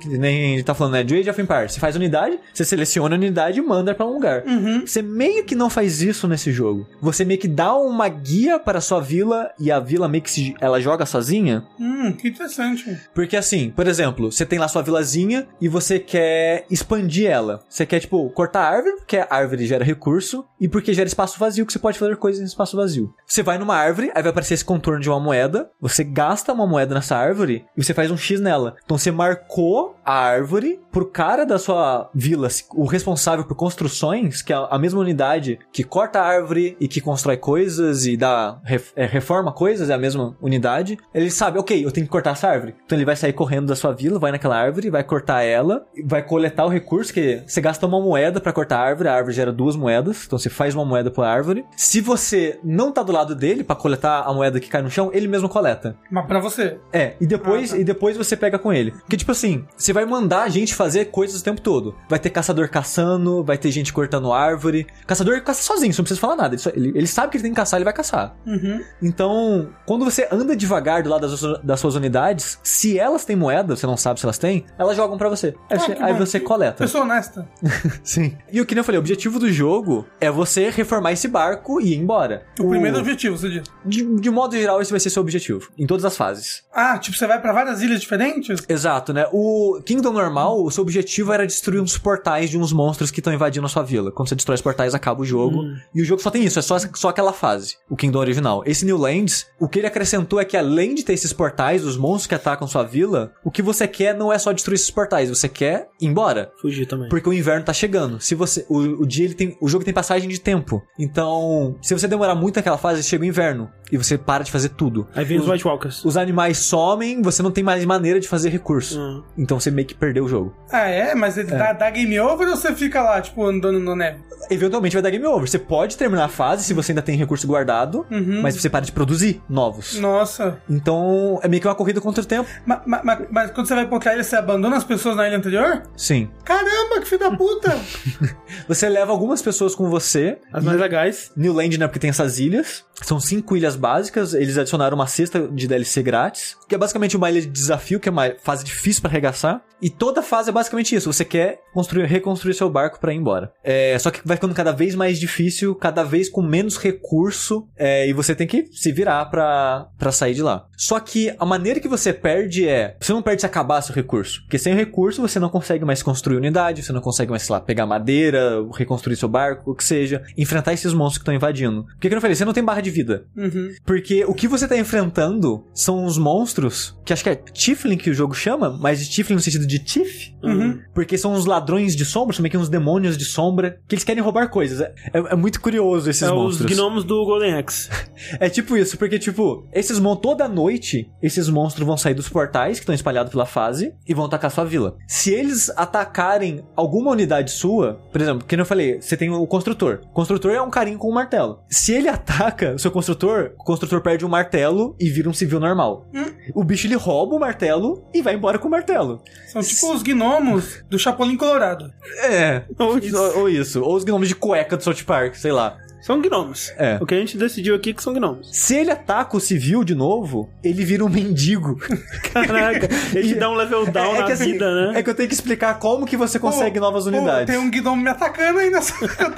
nem gente tá falando, né? De Age of Empires. Você faz unidade, você seleciona a unidade e manda pra um lugar. Uhum. Você meio que não faz isso nesse jogo. Você meio que dá uma guia para a sua vila e a vila meio que se, ela joga sozinha. Hum, que interessante. Porque assim, por exemplo, você tem lá sua vilazinha e você quer expandir ela. Você quer, tipo, cortar a árvore, porque a árvore gera recurso, e porque gera espaço vazio, que você pode fazer coisas em espaço vazio. Você vai numa árvore, aí vai aparecer esse contorno de uma moeda, você gasta uma moeda nessa árvore e você faz um X nela. Então você marcou a árvore pro cara da sua vila, o responsável por construções, que é a mesma unidade que corta a árvore e que constrói coisas e dá é, reforma coisas, é a mesma unidade. Ele sabe, ok, eu tenho que cortar essa árvore. Então ele vai sair correndo da sua vila, vai naquela árvore, vai cortar ela, vai coletar o recurso que você gasta uma moeda pra cortar a árvore, a árvore gera duas moedas, então você faz uma moeda por árvore. Se você não tá do lado dele pra coletar a moeda que cai no chão, ele mesmo coleta. Mas pra você. É, e depois, Ah, tá. e depois você pega com ele. Porque, tipo assim, você vai mandar a gente fazer coisas o tempo todo. Vai ter caçador caçando, vai ter gente cortando árvore. Caçador caça sozinho, você não precisa falar nada. Ele, só- ele- ele sabe que ele tem que caçar, ele vai caçar. Uhum. Então, quando você anda devagar do lado das, das suas unidades, se elas têm moeda, você não sabe se elas têm, elas jogam pra você. Aí, Ah, você, aí você coleta. Pessoa honesta. Sim. E o que nem eu falei, o objetivo do jogo é você reformar esse barco e ir embora. O, primeiro objetivo, você diz. De, de modo geral, esse vai ser seu objetivo. Em todas as fases. Ah, tipo, você vai pra várias ilhas diferentes? Exato, né? O Kingdom normal, o seu objetivo era destruir uns portais de uns monstros que estão invadindo a sua vila. Quando você destrói os portais, acaba o jogo. E o jogo só tem isso, é só, só aquela fase. O Kingdom original. Esse New Lands, o que ele acrescentou é que além de ter esses portais, os monstros que atacam sua vila, o que você quer não é só destruir esses portais, você quer ir embora. Fugir também. Porque o inverno tá chegando. Se você. O, o dia ele tem. O jogo tem passagem de tempo. Então, se você demorar muito naquela fase, chega o inverno. E você para de fazer tudo. Aí vem os White Walkers. Os animais somem, você não tem mais maneira de fazer recurso. Hum. Então você meio que perdeu o jogo. Ah, é? Mas ele Dá, dá game over ou você fica lá, tipo, andando no neve? Eventualmente vai dar game over. Você pode terminar a fase se você ainda tem recurso guardado, Uhum. mas você para de produzir novos. Nossa. Então é meio que uma corrida contra o tempo. Ma- ma- ma- Mas, quando você vai pra outra ilha, você abandona as pessoas na ilha anterior? Sim. Caramba, que filho da puta! Você leva algumas pessoas com você. As mais legais. New Land, né? Porque tem essas ilhas. São cinco ilhas básicas. Eles adicionaram uma cesta de DLC grátis. Que é basicamente uma ilha de desafio, que é uma fase difícil pra arregaçar. E toda fase é basicamente isso. Você quer construir, reconstruir seu barco pra ir embora. É, só que vai ficando cada vez mais difícil, cada vez com menos recurso. é, e você tem que se virar pra sair de lá. Só que a maneira que você perde é. Você não perde se acabar seu recurso. Porque sem recurso você não consegue mais construir unidade, você não consegue mais, sei lá, pegar madeira, reconstruir seu barco, o que seja. Enfrentar esses monstros que estão invadindo. Porque que eu não falei, você não tem barra de vida. Uhum. Porque o que você tá enfrentando são os monstros, que acho que é Tiflin que o jogo chama, mas de Tiflin no sentido de Tif. Uhum. Porque são uns ladrões de sombra, são meio que uns demônios de sombra, que eles querem roubar coisas. É, é- é muito curioso esses é monstros. os gnomos do Golden Axe. É tipo isso, porque, tipo, esses mon toda noite, esses monstros vão sair dos portais que estão espalhados pela fase e vão atacar sua vila. Se eles atacarem alguma unidade sua, por exemplo, que eu falei, você tem o construtor. O construtor é um carinho com um martelo. Se ele ataca o seu construtor, o construtor perde o martelo e vira um civil normal. O bicho ele rouba o martelo e vai embora com o martelo. São tipo os gnomos do Chapolin Colorado. É. Ou Ou. Ou, isso. Ou os gnomos de cueca do South Park, sei lá. São gnomos. É. O que a gente decidiu aqui é que são gnomos. Se ele ataca o civil de novo, ele vira um mendigo. Caraca, ele dá um level down na que assim, vida, né? É que eu tenho que explicar como que você consegue Pô, novas pô, unidades. tem um gnomo me atacando aí nessa. Eu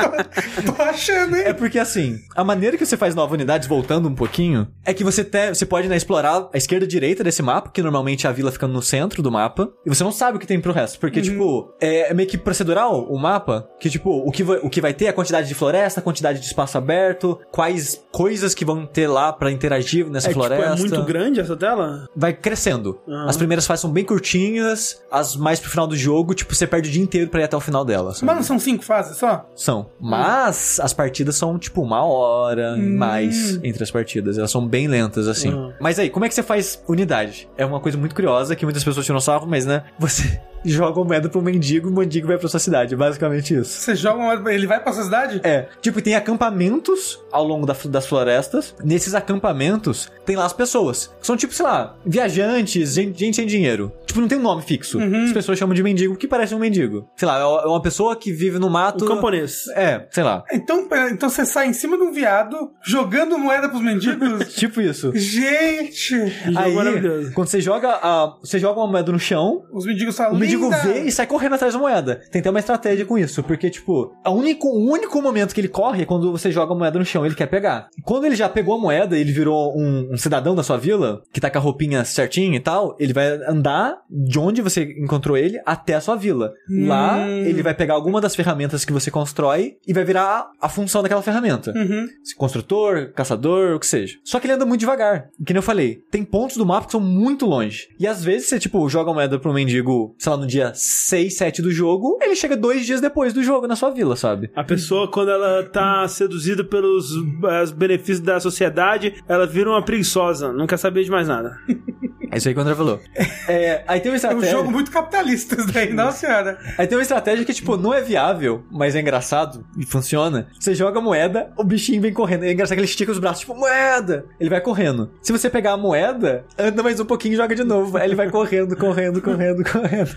tô, tô achando, hein? É porque assim, a maneira que você faz novas unidades, voltando um pouquinho, é que você, te, você pode né, explorar a esquerda e a direita desse mapa, que normalmente a vila fica no centro do mapa, e você não sabe o que tem pro resto. Porque, tipo, é, é meio que procedural o mapa, que, tipo, o que, vai, o que vai ter é a quantidade de floresta, a quantidade de espaço aberto, quais coisas que vão ter lá pra interagir nessa É, tipo, floresta. é muito grande essa tela? vai crescendo. Aham. As primeiras fases são bem curtinhas, as mais pro final do jogo, tipo, você perde o dia inteiro pra ir até o final dela. sabe? Mas não são cinco fases só? São. Mas as partidas são, tipo, uma hora e mais entre as partidas. Elas são bem lentas, assim. Hum. Mas aí, como é que você faz unidade? É uma coisa muito curiosa que muitas pessoas tiram sarro, mas, né? Você joga uma moeda pro mendigo e o mendigo vai pra sua cidade. É basicamente isso. Você joga uma... Ele vai pra sua cidade? É, tipo, tem acampamentos ao longo da- das florestas. Nesses acampamentos, tem lá as pessoas. São tipo, sei lá, viajantes, gente, gente sem dinheiro. Tipo, não tem um nome fixo. As pessoas chamam de mendigo porque parece um mendigo. Sei lá, é uma pessoa que vive no mato. O camponês. É, sei lá. Então, então você sai em cima de um viado jogando moeda pros mendigos? Tipo isso. Gente! Que Aí, quando você joga a, você joga uma moeda no chão, Os mendigos falam. O mendigo vê e sai correndo atrás da moeda. Tem até uma estratégia com isso, porque, tipo, a único, o único momento que ele corre é quando você joga a moeda no chão, ele quer pegar. Quando ele já pegou a moeda, ele virou um, um cidadão da sua vila, que tá com a roupinha certinha e tal, ele vai andar de onde você encontrou ele até a sua vila. Lá, Hum. ele vai pegar alguma das ferramentas que você constrói e vai virar a, a função daquela ferramenta. Uhum. Construtor, caçador, o que seja. Só que ele anda muito devagar. Que nem eu falei, tem pontos do mapa que são muito longe. E às vezes você, tipo, joga a moeda pro mendigo, sei lá, no dia 6, 7 do jogo, ele chega dois dias depois do jogo na sua vila, sabe? A pessoa, quando ela tá seduzida pelos eh, os benefícios da sociedade, ela vira uma preguiçosa, não quer saber de mais nada. É isso aí que o André falou. É, aí tem uma É um estratégia. jogo muito capitalista isso daí, nossa senhora. Aí tem uma estratégia que, tipo, não é viável, mas é engraçado e funciona. Você joga a moeda, o bichinho vem correndo. É engraçado que ele estica os braços, tipo, moeda! Ele vai correndo. Se você pegar a moeda, anda mais um pouquinho e joga de novo. Aí ele vai correndo, correndo, correndo, correndo.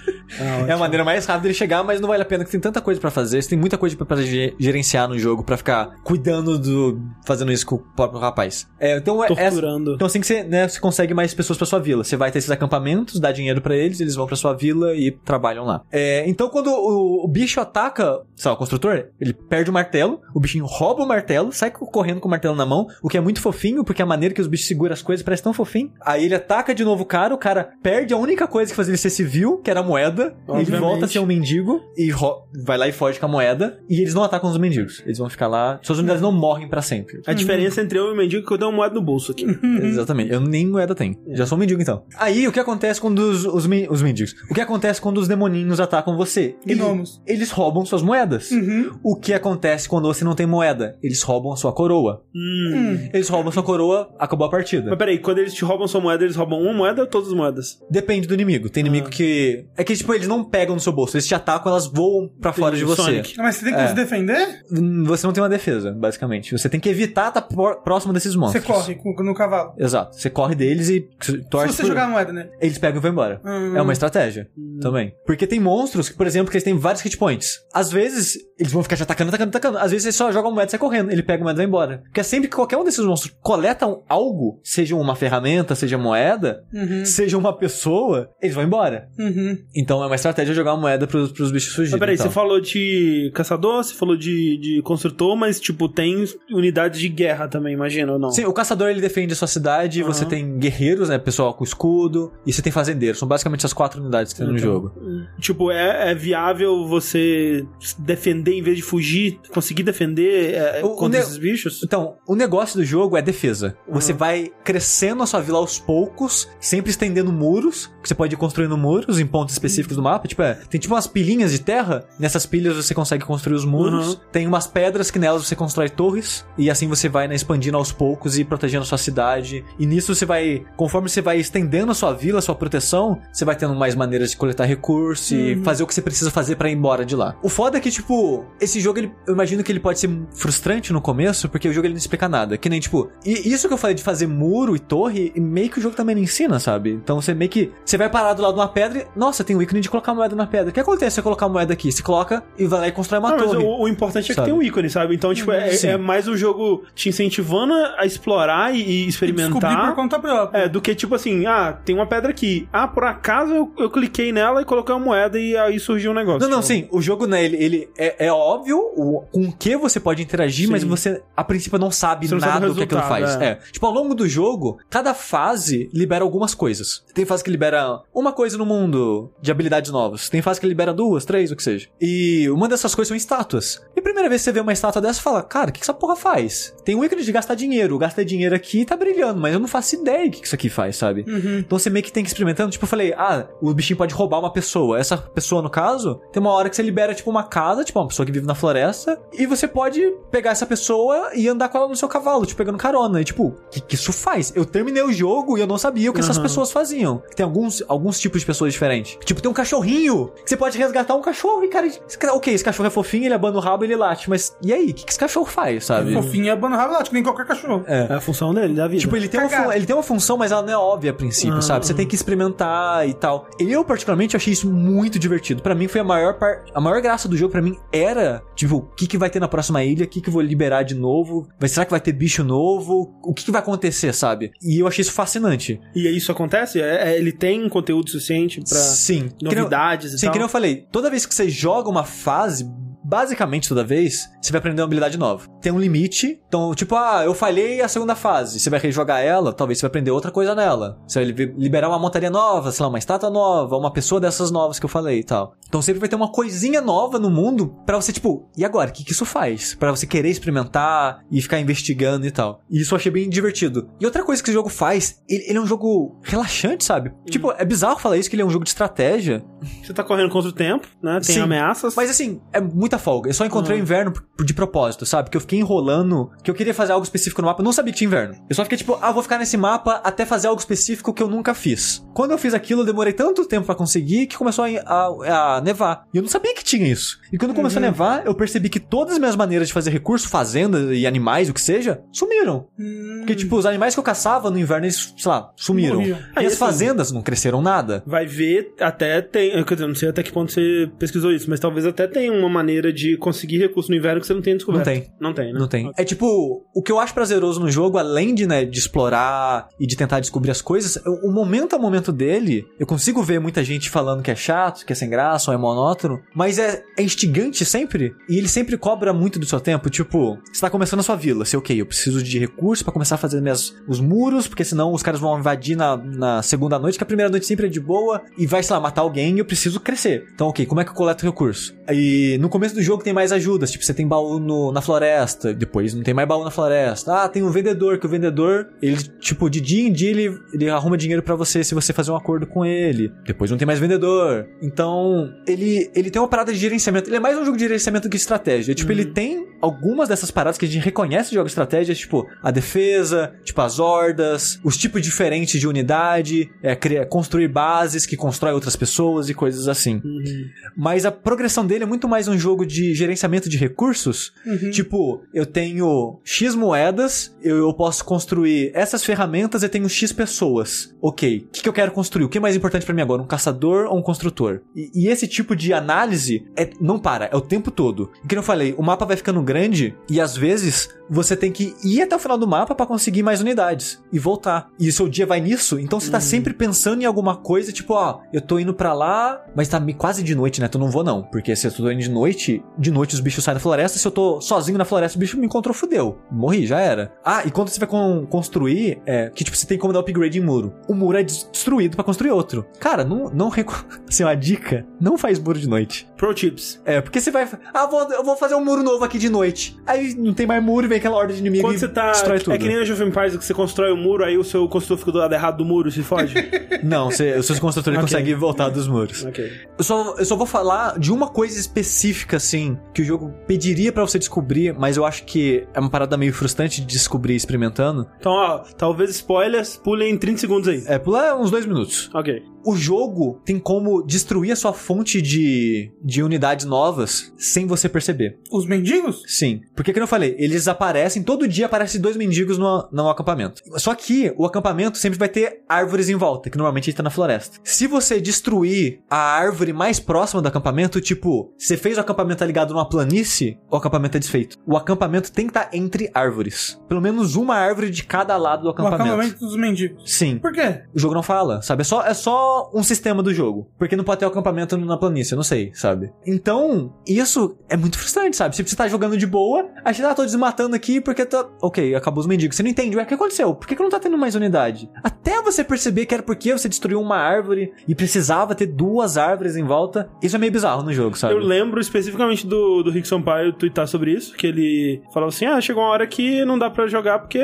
é a maneira mais rápida dele chegar, mas não vale a pena, porque tem tanta coisa pra fazer. Você tem muita coisa ge- gerenciar no jogo, pra ficar cuidando do. fazendo isso com o próprio rapaz. É, então é. essa- Torturando. então assim que você, né, você consegue mais pessoas pra sua vila. Você vai ter esses acampamentos, dá dinheiro pra eles, eles vão pra sua vila e trabalham lá. É, então quando o, o bicho ataca, sei lá, o construtor, ele perde o martelo, o bichinho rouba o martelo, sai co- correndo com o martelo na mão, o que é muito fofinho, porque a maneira que os bichos seguram as coisas parece tão fofinho. Aí ele ataca de novo o cara, o cara perde a única coisa que fazia ele ser civil, que era a moeda, ele volta a ser um mendigo e vai lá e foge com a moeda, e eles não atacam os mendigos. Eles vão ficar lá, suas unidades não morrem pra sempre. A diferença entre eu e o mendigo é que eu dei uma moeda no bolso aqui. Exatamente. Eu nem moeda tenho. Já sou um mendigo então. Então, aí o que acontece quando os, os, os mendigos? O que acontece quando os demoninhos atacam você? Gnomos. Eles roubam suas moedas. Uhum. O que acontece quando você não tem moeda? Eles roubam a sua coroa. Hum. Eles roubam a sua coroa, acabou a partida. Mas peraí, quando eles te roubam sua moeda, eles roubam uma moeda ou todas as moedas? Depende do inimigo. Tem inimigo Ah. que. É que, tipo, eles não pegam no seu bolso, eles te atacam, elas voam pra fora de você. Sonic. Mas você tem como É. se defender? Hum, Você não tem uma defesa, basicamente. Você tem que evitar estar por- próximo desses Você monstros. corre com- no cavalo. Exato. Você corre deles e torce. Você jogar a moeda, né? Eles pegam e vão embora. Hum. É uma estratégia também. Porque tem monstros que, por exemplo, que eles têm vários hit points. Às vezes, eles vão ficar te atacando, atacando, atacando. Às vezes, eles só jogam moeda e sai correndo. Ele pega a moeda e vai embora. Porque é sempre que qualquer um desses monstros coleta algo, seja uma ferramenta, seja moeda, Uhum. seja uma pessoa, eles vão embora. Uhum. Então é uma estratégia jogar a moeda pros, pros bichos fugirem. Mas peraí, então. você falou de caçador, você falou de, de construtor, mas, tipo, tem unidades de guerra também, imagina, ou não? Sim, o caçador ele defende a sua cidade, Aham. você tem guerreiros, né, pessoal com escudo, e você tem fazendeiros. São basicamente as quatro unidades que tem no Então, jogo. Tipo, é, é viável você defender em vez de fugir? Conseguir defender é, O- o contra ne- esses bichos? Então, o negócio do jogo é defesa. Você Uhum. vai crescendo a sua vila aos poucos, sempre estendendo muros, que você pode ir construindo muros em pontos específicos do mapa. Tipo, é, tem tipo umas pilhinhas de terra, nessas pilhas você consegue construir os muros. Uhum. Tem umas pedras que nelas você constrói torres, e assim você vai né, expandindo aos poucos e protegendo a sua cidade. E nisso você vai, conforme você vai estendendo a sua vila, a sua proteção, você vai tendo mais maneiras de coletar recurso e fazer o que você precisa fazer pra ir embora de lá. O foda é que, tipo, esse jogo, ele, eu imagino que ele pode ser frustrante no começo, porque o jogo ele não explica nada. Que nem, tipo, e isso que eu falei de fazer muro e torre, e meio que o jogo também não ensina, sabe? Então você meio que. Você vai parar do lado de uma pedra e. Nossa, tem o ícone de colocar moeda na pedra. O que acontece se você colocar a moeda aqui? Você coloca e vai lá e constrói uma Não, mas torre. o, o importante é que tem um ícone, sabe? Então, tipo, é, é mais o jogo te incentivando a explorar e, e Descobrir por experimentar. conta própria. É, do que tipo assim, ah, tem uma pedra aqui. Ah, por acaso eu, eu cliquei nela e coloquei uma moeda e aí surgiu um negócio. Não, não, Tipo, sim. O jogo, né, ele, ele é, é óbvio o, com o que você pode interagir, Sim. mas você, a princípio, não sabe não sabe nada o do que aquilo faz. é. É. Tipo, ao longo do jogo, cada fase libera algumas coisas. Tem fase que libera uma coisa no mundo de habilidades novas. Tem fase que libera duas, três, o que seja. E uma dessas coisas são estátuas. Primeira vez que você vê uma estátua dessa, fala, cara, o que que essa porra faz? Tem um ícone de gastar dinheiro. Gasta dinheiro aqui e tá brilhando, mas eu não faço ideia do que que isso aqui faz, sabe? Uhum. Então você meio que tem que experimentando. Tipo, eu falei, ah, o bichinho pode roubar uma pessoa. Essa pessoa, no caso, tem uma hora que você libera, tipo, uma casa, tipo, uma pessoa que vive na floresta, e você pode pegar essa pessoa e andar com ela no seu cavalo, tipo, pegando carona. E, tipo, o que, que isso faz? Eu terminei o jogo e eu não sabia o que essas Aham. pessoas faziam. Tem alguns, alguns tipos de pessoas diferentes. Tipo, tem um cachorrinho que você pode resgatar um cachorro e, cara, esse ok, esse cachorro é fofinho, ele abana o rabo e ele late, mas e aí? O que, que esse cachorro faz, sabe? Fofinho é bano rabo, que nem qualquer cachorro. É. É a função dele, da vida. Tipo, ele tem, uma Cagado. ele tem uma função, mas ela não é óbvia a princípio, Ah. sabe? Você tem que experimentar e tal. Eu, particularmente, achei isso muito divertido. Pra mim, foi a maior parte. A maior graça do jogo, pra mim, era, tipo, o que, que vai ter na próxima ilha? O que, que eu vou liberar de novo? Vai, será que vai ter bicho novo? O que, que vai acontecer, sabe? E eu achei isso fascinante. E isso acontece? É- é- ele tem conteúdo suficiente pra Sim. Que novidades e Sim, tal? que nem eu falei, toda vez que você joga uma fase, basicamente toda vez, você vai aprender uma habilidade nova. Tem um limite, então, tipo, ah, eu falhei a segunda fase, você vai rejogar ela, talvez você vai aprender outra coisa nela. Você vai li- liberar uma montaria nova, sei lá, uma estátua nova, uma pessoa dessas novas que eu falei e tal. Então sempre vai ter uma coisinha nova no mundo pra você, tipo, e agora? O que, que isso faz? Pra você querer experimentar e ficar investigando e tal. E isso eu achei bem divertido. E outra coisa que esse jogo faz, ele, ele é um jogo relaxante, sabe? Tipo, é bizarro falar isso, que ele é um jogo de estratégia, Você tá correndo contra o tempo, né? Tem Sim. ameaças. mas assim, é muita folga. Eu só encontrei o Uhum. inverno por- de propósito, sabe? Que eu fiquei enrolando, que eu queria fazer algo específico no mapa, eu não sabia que tinha inverno. Eu só fiquei tipo, ah, vou ficar nesse mapa até fazer algo específico que eu nunca fiz. Quando eu fiz aquilo, eu demorei tanto tempo pra conseguir que começou a, a- a nevar. E eu não sabia que tinha isso. E quando começou Uhum. a nevar, eu percebi que todas as minhas maneiras de fazer recurso, fazenda e animais, o que seja, sumiram. Hum. Porque, tipo, os animais que eu caçava no inverno, eles, sei lá, sumiram. Morriam. E Aí, as assim, fazendas não cresceram nada. Vai ver, até tem. Quer dizer, eu não sei até que ponto você pesquisou isso, mas talvez até tenha uma maneira de conseguir recurso no inverno que você não tenha descoberto. Não tem. Não tem, né? Não tem. É tipo, o que eu acho prazeroso no jogo, além de, né, de explorar e de tentar descobrir as coisas, o o momento a momento dele, eu consigo ver muita gente falando que é chato, que é sem graça, ou é monótono, mas é, é instigante sempre, e ele sempre cobra muito do seu tempo. Tipo, você tá começando a sua vila, você, ok, eu preciso de recursos pra começar a fazer minhas, os muros, porque senão os caras vão invadir na, na segunda noite, que a primeira noite sempre é de boa, e vai, sei lá, matar alguém e eu preciso crescer. Então, ok, como é que eu coleto recurso? E no começo do jogo tem mais ajudas, tipo, você tem baú no- na floresta, depois não tem mais baú na floresta. Ah, tem um vendedor, que o vendedor, ele, tipo, de dia em dia ele, ele arruma dinheiro pra você se você fazer um acordo com ele. Depois não tem mais vendedor. Então, ele, ele tem uma parada de gerenciamento. Ele é mais um jogo de gerenciamento do que estratégia. Tipo, ele tem algumas dessas paradas que a gente reconhece de jogos de estratégia, tipo, a defesa, tipo, as hordas, os tipos diferentes de unidade, é, criar, construir bases que constrói outras pessoas e coisas assim. Mas a progressão dele é muito mais um jogo de gerenciamento de recursos. Tipo, eu tenho X moedas, eu, eu posso construir essas ferramentas e tenho X pessoas. Ok, o que, que eu quero construir? O que é mais importante pra mim agora? Um caçador ou um construtor? E, e esse tipo de análise é, não para, é o tempo todo. E que eu falei, o mapa vai ficando grande e às vezes você tem que ir até o final do mapa pra conseguir mais unidades e voltar. E o seu dia vai nisso, então você tá sempre pensando em alguma coisa, tipo, ó, eu tô indo pra lá, mas tá me- quase de noite, né? Então eu não vou não, porque se eu tô indo de noite, de noite os bichos saem da floresta, se eu tô sozinho na floresta, o bicho me encontrou, fudeu. Morri, já era. Ah, e quando você vai con- construir, é, que tipo, você tem como dar upgrade em muro. O muro é des- destruído pra construir outro. Cara, não, não, reco- assim, uma dica, não faz muro de noite. Pro tips. É, porque você vai. Ah, vou, eu vou fazer um muro novo aqui de noite. Aí não tem mais muro e vem aquela horda de inimigo Quando e você tá. destrói tudo. É que nem a Jovem Empires que você constrói o muro, aí o seu construtor fica do lado errado do muro e se fode. Não, você, os seus construtores Ok. conseguem voltar dos muros. ok. Eu só, eu só vou falar de uma coisa específica, assim, que o jogo pediria pra você descobrir, mas eu acho que é uma parada meio frustrante de descobrir experimentando. Então, ó, talvez spoilers, pulem 30 segundos aí. É, pular uns dois minutos. Ok. O jogo tem como destruir a sua fonte de, de unidades novas sem você perceber. Os mendigos? Sim. Porque, como eu falei, eles aparecem, todo dia aparecem dois mendigos no, no acampamento. Só que o acampamento sempre vai ter árvores em volta, que normalmente está na floresta. Se você destruir a árvore mais próxima do acampamento, tipo, você fez o acampamento tá ligado numa planície, o acampamento é desfeito. O acampamento tem que estar entre árvores. Pelo menos uma árvore de cada lado do O acampamento. acampamento dos mendigos. Sim. Por quê? O jogo não fala, sabe? É só, é só um sistema do jogo. Porque não pode ter o acampamento na planície, não sei, sabe? Então, isso é muito frustrante, sabe? Tipo, você tá jogando de boa, aí você tá, tô desmatando aqui porque tá. Ok, acabou os mendigos. Você não entende, ué, o que aconteceu? Por que, que não tá tendo mais unidade? Até você perceber que era porque você destruiu uma árvore e precisava ter duas árvores em volta. Isso é meio bizarro no jogo, sabe? Eu lembro especificamente do, do Rick Sampaio twittar sobre isso, que ele falava assim, ah, chegou uma hora que não dá pra jogar porque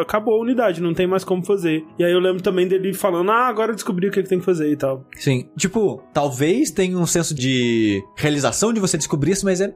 acabou a unidade, não tem mais como fazer. E aí eu lembro também dele falando, ah, agora eu descobri o que, que tem que fazer e tal. Sim. Tipo, talvez tenha um senso de realização de você descobrir isso, mas é.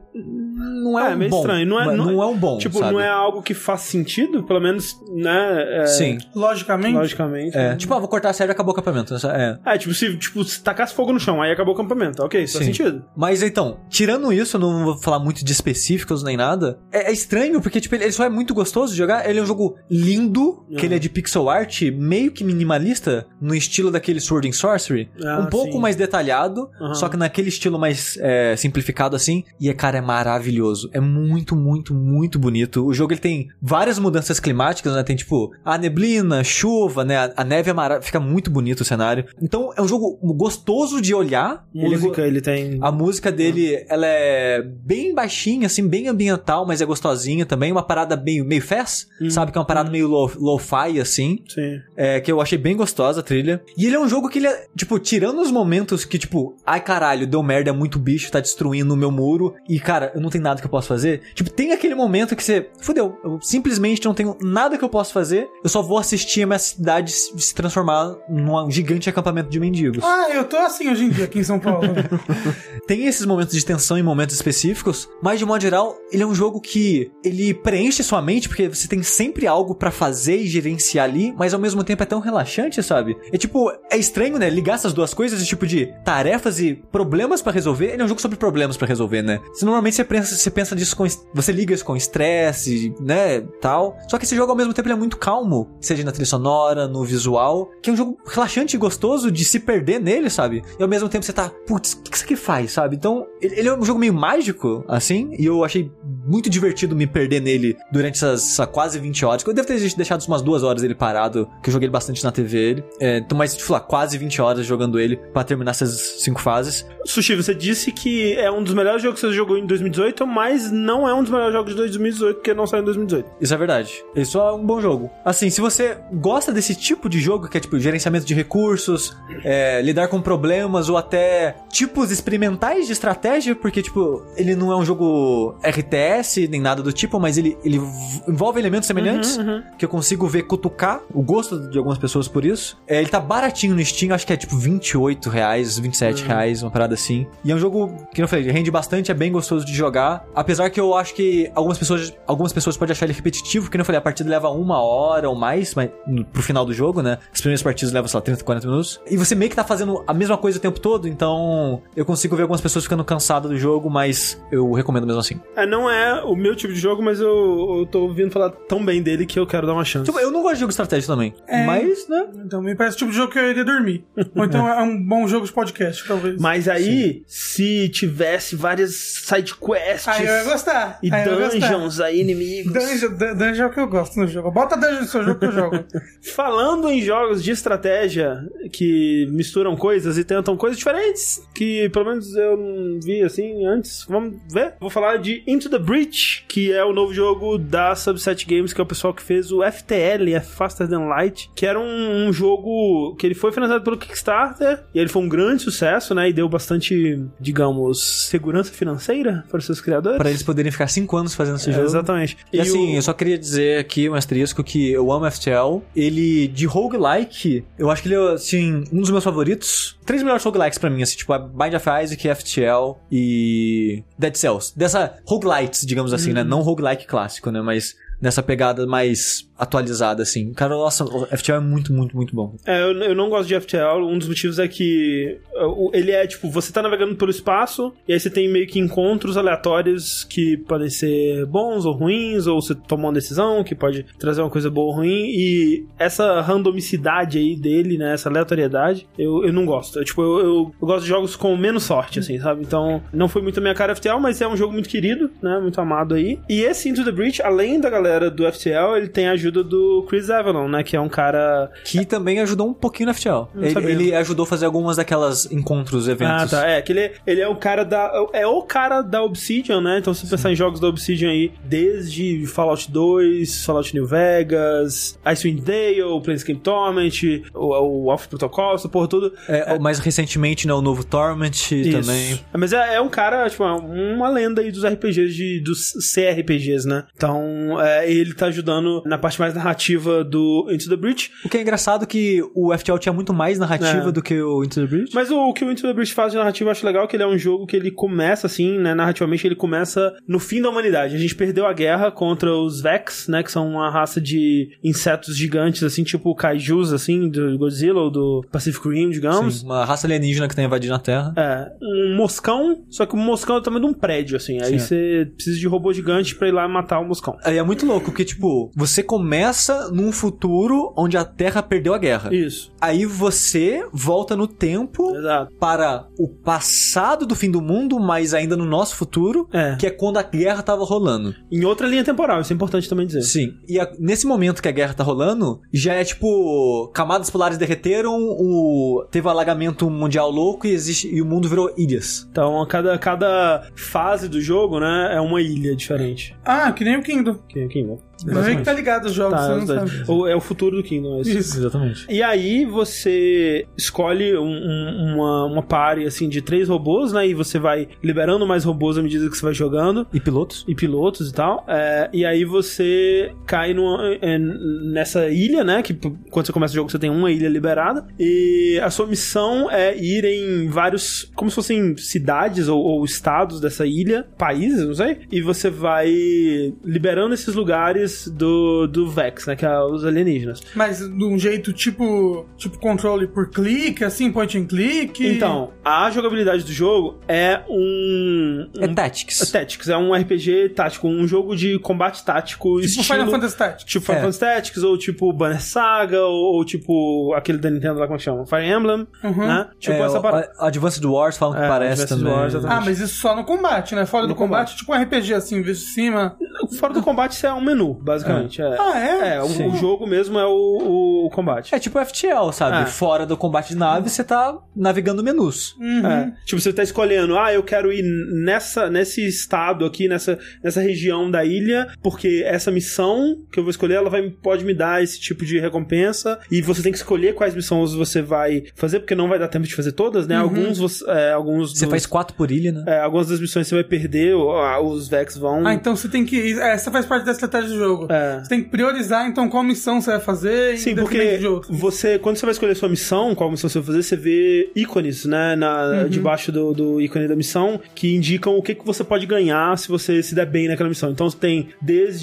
Não é, É, um meio bom. estranho. Não é- não é- um bom. tipo, sabe? não é algo que faz sentido, pelo menos, né? é, Sim. Logicamente. Logicamente. É, tipo, ah, vou cortar a série e acabou o acampamento. Essa- É. É, tipo, se, tipo, se tacasse fogo no chão, aí acabou o acampamento. Ok, isso faz sentido. Mas então, tirando isso, eu não vou falar muito de específicos nem nada. É, é estranho, porque, tipo, ele, ele só é muito gostoso de jogar. Ele é um jogo lindo, que Uhum. ele é de pixel art, meio que minimalista, no estilo daquele Sword and Sorcery. Ah, um pouco sim. mais detalhado, Uhum. só que naquele estilo mais é, simplificado assim. E, é, cara, é maravilhoso. É muito, muito, muito bonito. O jogo ele tem várias mudanças climáticas, né? Tem, tipo, a neblina, chuva, né? A, neve é mara... fica muito bonito o cenário. Então, é um jogo gostoso de olhar. Ele Música, ele tem. a música dele, ela é bem baixinha, assim, bem ambiental, mas é gostosinha também. Uma parada meio, meio fast, Hum, sabe? Que é uma parada meio lo- lo-fi, assim. Sim. É, que eu achei bem gostosa a trilha. E ele é um jogo que ele é, tipo, tirando os momentos que, tipo, ai caralho, deu merda, é muito bicho, tá destruindo o meu muro. E, cara, eu não tenho nada que eu possa fazer. Tipo, tem aquele momento que você, fudeu, eu simplesmente não tenho nada que eu possa fazer. Eu só vou assistir a minha cidade se se transformar num gigante acampamento de mendigos. Ah, eu tô assim hoje em dia aqui em São Paulo. tem esses momentos de tensão em momentos específicos, mas de modo geral, ele é um jogo que ele preenche sua mente porque você tem sempre algo pra fazer e gerenciar ali, mas ao mesmo tempo é tão relaxante, sabe? É tipo, é estranho, né? Ligar essas duas coisas, esse tipo de tarefas e problemas pra resolver. Ele é um jogo sobre problemas pra resolver, né? Você normalmente você pensa, você pensa disso com você liga isso com estresse, né, tal. Só que esse jogo ao mesmo tempo é muito calmo, seja na trilha sonora, no visual, que é um jogo relaxante e gostoso de se perder nele, sabe? E ao mesmo tempo você tá, putz, o que que isso aqui faz, sabe? Então, ele, é um jogo meio mágico, assim, e eu achei muito divertido me perder nele durante essas, essas quase 20 horas. Eu devo ter deixado umas duas horas ele parado, que eu joguei bastante na TV ele. É, então, mas, tipo lá, quase 20 horas jogando ele pra terminar essas cinco fases. Sushi, você disse que é um dos melhores jogos que você jogou em 2018. 2018, mas não é um dos melhores jogos de 2018, porque não saiu em 2018. Isso é verdade. Isso é um bom jogo. Assim, se você gosta desse tipo de jogo, que é tipo gerenciamento de recursos, é, lidar com problemas ou até tipos experimentais de estratégia, porque, tipo, ele não é um jogo RTS nem nada do tipo, mas ele, ele envolve elementos semelhantes que eu consigo ver cutucar o gosto de algumas pessoas por isso. É, ele tá baratinho no Steam, acho que é tipo 28 reais, 27 reais, uma parada assim. E é um jogo que eu falei, rende bastante, é bem gostoso de jogar. Apesar que eu acho que algumas pessoas, algumas pessoas podem achar ele repetitivo, que eu falei, a partida leva uma hora ou mais mas, no- pro final do jogo, né? As primeiras partidas levam, sei lá, 30, 40 minutos. E você meio que tá fazendo a mesma coisa o tempo todo, então eu consigo ver algumas pessoas ficando cansadas do jogo, mas eu recomendo mesmo assim. É, não é o meu tipo de jogo, mas eu, eu tô ouvindo falar tão bem dele que eu quero dar uma chance. Tipo, eu não gosto de jogo de estratégia também. É. Mas, né? Então me parece o tipo de jogo que eu iria dormir. Ou então é um bom jogo de podcast, talvez. Mas aí, se tivesse várias side quests Aí eu ia gostar. e aí dungeons aí, inimigos. Dungeon, dun- dungeon é o que eu gosto no jogo. Bota dungeon no seu jogo que eu jogo. Falando em jogos de estratégia que misturam coisas e tentam coisas diferentes, que pelo menos eu não vi assim antes, vamos ver? Vou falar de Into the Breach, que é o novo jogo da Subset Games, que é o pessoal que fez o FTL, é Faster Than Light, que era um, um jogo que ele foi financiado pelo Kickstarter, e ele foi um grande sucesso, né? E deu bastante, digamos, segurança financeira para os seus criadores. Pra eles poderem ficar 5 anos fazendo esse É, jogo. exatamente. E, assim, o- eu só queria dizer aqui, um asterisco, que eu amo FTL. Ele, de roguelike, eu acho que ele é, assim, um dos meus favoritos. Três melhores roguelikes pra mim, assim, tipo, Bind of Isaac, FTL e Dead Cells. Dessa roguelites, digamos assim, né? Não roguelike clássico, né? Mas nessa pegada mais atualizada, assim. Cara, nossa, o FTL é muito, muito, muito bom. É, eu, eu não gosto de FTL. Um dos motivos é que o- ele é tipo, você tá navegando pelo espaço e aí você tem meio que encontros aleatórios que podem ser bons ou ruins, ou você toma uma decisão que pode trazer uma coisa boa ou ruim. E essa randomicidade aí dele, né? Essa aleatoriedade, eu, eu não gosto. Eu, tipo, eu, eu, eu gosto de jogos com menos sorte, assim, sabe? Então, não foi muito a minha cara FTL, mas é um jogo muito querido, né? Muito amado aí. E esse Into the Breach, além da galera do FTL, ele tem a ajuda do Chris Avalon, né? Que é um cara Que também ajudou um pouquinho no FTL. Ele, ele ajudou a fazer algumas daquelas encontros, eventos. Ah, tá. É, que ele, ele é o cara da. É o cara da Obsidian, né? Então, se você pensar em jogos da Obsidian aí, desde Fallout 2, Fallout New Vegas, Icewind Dale, Planescape Torment, o, o Alpha Protocol, essa porra toda. É, Mais recentemente, né, o novo Torment Isso. também. É, Mas é, é um cara, tipo, uma lenda aí dos RPGs, de, dos CRPGs, né? Então, é, ele tá ajudando na parte mais narrativa do Into the Breach. O que é engraçado que o FTL tinha muito mais narrativa É. do que o Into the Breach. Mas o, o que o Into the Breach faz de narrativa eu acho legal, que ele é um jogo que ele começa assim, né, narrativamente ele começa no fim da humanidade. A gente perdeu a guerra contra os Vex, né, que são uma raça de insetos gigantes, assim, tipo kaijus, assim, do Godzilla ou do Pacific Rim, digamos. Sim, uma raça alienígena que tá invadindo a Terra. É, um moscão, só que o moscão é o tamanho de um prédio, assim. Aí Sim. você precisa de robô gigante pra ir lá matar o moscão. Aí é muito louco, porque, tipo, você começa num futuro onde a Terra perdeu a guerra. Isso, Aí você volta no tempo exato. para o passado do fim do mundo, mas ainda no nosso futuro, É, que é quando a guerra tava rolando. em outra linha temporal, isso é importante também dizer. Sim. E a- nesse momento que a guerra tá rolando, já é tipo. Camadas polares derreteram, o, teve um alagamento mundial louco e, existe, e o mundo virou ilhas. Então, a cada, cada fase do jogo, né, é uma ilha diferente. Ah, que nem o Kingdom. Que, que, Mas aí que tá ligado os jogos, Tá, você não sabe. O- é o futuro do Kingdom, é isso. Isso. Exatamente. E aí você escolhe um- um- uma, uma party assim de três robôs, né? E você vai liberando mais robôs à medida que você vai jogando. E pilotos? E pilotos e tal. É, e aí você cai numa- é, nessa ilha, né? Que quando você começa o jogo você tem uma ilha liberada. E a sua missão é ir em vários. Como se fossem cidades ou, ou estados dessa ilha, países, não sei. E você vai liberando esses lugares do, do Vex, né? Que é os alienígenas. Mas de um jeito tipo, tipo controle por clique, assim, point and click. Então, a jogabilidade do jogo é um. É um Tactics. Tactics, é um RPG tático, um jogo de combate tático tipo estilo... Final Fantasy Tactics. Tipo Final É. Fantasy Tactics, ou tipo Banner Saga, ou, ou tipo aquele da Nintendo lá, como chama? Fire Emblem, Uhum. né? Tipo É, essa parada. Advanced Wars falam que É, parece Advanced também. Wars. Ah, mas isso só no combate, né? Fora No do combate, tipo um RPG assim, vez de cima. Fora do combate, isso é um menu. Basicamente. É, Ah, é? É, o, o jogo mesmo é o, o combate. É tipo FTL, sabe? É. Fora do combate de nave, você tá navegando menus. Uhum. É. Tipo, você tá escolhendo, ah, eu quero ir nessa, nesse estado aqui, nessa, nessa região da ilha, porque essa missão que eu vou escolher, ela vai, pode me dar esse tipo de recompensa. E você tem que escolher quais missões você vai fazer, porque não vai dar tempo de fazer todas, né? Alguns você. É, alguns Você dos- faz quatro por ilha, né? é, algumas das missões você vai perder, ou, ah, os Vex vão. Ah, então você tem que. Essa faz parte da estratégia do jogo. É. Você tem que priorizar, então, qual missão você vai fazer Sim, porque você, quando você vai escolher sua missão, qual missão você vai fazer, você vê ícones, né, na, debaixo do, do ícone da missão, que indicam o que, que você pode ganhar se você se der bem naquela missão. Então você tem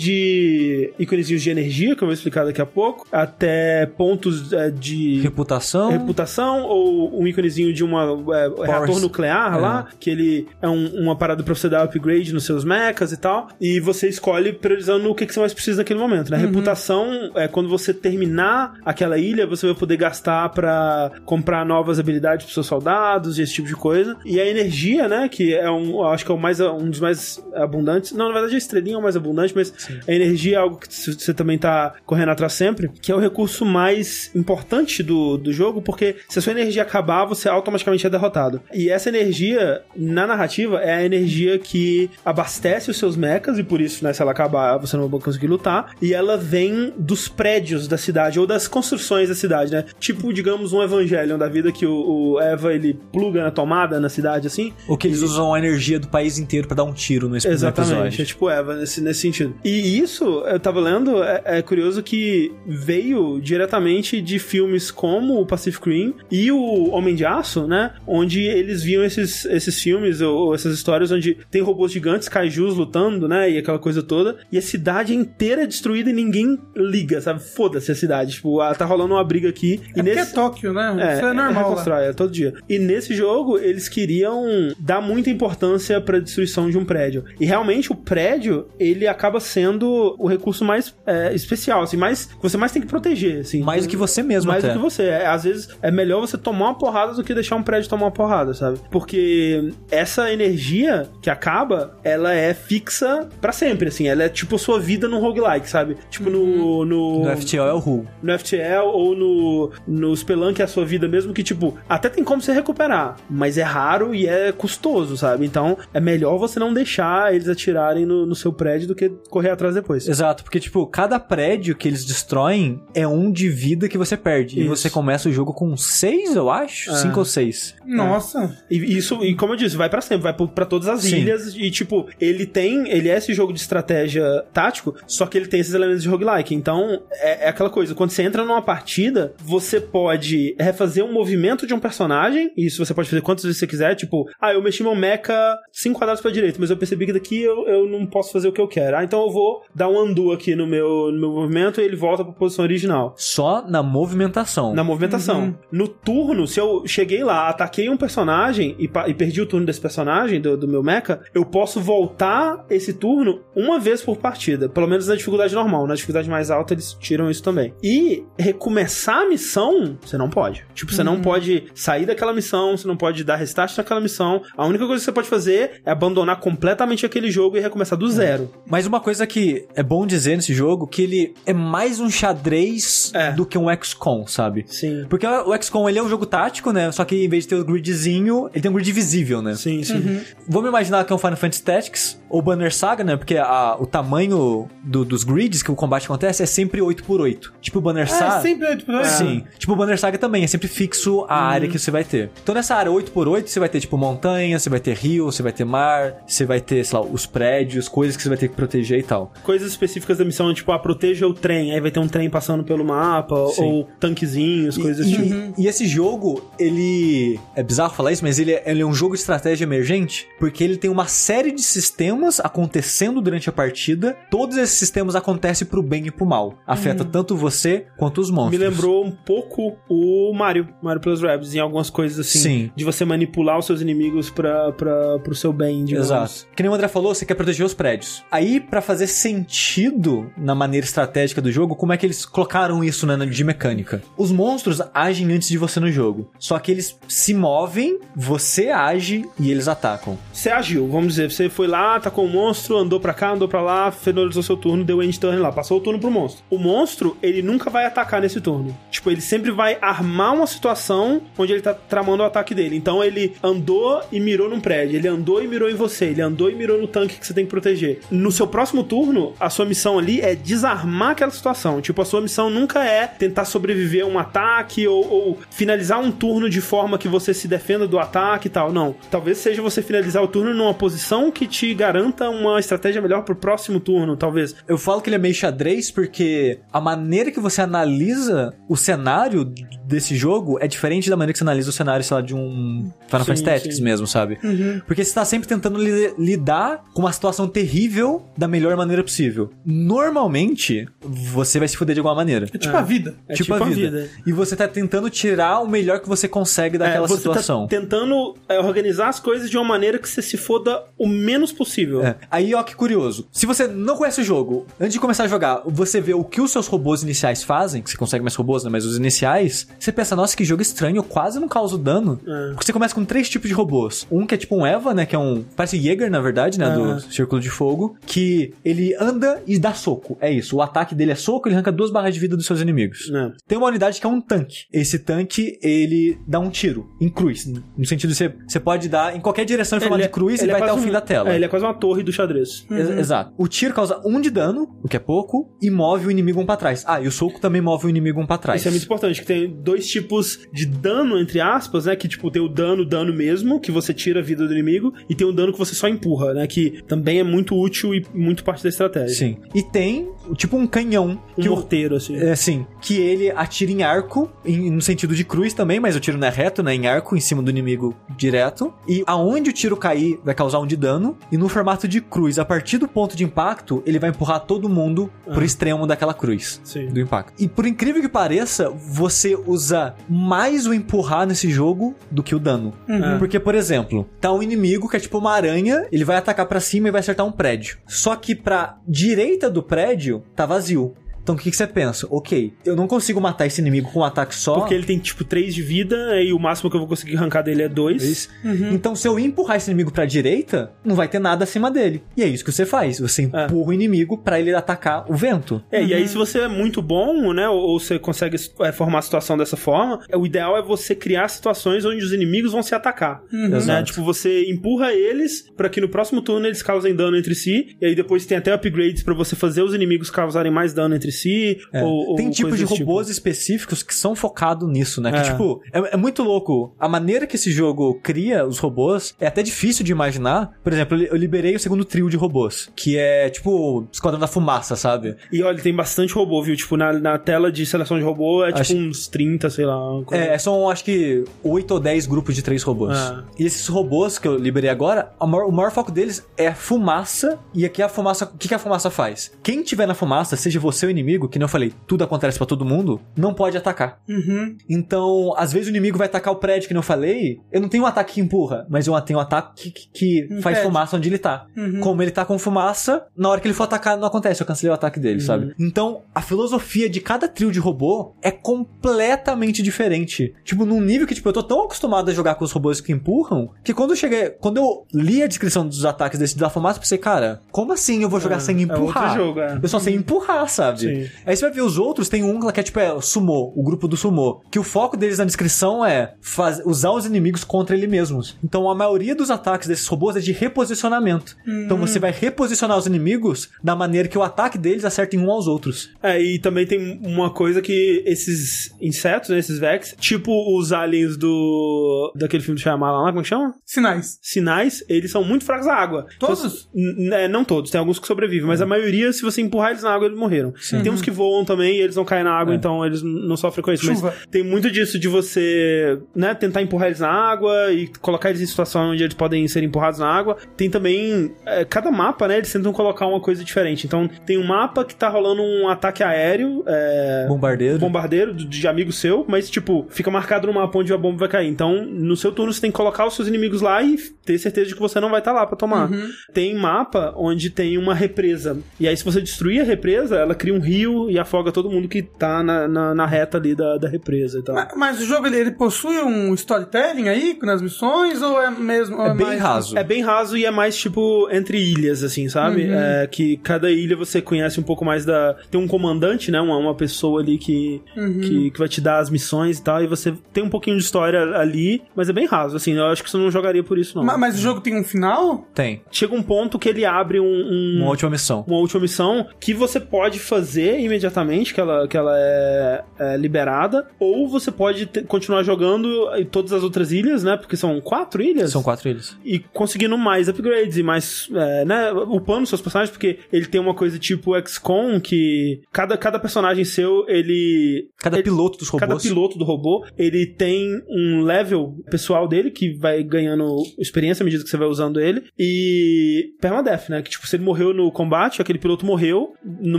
desde íconezinhos de energia, que eu vou explicar daqui a pouco, até pontos é, de Reputação. reputação, ou um íconezinho de uma é, reator nuclear É. lá, que ele é um- uma parada pra você dar upgrade nos seus mechas e tal, e você escolhe priorizando o que, que você mais precisa naquele momento, né? Reputação é quando você terminar aquela ilha, você vai poder gastar pra comprar novas habilidades pros seus soldados e esse tipo de coisa. E a energia, né, que é um, acho que é o mais, um dos mais abundantes, não, na verdade a estrelinha é o mais abundante, mas a energia é algo que você também tá correndo atrás sempre, que é o recurso mais importante do, do jogo, porque se a sua energia acabar, você automaticamente é derrotado. E essa energia, na narrativa, é a energia que abastece os seus mechas, e por isso, né, se ela acabar, você não vai conseguir lutar. E ela vem dos prédios da cidade, ou das construções da cidade, né? Tipo, digamos, um Evangelion da vida que o, o Eva, ele pluga na tomada na cidade, assim, Ou que eles usam a energia do país inteiro pra dar um tiro no, no Exatamente, é tipo Eva nesse, nesse sentido. E isso, eu tava lendo, é, é curioso que veio diretamente de filmes como o Pacific Rim e o Homem de Aço, né? Onde eles viam esses, esses filmes ou, ou essas histórias onde tem robôs gigantes, kaijus lutando, né? E aquela coisa toda. E a cidade inteira é destruída e ninguém liga, sabe? Foda-se a cidade. Tipo, ah, tá rolando uma briga aqui. e É porque é nesse... Tóquio, né? Isso é normal. lá. reconstrói, é todo dia. E nesse jogo, eles queriam dar muita importância pra destruição de um prédio. E realmente, o prédio, ele acaba sendo o recurso mais é, especial, assim, mais, que você mais tem que proteger, assim. Mais do que você mesmo Mais até. do que você. É, às vezes, é melhor você tomar uma porrada do que deixar um prédio tomar uma porrada, sabe? Porque essa energia que acaba, ela é fixa pra sempre, assim. Ela é tipo a sua vida no roguelike, sabe? Tipo no... No, No FTL é o Ru. no FTL ou no, no Spelunk é a sua vida mesmo, que, tipo, até tem como você recuperar, mas é raro e é custoso, sabe? Então, é melhor você não deixar eles atirarem no, no seu prédio do que correr atrás depois. Exato, porque, tipo, cada prédio que eles destroem é um de vida que você perde. E Isso. você começa o jogo com seis, eu acho? É. Cinco ou seis. Nossa. E isso, e como eu disse, vai pra sempre, vai pra todas as Sim. ilhas e tipo, ele tem, ele é esse jogo de estratégia tático, só que ele tem esses elementos de roguelike. Então, é, é aquela coisa, quando você entra numa partida, você pode refazer um movimento de um personagem, e isso você pode fazer quantas vezes você quiser, tipo, ah, eu mexi meu mecha 5 quadrados pra direita, mas eu percebi que daqui eu, eu não posso fazer o que eu quero. Ah, então eu vou dar um undo aqui no meu, no meu movimento e ele volta pra posição original. Só na movimentação. Na movimentação. Uhum. No turno, se eu cheguei lá, ataquei um personagem e, e perdi o turno desse personagem, do, do meu mecha, eu posso voltar esse turno uma vez por partida. Pelo menos na dificuldade normal. Na dificuldade mais alta, eles tiram isso também. E recomeçar a missão, você não pode. Tipo, você não pode sair daquela missão, você não pode dar restart naquela missão. A única coisa que você pode fazer é abandonar completamente aquele jogo e recomeçar do zero. Mas uma coisa que é bom dizer nesse jogo, que ele é mais um xadrez É. do que um XCOM, sabe? Sim. Porque o XCOM, ele é um jogo tático, né? Só que em vez de ter o gridzinho, ele tem um grid visível, né? Sim, sim. Vamos imaginar que é um Final Fantasy Tactics ou Banner Saga, né? Porque a- o tamanho do- dos grids que o combate acontece é sempre 8x8. Tipo o Banner Ah, Saga. é sempre 8 por 8? Sim. Tipo, o Banner Saga também, é sempre fixo a área que você vai ter. Então, nessa área 8x8, você vai ter, tipo, montanha, você vai ter rio, você vai ter mar, você vai ter, sei lá, os prédios, coisas que você vai ter que proteger e tal. coisas específicas da missão, tipo, ah, proteja o trem, aí vai ter um trem passando pelo mapa, Sim. ou tanquezinhos, coisas e, tipo. e esse jogo, ele. É bizarro falar isso, mas ele é, ele é um jogo de estratégia emergente, porque ele tem uma série de sistemas acontecendo durante a partida. Todos esses sistemas acontecem pro bem e pro mal. Afeta tanto você quanto os Me monstros. lembrou um pouco o Mario, Mario Plus Rabbids, em algumas coisas assim. Sim. De você manipular os seus inimigos pra, pra, pro seu bem, digamos. Exato. Que nem o André falou, você quer proteger os prédios. Aí, pra fazer sentido na maneira estratégica do jogo, como é que eles colocaram isso né, de mecânica? Os monstros agem antes de você no jogo. Só que eles se movem, você age e eles atacam. Você agiu, vamos dizer, você foi lá, atacou o monstro, andou pra cá, andou pra lá, finalizou seu turno, deu end turn lá, passou o turno pro monstro. O monstro, ele nunca vai atacar nesse turno. Tipo, ele sempre vai armar uma situação onde ele tá tramando o ataque dele. Então ele andou e mirou num prédio, ele andou e mirou em você, ele andou e mirou no tanque que você tem que proteger. No seu próximo turno, a sua missão ali é desarmar aquela situação. Tipo, a sua missão nunca é tentar sobreviver a um ataque ou, ou finalizar um turno de forma que você se defenda do ataque e tal. Não. Talvez seja você finalizar o turno numa posição que te garanta uma estratégia melhor pro próximo turno, talvez. Eu falo que ele é meio xadrez porque a maneira que você analisa o cenário desse jogo é diferente da maneira que você analisa o cenário, sei lá, de um Final Fantasy Tactics mesmo, sabe? Porque você tá sempre tentando li- lidar com uma situação terrível da melhor maneira possível. Normalmente, você vai se fuder de alguma maneira. É tipo a vida. É tipo a vida. E você tá tentando tirar o melhor que você consegue daquela É, você situação. tá tentando é, organizar as coisas de uma maneira que você se foda o menos possível. É. Aí, ó, que curioso. Se você não conhece o jogo, antes de começar a jogar, você vê o que os seus robôs iniciais fazem, que você consegue mais robôs, né? Mas os iniciais, você pensa, nossa, que jogo estranho, eu quase não causo dano. É. Porque você começa com três tipos de robôs. Um que é tipo um Eva, né? Que é um. Parece Jäger, na verdade, né? É. Do Círculo de Fogo. Que ele anda e dá soco. É isso. O ataque dele é soco, ele arranca duas barras de vida dos seus inimigos. É. Tem uma unidade que é um tanque. Esse tanque, ele dá um tiro em cruz. No sentido de você, você pode dar em qualquer direção em formato de cruz e ele é vai até o quase fim um- da tela. É, ele é quase uma torre do xadrez. Ex- Exato. O tiro causa um de dano, o que é pouco, e move o inimigo um pra trás. Ah, e o soco também move o inimigo um pra trás. Isso é muito importante, que tem dois tipos de dano, entre aspas, né? Que, tipo, tem o dano, dano mesmo, que você tira a vida do inimigo, e tem o dano que você só empurra, né? Que também é muito útil e muito parte da estratégia. Sim. E tem, tipo, um canhão. Um que o- morteiro, assim. É, sim, que ele atira em arco, em- no sentido de cruz também, mas o tiro não é reto, né? Em arco, em cima do inimigo direto. E aonde o tiro cair vai causar um de dano. E no formato de cruz, a partir do ponto de impacto, ele vai empurrar todo mundo pro extremo daquela cruz. Sim. Do impacto. E por incrível que pareça, você usa mais o empurrar nesse jogo do que o dano. Uhum. Porque, por exemplo, tá um inimigo que é tipo uma aranha, ele vai atacar pra cima e vai acertar um prédio. Só que pra direita do prédio tá vazio. Então o que, que você pensa? Ok, eu não consigo matar esse inimigo com um ataque só. Porque ele tem, tipo, 3 de vida, e o máximo que eu vou conseguir arrancar dele é 2. Isso. Então, se eu empurrar esse inimigo pra direita, não vai ter nada acima dele. E é isso que você faz. Você empurra o inimigo pra ele atacar o vento. É, e aí se você é muito bom, né, ou, ou você consegue é, formar a situação dessa forma, é, o ideal é você criar situações onde os inimigos vão se atacar. Né? Exato. Tipo, você empurra eles pra que no próximo turno eles causem dano entre si, e aí depois tem até upgrades pra você fazer os inimigos causarem mais dano entre si, É. ou, ou Tem tipos de tipo. robôs específicos que são focados nisso, né? É. Que, tipo, é, é muito louco. A maneira que esse jogo cria os robôs é até difícil de imaginar. Por exemplo, eu li- eu liberei o segundo trio de robôs, que é, tipo, Esquadrão da Fumaça, sabe? E olha, tem bastante robô, viu? Tipo, na, na tela de seleção de robô é tipo Acho- uns 30, sei lá. coisa. É, são, acho que, 8 ou 10 grupos de três robôs. Ah. E esses robôs que eu liberei agora, maior- o maior foco deles é fumaça. E aqui a fumaça. O que, que a fumaça faz? Quem tiver na fumaça, seja você o inimigo, que nem eu falei, tudo acontece pra todo mundo, não pode atacar. Uhum. Então, às vezes o inimigo vai atacar o prédio, que nem eu falei. Eu não tenho um ataque que empurra, mas eu tenho um ataque que, que faz fumaça onde ele tá. Uhum. Como ele tá com fumaça, na hora que ele for atacar, não acontece. Eu cancelei o ataque dele, sabe? Então, a filosofia de cada trio de robô é completamente diferente. Tipo, num nível que, tipo, eu tô tão acostumado a jogar com os robôs que empurram, que quando eu cheguei. Quando eu li a descrição dos ataques desse da fumaça, eu pensei, cara, como assim eu vou jogar sem é empurrar? outro jogo, é. Eu só sei empurrar, sabe? Sim. Aí você vai ver os outros, tem um que é tipo é, o Sumo, o grupo do Sumo, que o foco deles na descrição é faz- usar os inimigos contra ele mesmos. Então a maioria dos ataques desses robôs é de reposicionamento. Então você vai reposicionar os inimigos da maneira que o ataque deles acerta em um aos outros. É, e também tem uma coisa que esses insetos, né, esses Vex, tipo os aliens do. daquele filme do Shyamalan lá, como é que chama? Sinais. Sinais, eles são muito fracos à água. Todos? N- é, não todos, tem alguns que sobrevivem, mas a maioria, se você empurrar eles na água, eles morreram. Tem uns que voam também e eles não caem na água, É. então eles não sofrem com isso. Chuva. Mas tem muito disso de você, né, tentar empurrar eles na água e colocar eles em situação onde eles podem ser empurrados na água. Tem também, é, cada mapa, né, eles tentam colocar uma coisa diferente. Então, tem um mapa que tá rolando um ataque aéreo, é, Bombardeiro. bombardeiro de- de amigo seu, mas tipo, fica marcado no mapa onde a bomba vai cair. Então, no seu turno você tem que colocar os seus inimigos lá e ter certeza de que você não vai estar lá pra tomar. Tem mapa onde tem uma represa. E aí, se você destruir a represa, ela cria um rio e afoga todo mundo que tá na, na, na reta ali da, da represa e tal. Ma- Mas o jogo ele, ele possui um storytelling aí nas missões ou é mesmo. ou É bem mais- raso. É bem raso e é mais tipo entre ilhas, assim, sabe? Uhum. É, que cada ilha você conhece um pouco mais da. Tem um comandante, né? Uma, uma pessoa ali que, Uhum. que, que vai te dar as missões e tal. E você tem um pouquinho de história ali, mas é bem raso, assim. Eu acho que você não jogaria por isso, não. Ma- Mas o jogo tem um final? Tem. Chega um ponto que ele abre um. um- Uma última missão. uma última missão que você pode fazer imediatamente, que ela, que ela é, é liberada, ou você pode te- continuar jogando em todas as outras ilhas, né? Porque são quatro ilhas. São quatro ilhas. E conseguindo mais upgrades e mais, é, né, upando seus personagens, porque ele tem uma coisa tipo XCOM, que cada, cada personagem seu, ele... Cada ele- piloto dos robôs. Cada piloto do robô, ele tem um level pessoal dele que vai ganhando experiência à medida que você vai usando ele. E permadeath, né? Que tipo, se ele morreu no combate, aquele piloto morreu, no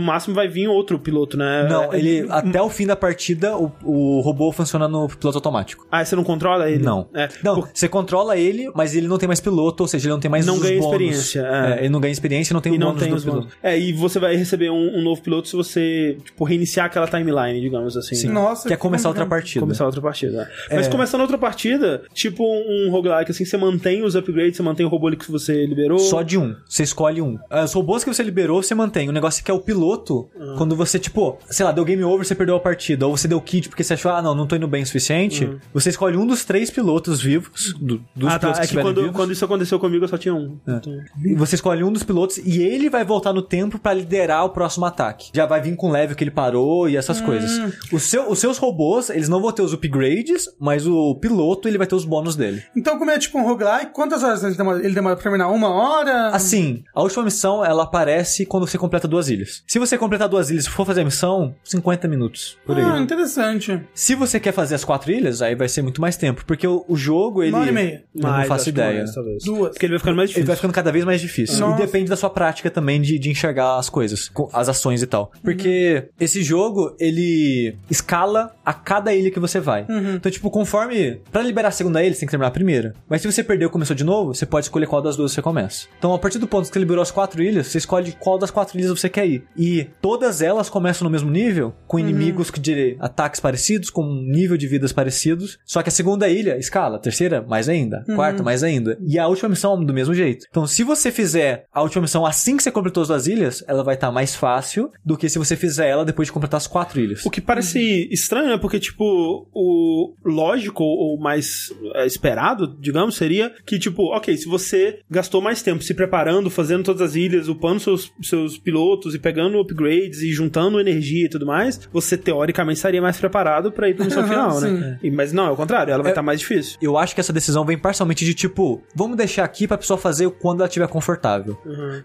máximo vai vir outro piloto, né? Não, É, ele até o fim da partida o, o robô funciona no piloto automático. Ah, você não controla ele? Não. É. Não, Por- você controla ele, mas ele não tem mais piloto, ou seja, ele não tem mais Não os ganha bônus. experiência, é. ele não ganha experiência e não tem e não bônus tem do os piloto. bônus. É, e você vai receber um, um novo piloto se você, tipo, reiniciar aquela timeline, digamos assim. Sim. né? Nossa, Quer começar outra partida. Começar outra partida. é. Mas É. começando outra partida, tipo um roguelike, assim, você mantém os upgrades, você mantém o robô ali que você liberou. Só de um. Você escolhe um. Os robôs que você liberou, você mantém. O negócio é que é o piloto, Ah. Quando você, tipo, sei lá, deu game over, você perdeu a partida. Ou você deu kit porque você achou, ah, não, não tô indo bem o suficiente. Você escolhe um dos três pilotos vivos, do- dos ah, tá. pilotos É que estiverem quando, vivos. quando isso aconteceu comigo, eu só tinha um. Então- E Você escolhe um dos pilotos e ele vai voltar no tempo pra liderar o próximo ataque. Já vai vir com o level que ele parou e essas coisas. O seu- os seus robôs, eles não vão ter os upgrades, mas o piloto, ele vai ter os bônus dele. Então, como é tipo um roguelike, quantas horas ele demora? Ele demora pra terminar? Uma hora? Assim, a última missão, ela aparece quando você completa duas ilhas. Se você completar duas ilhas e for fazer a missão, 50 minutos, por aí. Ah, interessante. Se você quer fazer as quatro ilhas, aí vai ser muito mais tempo, porque o, o jogo, ele... Uma hora e meia. Eu não Mais, faço acho que ideia. mais, talvez. Duas. Porque ele vai ficando mais Ele difícil. vai ficando cada vez mais difícil. Nossa. E depende da sua prática também de, de enxergar as coisas, as ações e tal. Porque esse jogo, ele escala a cada ilha que você vai. Então, tipo, conforme. Pra liberar a segunda ilha, você tem que terminar a primeira. Mas se você perdeu e começou de novo, você pode escolher qual das duas você começa. Então, a partir do ponto que você liberou as quatro ilhas, você escolhe qual das quatro ilhas você quer ir. E todas elas começam no mesmo nível, com inimigos de ataques parecidos, com um nível de vidas parecidos. Só que a segunda ilha escala, a terceira, mais ainda, a quarta, mais ainda. E a última missão do mesmo jeito. Então, se você fizer a última missão assim que você completou as duas ilhas, ela vai estar mais fácil do que se você fizer ela depois de completar as quatro ilhas. O que parece estranho, né? Porque, tipo, o lógico ou mais é, esperado, digamos, seria que, tipo, ok, se você gastou mais tempo se preparando, fazendo todas as ilhas, upando seus, seus pilotos e pegando upgrades e juntando energia e tudo mais, você teoricamente estaria mais preparado pra ir pra missão final, né? E- mas não, é o contrário, ela vai estar mais difícil. Eu acho que essa decisão vem parcialmente de tipo, vamos deixar aqui pra pessoa fazer quando ela estiver confortável.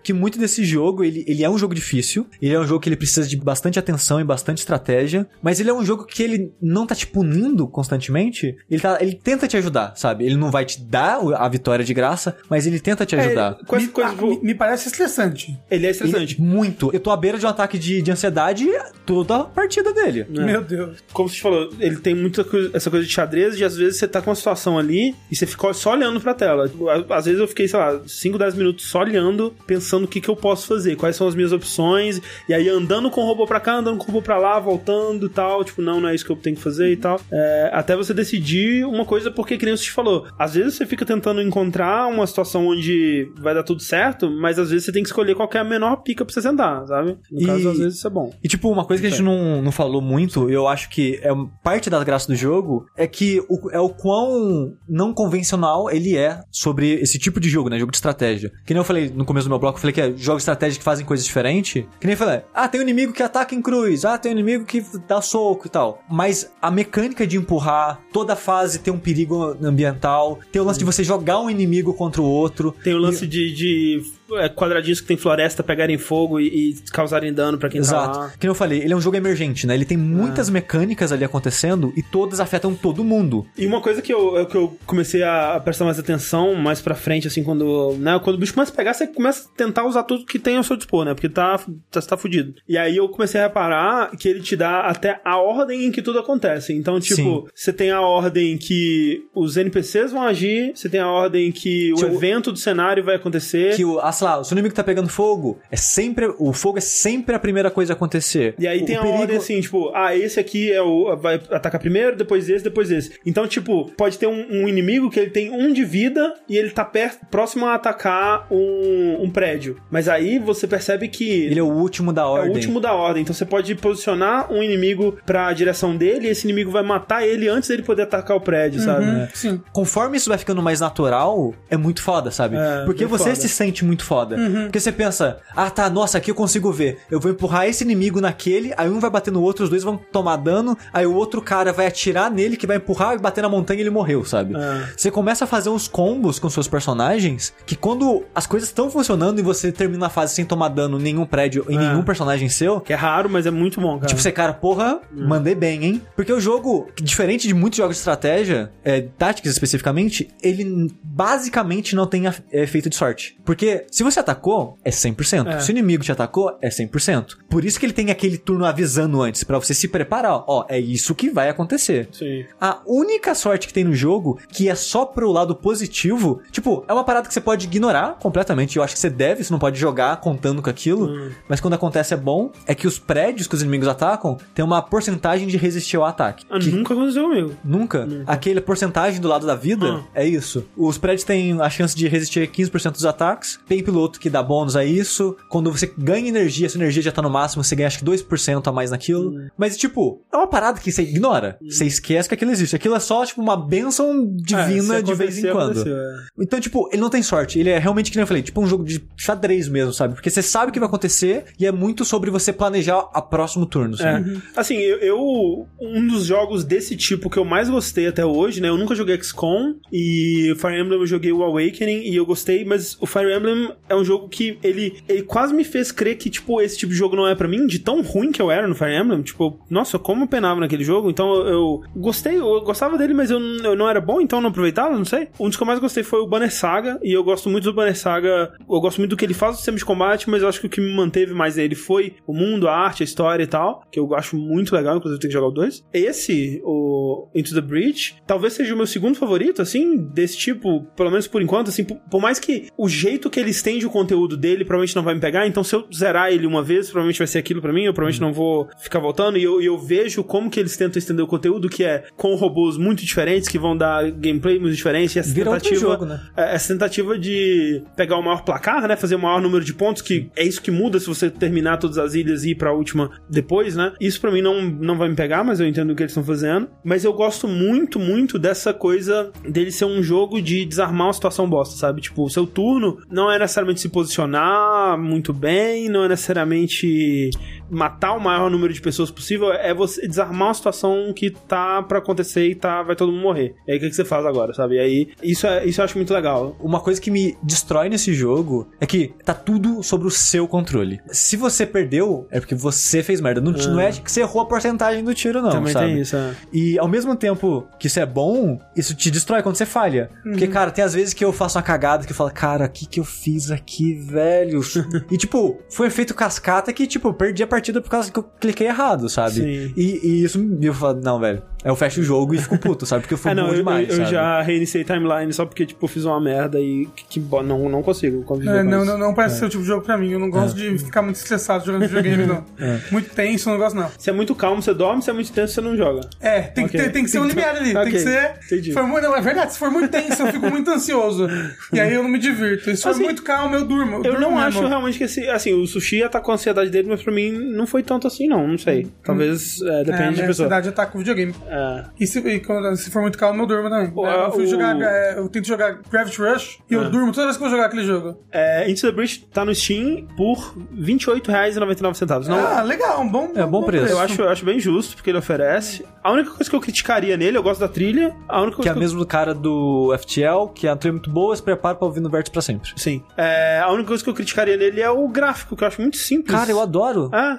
Que muito desse jogo, ele, ele é um jogo difícil, ele é um jogo que ele precisa de bastante atenção e bastante estratégia, mas ele é um jogo que ele não tá te punindo constantemente, ele, tá, ele tenta te ajudar, sabe? Ele não vai te dar a vitória de graça, mas ele tenta te ajudar. É, com essa me, coisa, ah, tipo, me, me parece estressante. ele é Ele- estressante. muito. Eu tô à beira de um ataque de, de ansiedade toda a partida dele. É. Meu Deus. Como você falou, ele tem muita coisa, essa coisa de xadrez e às vezes você tá com uma situação ali e você fica só olhando pra tela. Às vezes eu fiquei, sei lá, 5, 10 minutos só olhando, pensando o que, que eu posso fazer, quais são as minhas opções, e aí andando com o robô pra cá, andando com o robô pra lá, voltando e tal, tipo, não, não é isso que eu tenho que fazer e tal. É, até você decidir uma coisa, porque que nem você te falou, às vezes você fica tentando encontrar uma situação onde vai dar tudo certo, mas às vezes você tem que escolher qual que é a menor pica pra você sentar, sabe? No E- caso, às vezes isso é bom. E, tipo, uma coisa que a gente não, não falou muito, eu acho que é parte da graça do jogo, é que o, é o quão não convencional ele é sobre esse tipo de jogo, né? Jogo de estratégia. Que nem eu falei no começo do meu bloco, eu falei que é jogos de estratégia que fazem coisas diferentes. Que nem eu falei, ah, tem um inimigo que ataca em cruz, ah, tem um inimigo que dá soco e tal. Mas a mecânica de empurrar, toda fase tem um perigo ambiental, tem o lance de você jogar um inimigo contra o outro. Tem o lance de, de é, quadradinhos que tem floresta pegarem fogo e, e causarem dano pra quem tá Exato. lá. Que eu falei, ele é um jogo emergente, né? Ele tem muitas mecânicas ali acontecendo e todas afetam todo mundo. E uma coisa que eu, que eu comecei a prestar mais atenção mais pra frente, assim, quando, né, quando o bicho começa a pegar, você começa a tentar usar tudo que tem ao seu dispor, né? Porque tá, tá, tá fudido. E aí eu comecei a reparar que ele te dá até a ordem em que tudo acontece. Então, tipo, Sim. você tem a ordem que os NPCs vão agir, você tem a ordem que o Que o- evento do cenário vai acontecer. Que o- as sei lá, o seu inimigo tá pegando fogo, é sempre. O fogo é sempre a primeira coisa a acontecer. E aí O tem a perigo- ordem assim, tipo, ah, esse aqui é o. vai atacar primeiro, depois esse, depois esse. Então, tipo, pode ter um, um inimigo que ele tem um de vida e ele tá perto, próximo a atacar um, um prédio. Mas aí você percebe que. Ele é o último da É ordem. o último da ordem. Então você pode posicionar um inimigo pra direção dele e esse inimigo vai matar ele antes dele poder atacar o prédio, sabe? Hum, Sim. Conforme isso vai ficando mais natural, é muito foda, sabe? É, Porque você foda. se sente muito foda. Porque você pensa, ah tá, nossa, aqui eu consigo ver. Eu vou empurrar esse inimigo naquele, aí um vai bater no outro, os dois vão tomar dano, aí o outro cara vai atirar nele, que vai empurrar e bater na montanha e ele morreu, sabe? É. Você começa a fazer uns combos com seus personagens que quando as coisas estão funcionando e você termina a fase sem tomar dano em nenhum prédio e É. nenhum personagem seu, Que é raro, mas é muito bom, cara. Tipo, você, cara, porra, mandei bem, hein? Porque o jogo, diferente de muitos jogos de estratégia, é, táticas especificamente, ele basicamente não tem é, efeito de sorte. Porque se você atacou, é 100%. É. Se o inimigo te atacou, é 100%. Por isso que ele tem aquele turno avisando antes, pra você se preparar. Ó, é isso que vai acontecer. Sim. A única sorte que tem no jogo, que é só pro lado positivo, tipo, é uma parada que você pode ignorar completamente. Eu acho que você deve, você não pode jogar contando com aquilo. Hum. Mas quando acontece é bom, é que os prédios que os inimigos atacam tem uma porcentagem de resistir ao ataque. Ah, Que- Nunca aconteceu comigo. Nunca. Aquele porcentagem do lado da vida Hum. é isso. Os prédios têm a chance de resistir a 15% dos ataques. Tem piloto que dá bônus a isso. Quando você ganha energia, essa energia já tá no máximo, você ganha acho que 2% a mais naquilo. Hum. Mas, tipo, é uma parada que você ignora. Você esquece que aquilo existe. Aquilo é só, tipo, uma benção divina É, de vez em quando. é. Então, tipo, ele não tem sorte. Ele é realmente, que nem eu falei, tipo um jogo de xadrez mesmo, sabe? Porque você sabe o que vai acontecer e é muito sobre você planejar a próximo turno, sabe? É. Assim, eu, eu- Um dos jogos desse tipo que eu mais gostei até hoje, né? Eu nunca joguei XCOM e Fire Emblem eu joguei o Awakening e eu gostei, mas o Fire Emblem é um jogo que ele, ele quase me fez crer que, tipo, esse tipo de jogo não é pra mim, de tão ruim que eu era no Fire Emblem. Tipo, nossa, como eu penava naquele jogo. Então eu, eu gostei, eu gostava dele, mas eu, eu não era bom, então não aproveitava, não sei. Um dos que eu mais gostei foi o Banner Saga e eu gosto muito do Banner Saga. Eu gosto muito do que ele faz no sistema de combate, mas eu acho que o que me manteve mais nele foi o mundo, a arte, a história e tal, que eu acho muito legal, inclusive tenho que jogar o 2. Esse, o Into the Breach, talvez seja o meu segundo favorito, assim, desse tipo, pelo menos por enquanto, assim, por, por mais que o jeito que ele estende o conteúdo dele provavelmente não vai me pegar, então se eu zerar ele uma vez, provavelmente vai ser aquilo pra mim, eu provavelmente não vou ficar voltando, e eu, eu vejo como que eles tentam estender o conteúdo, que é com robôs muito diferentes, que vão dar gameplay muito diferente, e essa Vira tentativa, jogo, né? é, essa tentativa de pegar o maior placar, né, fazer o maior número de pontos, que é isso que muda se você terminar todas as ilhas e ir pra última depois, né, isso pra mim não, não vai me pegar, mas eu entendo o que eles estão fazendo, mas eu gosto muito, muito dessa coisa dele ser um jogo de desarmar uma situação bosta, sabe? Tipo, o seu turno não é necessariamente se posicionar muito bem, não é necessariamente matar o maior número de pessoas possível, é você desarmar uma situação que tá pra acontecer e tá, vai todo mundo morrer. E aí o que, que você faz agora, sabe? E aí, isso, é, isso eu acho muito legal. Uma coisa que me destrói nesse jogo é que tá tudo sobre o seu controle. Se você perdeu, é porque você fez merda. Não, não é que você errou a porcentagem do tiro, não, Também sabe? tem isso, é. E ao mesmo tempo que isso é bom, isso te destrói quando você falha. Porque, cara, tem às vezes que eu faço uma cagada que eu falo, cara, o que que eu fiz aqui, velho? e, tipo, foi um efeito cascata que, tipo, eu perdi a partida por causa que eu cliquei errado, sabe? Sim. E, e isso me eu falo, não, velho. Eu fecho o jogo e fico puto, sabe? Porque eu fui É, não, bom eu, demais, eu, eu já reiniciei timeline só porque, tipo, eu fiz uma merda e que, que não, não consigo conviver É, com não, isso. não, não parece ser o tipo de jogo pra mim. Eu não gosto de ficar muito estressado jogando videogame, não. Muito tenso, eu não gosto, não. Se é muito calmo, você dorme, se é muito tenso, você não joga. É, tem, Ok. que, ter, tem que ser um limiar ali. Tem Ok, que ser. entendi. For muito, não, é verdade, se for muito tenso, eu fico muito ansioso. E aí eu não me divirto. E se for Assim, muito calmo, eu durmo. Eu durmo não mesmo. acho realmente que esse. Assim, o sushi ataca com a ansiedade dele, mas pra mim não foi tanto assim, não. Não sei. Talvez é, É, a depende de minha pessoa. ansiedade ataca o videogame. É. E se, e quando- se for muito calmo, eu durmo também. Pô, É, eu, fui o- jogar, é, eu tento jogar Gravity Rush e eu durmo toda vez que eu vou jogar aquele jogo. É, Into the Breach tá no Steam por R$ 28,99. Não, Ah, legal, um bom, É, bom preço. eu acho, eu acho bem justo, porque ele oferece. A única coisa que eu criticaria nele, eu gosto da trilha. A única Que coisa é o mesmo do cara do FTL, que a trilha é muito boa, se prepara pra ouvir no Vértice pra sempre. Sim. É, a única coisa que eu criticaria nele é o gráfico, que eu acho muito simples. Cara, eu adoro. É,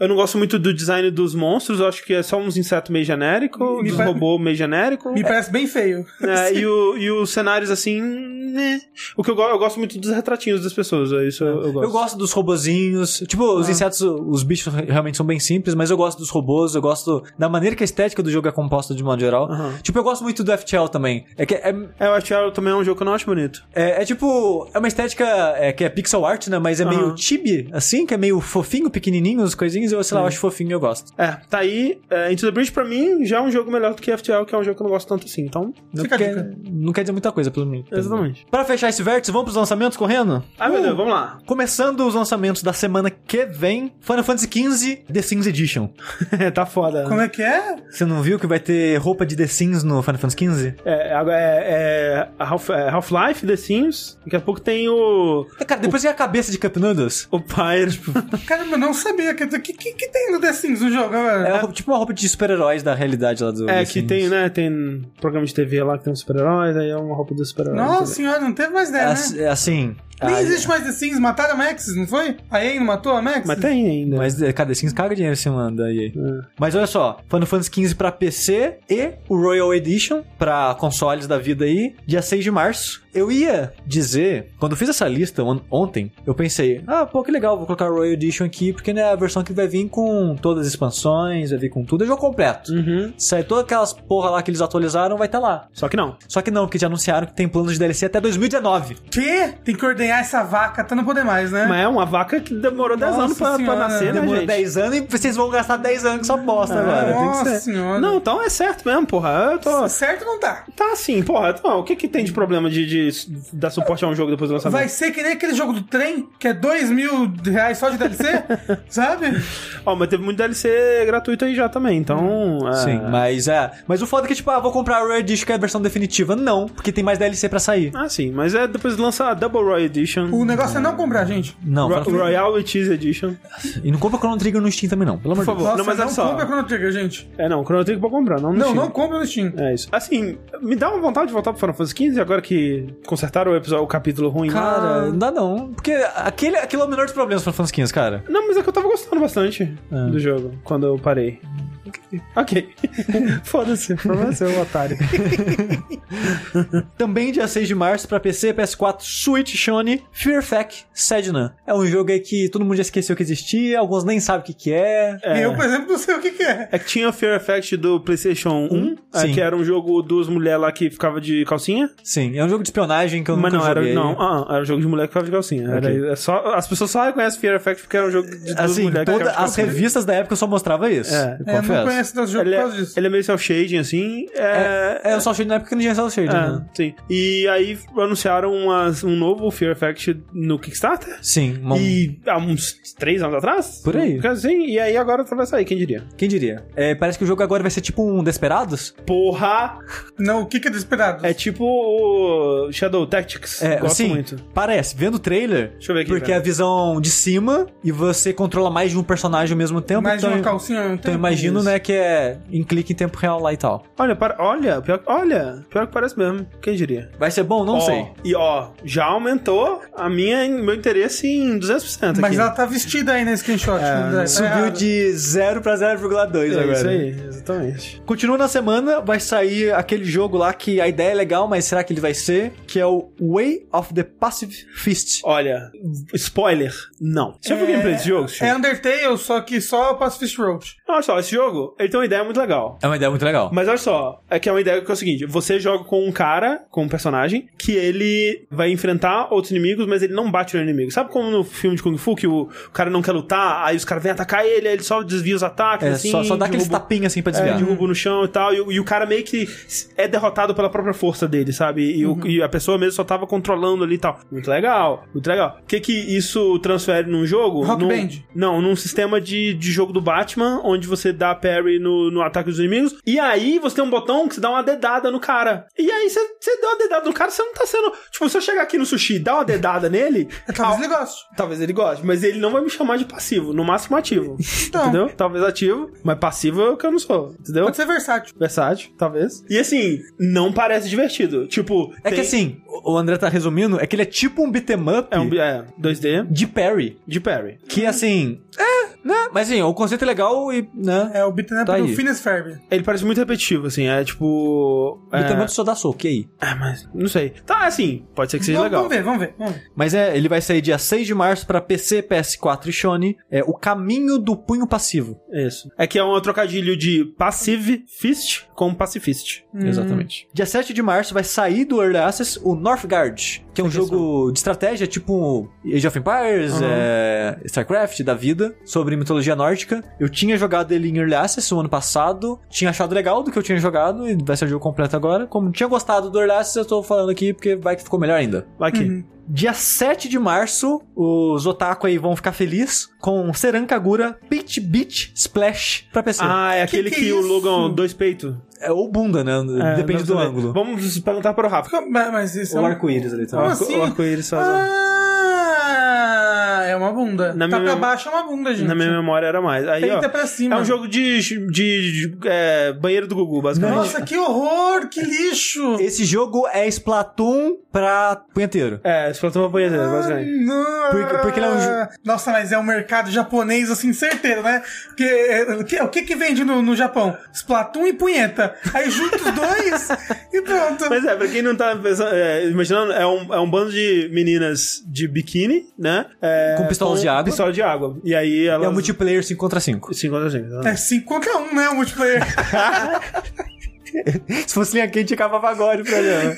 eu não gosto muito do design dos monstros, eu acho que é só uns insetos meio genérico, Me dos pare- robôs meio genérico. Me parece bem feio. É, e, o- e os cenários, assim, né. O que eu, go- eu gosto muito dos retratinhos das pessoas, é isso eu, eu gosto. Eu gosto dos robozinhos. Tipo, os insetos, os bichos realmente são bem simples, mas eu gosto dos robôs, eu gosto da maneira que a estética do jogo é composta de modo geral. Aham. Tipo, eu gosto muito do FTL também. É que é, É, acho que também é um jogo que eu não acho bonito. é, é tipo, é uma estética é, que é pixel art, né? Mas é meio Aham. chibi, assim, que é meio fofinho, pequenininho, as coisinhas, eu sei lá, eu acho fofinho e eu gosto. É, tá aí. É, Into the Bridge pra mim já é um jogo melhor do que FTL, que é um jogo que eu não gosto tanto assim. Então, Não Fica quer, não quer dizer muita coisa pelo mim. exatamente. Pra fechar esse vértice, vamos pros lançamentos correndo? Ah, meu Deus, vamos lá. Começando os lançamentos da semana que vem, Final Fantasy XV The Sims Edition. tá foda. Como é que é? Você não viu que vai ter roupa de The Sims no Final Fantasy XV? É, agora é, é Half- é Half-Life, The Sims. Daqui a pouco tem o. É, Cara, depois tem a cabeça de Cup Noodles. O Pyre, tipo. Caramba, eu não sabia. O que, que, que tem no The Sims no jogo, É galera? uma roupa- tipo uma roupa de super-heróis da realidade lá do É, The que Sims. tem, né? Tem programa de TV lá que tem uns super-heróis, aí é uma roupa dos super-heróis. Nossa também. senhora, não teve mais É, ideia, né? ass- é assim... Nem ah, existe mais The Sims, mataram a Maxis, não foi? A EA não matou a Maxis? Mas tem ainda. Mas é, cada Sims caga dinheiro em cima da EA. É. Mas olha só, Final Fantasy XV pra PC e o Royal Edition pra consoles da vida aí, dia 6 de março. Eu ia dizer, quando eu fiz essa lista on- ontem, eu pensei, ah, pô, que legal, vou colocar o Royal Edition aqui, porque né, é a versão que vai vir com todas as expansões, vai vir com tudo, é jogo completo. Uhum. Sai todas aquelas porra lá que eles atualizaram, vai estar lá. Só que não. Só que não, porque já anunciaram que tem planos de DLC até 2019. Que? Tem que ordenhar essa vaca até não poder mais, né? Mas é uma vaca que demorou 10 Nossa anos pra, pra nascer, né, Demorou gente? 10 anos e vocês vão gastar 10 anos com essa bosta agora. Tem que Nossa ser. senhora. Não, então é certo mesmo, porra. Eu tô. Certo não tá. Tá assim, porra. Então, o que que tem de problema de, de dar suporte a um jogo depois do lançamento? Vai ser que nem aquele jogo do trem, que é dois mil reais só de DLC, sabe? Ó, mas teve muito DLC gratuito aí já também, então. é... Sim, mas é. Mas o foda é que, tipo, ah, vou comprar a Royal Edition, que é a versão definitiva. Não, porque tem mais DLC pra sair. Ah, sim, mas é depois lança a Double Royal Edition. O negócio é não comprar, gente. Não, Ro- Royal with Cheese Edition. E não compra Chrono Trigger no Steam também, não. Pelo amor de Deus. favor. Nossa, não, mas não, olha só. compra Chrono Trigger, gente. É, não, Chrono Trigger pra comprar, não no Não, Steam. não compra no Steam. É isso. Assim, me dá uma vontade de voltar pro Final Fantasy XV agora que consertaram o episódio, o capítulo ruim lá. Cara, não dá não. Porque aquele, aquele é o menor dos problemas para Final Fantasy XV, cara. Não, mas é que eu tava gostando bastante do jogo quando eu parei. Ok. Foda-se, o problema é seu, otário. Também dia 6 de março pra PC, PS4, Switch, Sony, Fear Fact Sedna. É um jogo aí que todo mundo já esqueceu que existia, alguns nem sabem o que que é. E eu, por exemplo, não sei o que, que é. É que tinha o Fear Effect do PlayStation 1, é, sim. que era um jogo dos mulheres lá que ficava de calcinha. Sim, é um jogo de espionagem que eu mas nunca não, era, joguei. não, ah, era um jogo de mulher que ficava de calcinha. Era- Ok. é só, as pessoas só reconhecem Fear Effect porque era um jogo de duas Assim, mulheres que de as revistas da época só mostrava isso. É. É, não conheço dos jogos Ele por é, causa disso. ele é meio self-shading, assim. É, É, eu só achei na época que não tinha cel shading, é, né? sim. E aí anunciaram umas- um novo Fear Effect no Kickstarter. Sim, uma- E há uns três anos atrás? Por aí. Assim, e aí agora vai sair, quem diria? quem diria? É, parece que o jogo agora vai ser tipo um Desperados. Porra! Não, o que, que é desesperado? É tipo o Shadow Tactics. É, Gosto assim, muito. parece. Vendo o trailer, Deixa eu ver aqui. porque é a visão de cima e você controla mais de um personagem ao mesmo tempo. Mais de então, uma calcinha não então tem? imagino, Isso. né, que é em clique em tempo real lá e tal. Olha, para, olha, pior, olha, pior que parece mesmo. Quem diria? Vai ser bom? Não Ó, sei. E ó, já aumentou a minha, meu interesse em 200% Mas aqui. ela tá vestida aí nesse screenshot. né? Tá Subiu errado. de 0 pra 0,2 é agora. isso aí, exatamente. Continua na semana, vai sair aquele jogo lá que a ideia é legal, mas será que ele vai ser? Que é o Way of the Passive Fist. Olha, spoiler, não. Você já viu gameplay desse jogo? Chico? É Undertale, só que só Pacifist Road. Olha só, esse jogo, ele tem uma ideia muito legal. É uma ideia muito legal. Mas olha só, é que é uma ideia que é o seguinte: você joga com um cara, com um personagem, que ele vai enfrentar outros inimigos, mas ele não bate no inimigo. Sabe como no filme de Kung Fu, que o, cara não quer lutar, aí os caras vêm atacar ele, aí ele só desvia os ataques, É, assim. só, só dá aqueles tapinhos assim pra É, desviar. derruba no chão e tal, e, o- e o cara meio que é derrotado pela própria força dele, sabe? E, o- e a pessoa mesmo só tava controlando ali e tal. Muito legal, muito legal. O que que isso transfere num jogo? Rock Num- Band. Não, num sistema de, de jogo do Batman, onde você dá parry no, no ataque dos inimigos, e aí você tem um botão que você dá uma dedada no cara. E aí você, você dá uma dedada no cara, você não tá sendo... Tipo, se eu chegar aqui no sushi e dar uma dedada nele... É, talvez ele goste. Talvez ele goste, mas ele não vai me chamar de passivo, no máximo ativo. Então. Entendeu? Talvez ativo, mas passivo é o que eu não sou, entendeu? Pode ser versátil. Versátil, talvez. E assim, não parece divertido. Tipo, É tem- que assim, o André tá resumindo, é que ele é tipo um beat'em up É um é, 2D de parry. de parry. Que assim, é, Né? Mas assim, o conceito é legal e, né? É o beat'em up Tá do. Phineas Ferb. Ele parece muito repetitivo, assim, é tipo... É. É, também só dá soco, e aí? é, mas não sei. Tá, assim, pode ser que seja Vamos, legal. vamos ver, vamos ver, vamos ver. Mas é, ele vai sair dia 6 de março pra PC, PS4 e Sony. É o caminho do punho passivo. Isso. É que é um trocadilho de Passive Fist com Pacifist. Exatamente. Dia 7 de março vai sair do Early Access o Northgard, que é um jogo de estratégia tipo Age of Empires, Uhum. é, StarCraft da vida, sobre mitologia nórdica. Eu tinha jogado ele em Early Access o ano passado, tinha achado legal do que eu tinha jogado e vai ser o jogo completo agora. Como tinha gostado do Early Access, eu tô falando aqui porque vai que ficou melhor ainda. Vai aqui. Uhum. Dia 7 de março, os otaku aí vão ficar felizes com Seran Kagura Pit Beach Splash pra PC. Ah, é aquele que que, é o? Logan dois peitos. É ou bunda, né? É, Depende do ângulo. Vamos perguntar para o Rafa. Mas mas isso é Ou um... arco-íris ali O também. Como arco- assim? o arco-íris faz. Ah, é uma bunda. Na tá pra mem- baixo é uma bunda, gente. Na minha memória era mais. Aí, ó. Peita pra cima. É um jogo de, de, de, é, banheiro do Gugu, basicamente. Nossa, que horror, que lixo. Esse jogo é Splatoon pra punheteiro. É, Splatoon uma banheira, basicamente. Não. Porque- porque ele é um Nossa, mas é um mercado japonês, assim, certeiro, né? Porque o que, o que que vende no, no Japão? Splatoon e punheta. Aí junta os dois e pronto. Mas é, pra quem não tá pensando, é, imaginando, é um, é um bando de meninas de biquíni, né? É, Com pistolas de água. Pistola de água. E aí elas... É um multiplayer 5 contra 5. 5 contra 5. É 5 contra 1, né? O multiplayer. Se fosse linha quente, acabava agora o programa.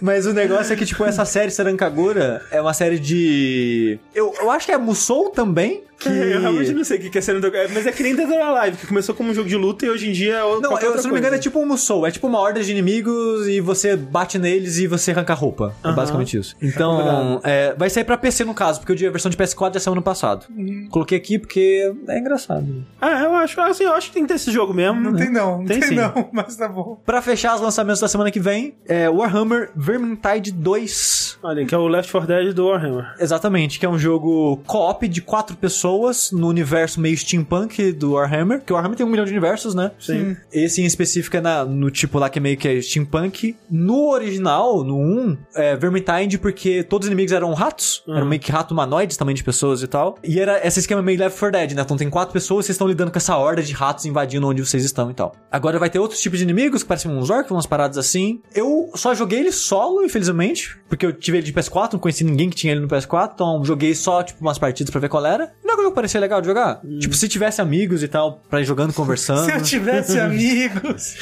Mas o negócio é que, tipo, essa série Sarankagura é uma série de. Eu, eu acho que é Musou também. Que... Eu realmente não sei o que que é sendo mas é que nem Dead or Alive, que começou como um jogo de luta e hoje em dia é Não, qualquer eu, outra se não me engano, é tipo um Musou. É tipo uma horda de inimigos e você bate neles e você arranca a roupa. É Aham. basicamente isso. Então, é, vai sair pra PC no caso, porque eu a versão de PS4 já saiu ano passado. Coloquei aqui porque é engraçado. Ah, eu acho, assim, eu acho que tem que ter esse jogo mesmo. Não tem não, não Tem tem, sim. não, mas tá bom. Pra fechar os lançamentos da semana que vem, é Warhammer Vermintide 2. Olha, que é o Left 4 Dead do Warhammer. Exatamente, que é um jogo co-op de quatro pessoas no universo meio steampunk do Warhammer, que o Warhammer tem um milhão de universos, né? Sim. Esse em específico é na- no tipo lá que é meio que é steampunk. No original, no 1, é Vermintide porque todos os inimigos eram ratos, eram meio que rato humanoides também de pessoas e tal. E era esse esquema meio Left 4 Dead, né? Então tem quatro pessoas, vocês estão lidando com essa horda de ratos invadindo onde vocês estão e tal. Agora vai ter outros tipos de inimigos, que parecem uns orcs, umas paradas assim. Eu só joguei ele solo, infelizmente, porque eu tive ele de PS4, não conheci ninguém que tinha ele no PS4, então joguei só, tipo, umas partidas pra ver qual era. Não é que parecia legal de jogar. Tipo, se tivesse amigos e tal, pra ir jogando, conversando. Se eu tivesse amigos.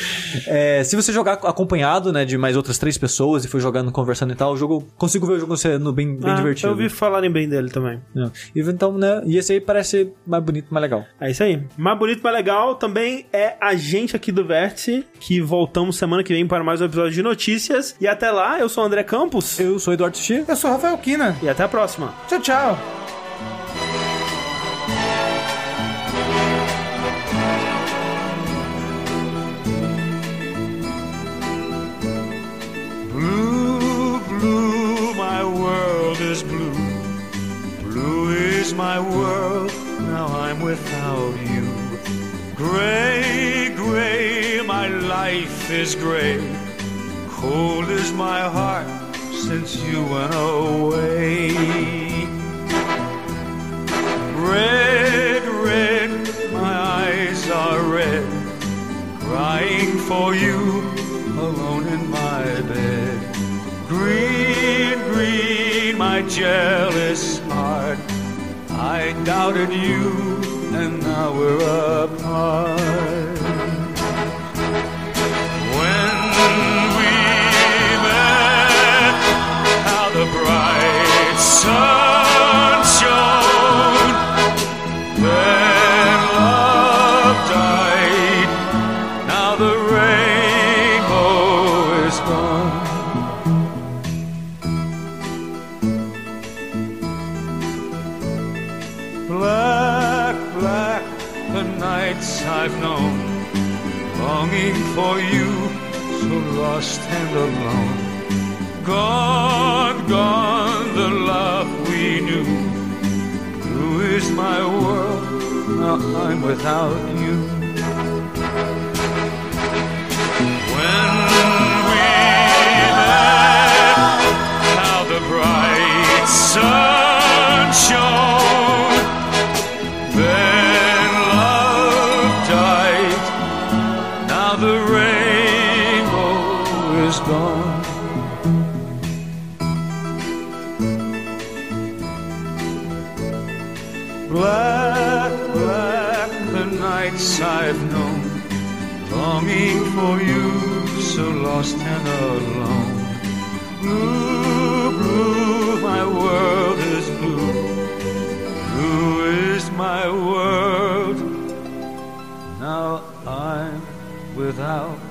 É, se você jogar acompanhado, né, de mais outras três pessoas e for jogando, conversando e tal, o jogo, consigo ver o jogo sendo bem, bem Ah, divertido. Eu ouvi falarem bem dele também. É. E, Então, né, e esse aí parece mais bonito, mais legal. É isso aí. Mais bonito, mais legal também é a gente aqui do Vértice, que voltamos semana que vem para mais um episódio de notícias. E até lá, eu sou o André Campos. Eu sou Eduardo Sushi. Eu sou o Rafael Kina. E até a próxima. Tchau, tchau. My world, now I'm without you. Gray, gray, my life is gray. Cold is my heart since you went away. Red, red, my eyes are red, crying for you alone in my bed. Green, green, my jealous heart. I doubted you, and now we're apart. When we met, how the bright sun for you, so lost and alone. Gone, gone, the love we knew. Blue is my world, now I'm without you. When we met, how the bright sun shone. For you, so lost and alone. Blue, blue, my world is blue. Blue is my world. Now I'm without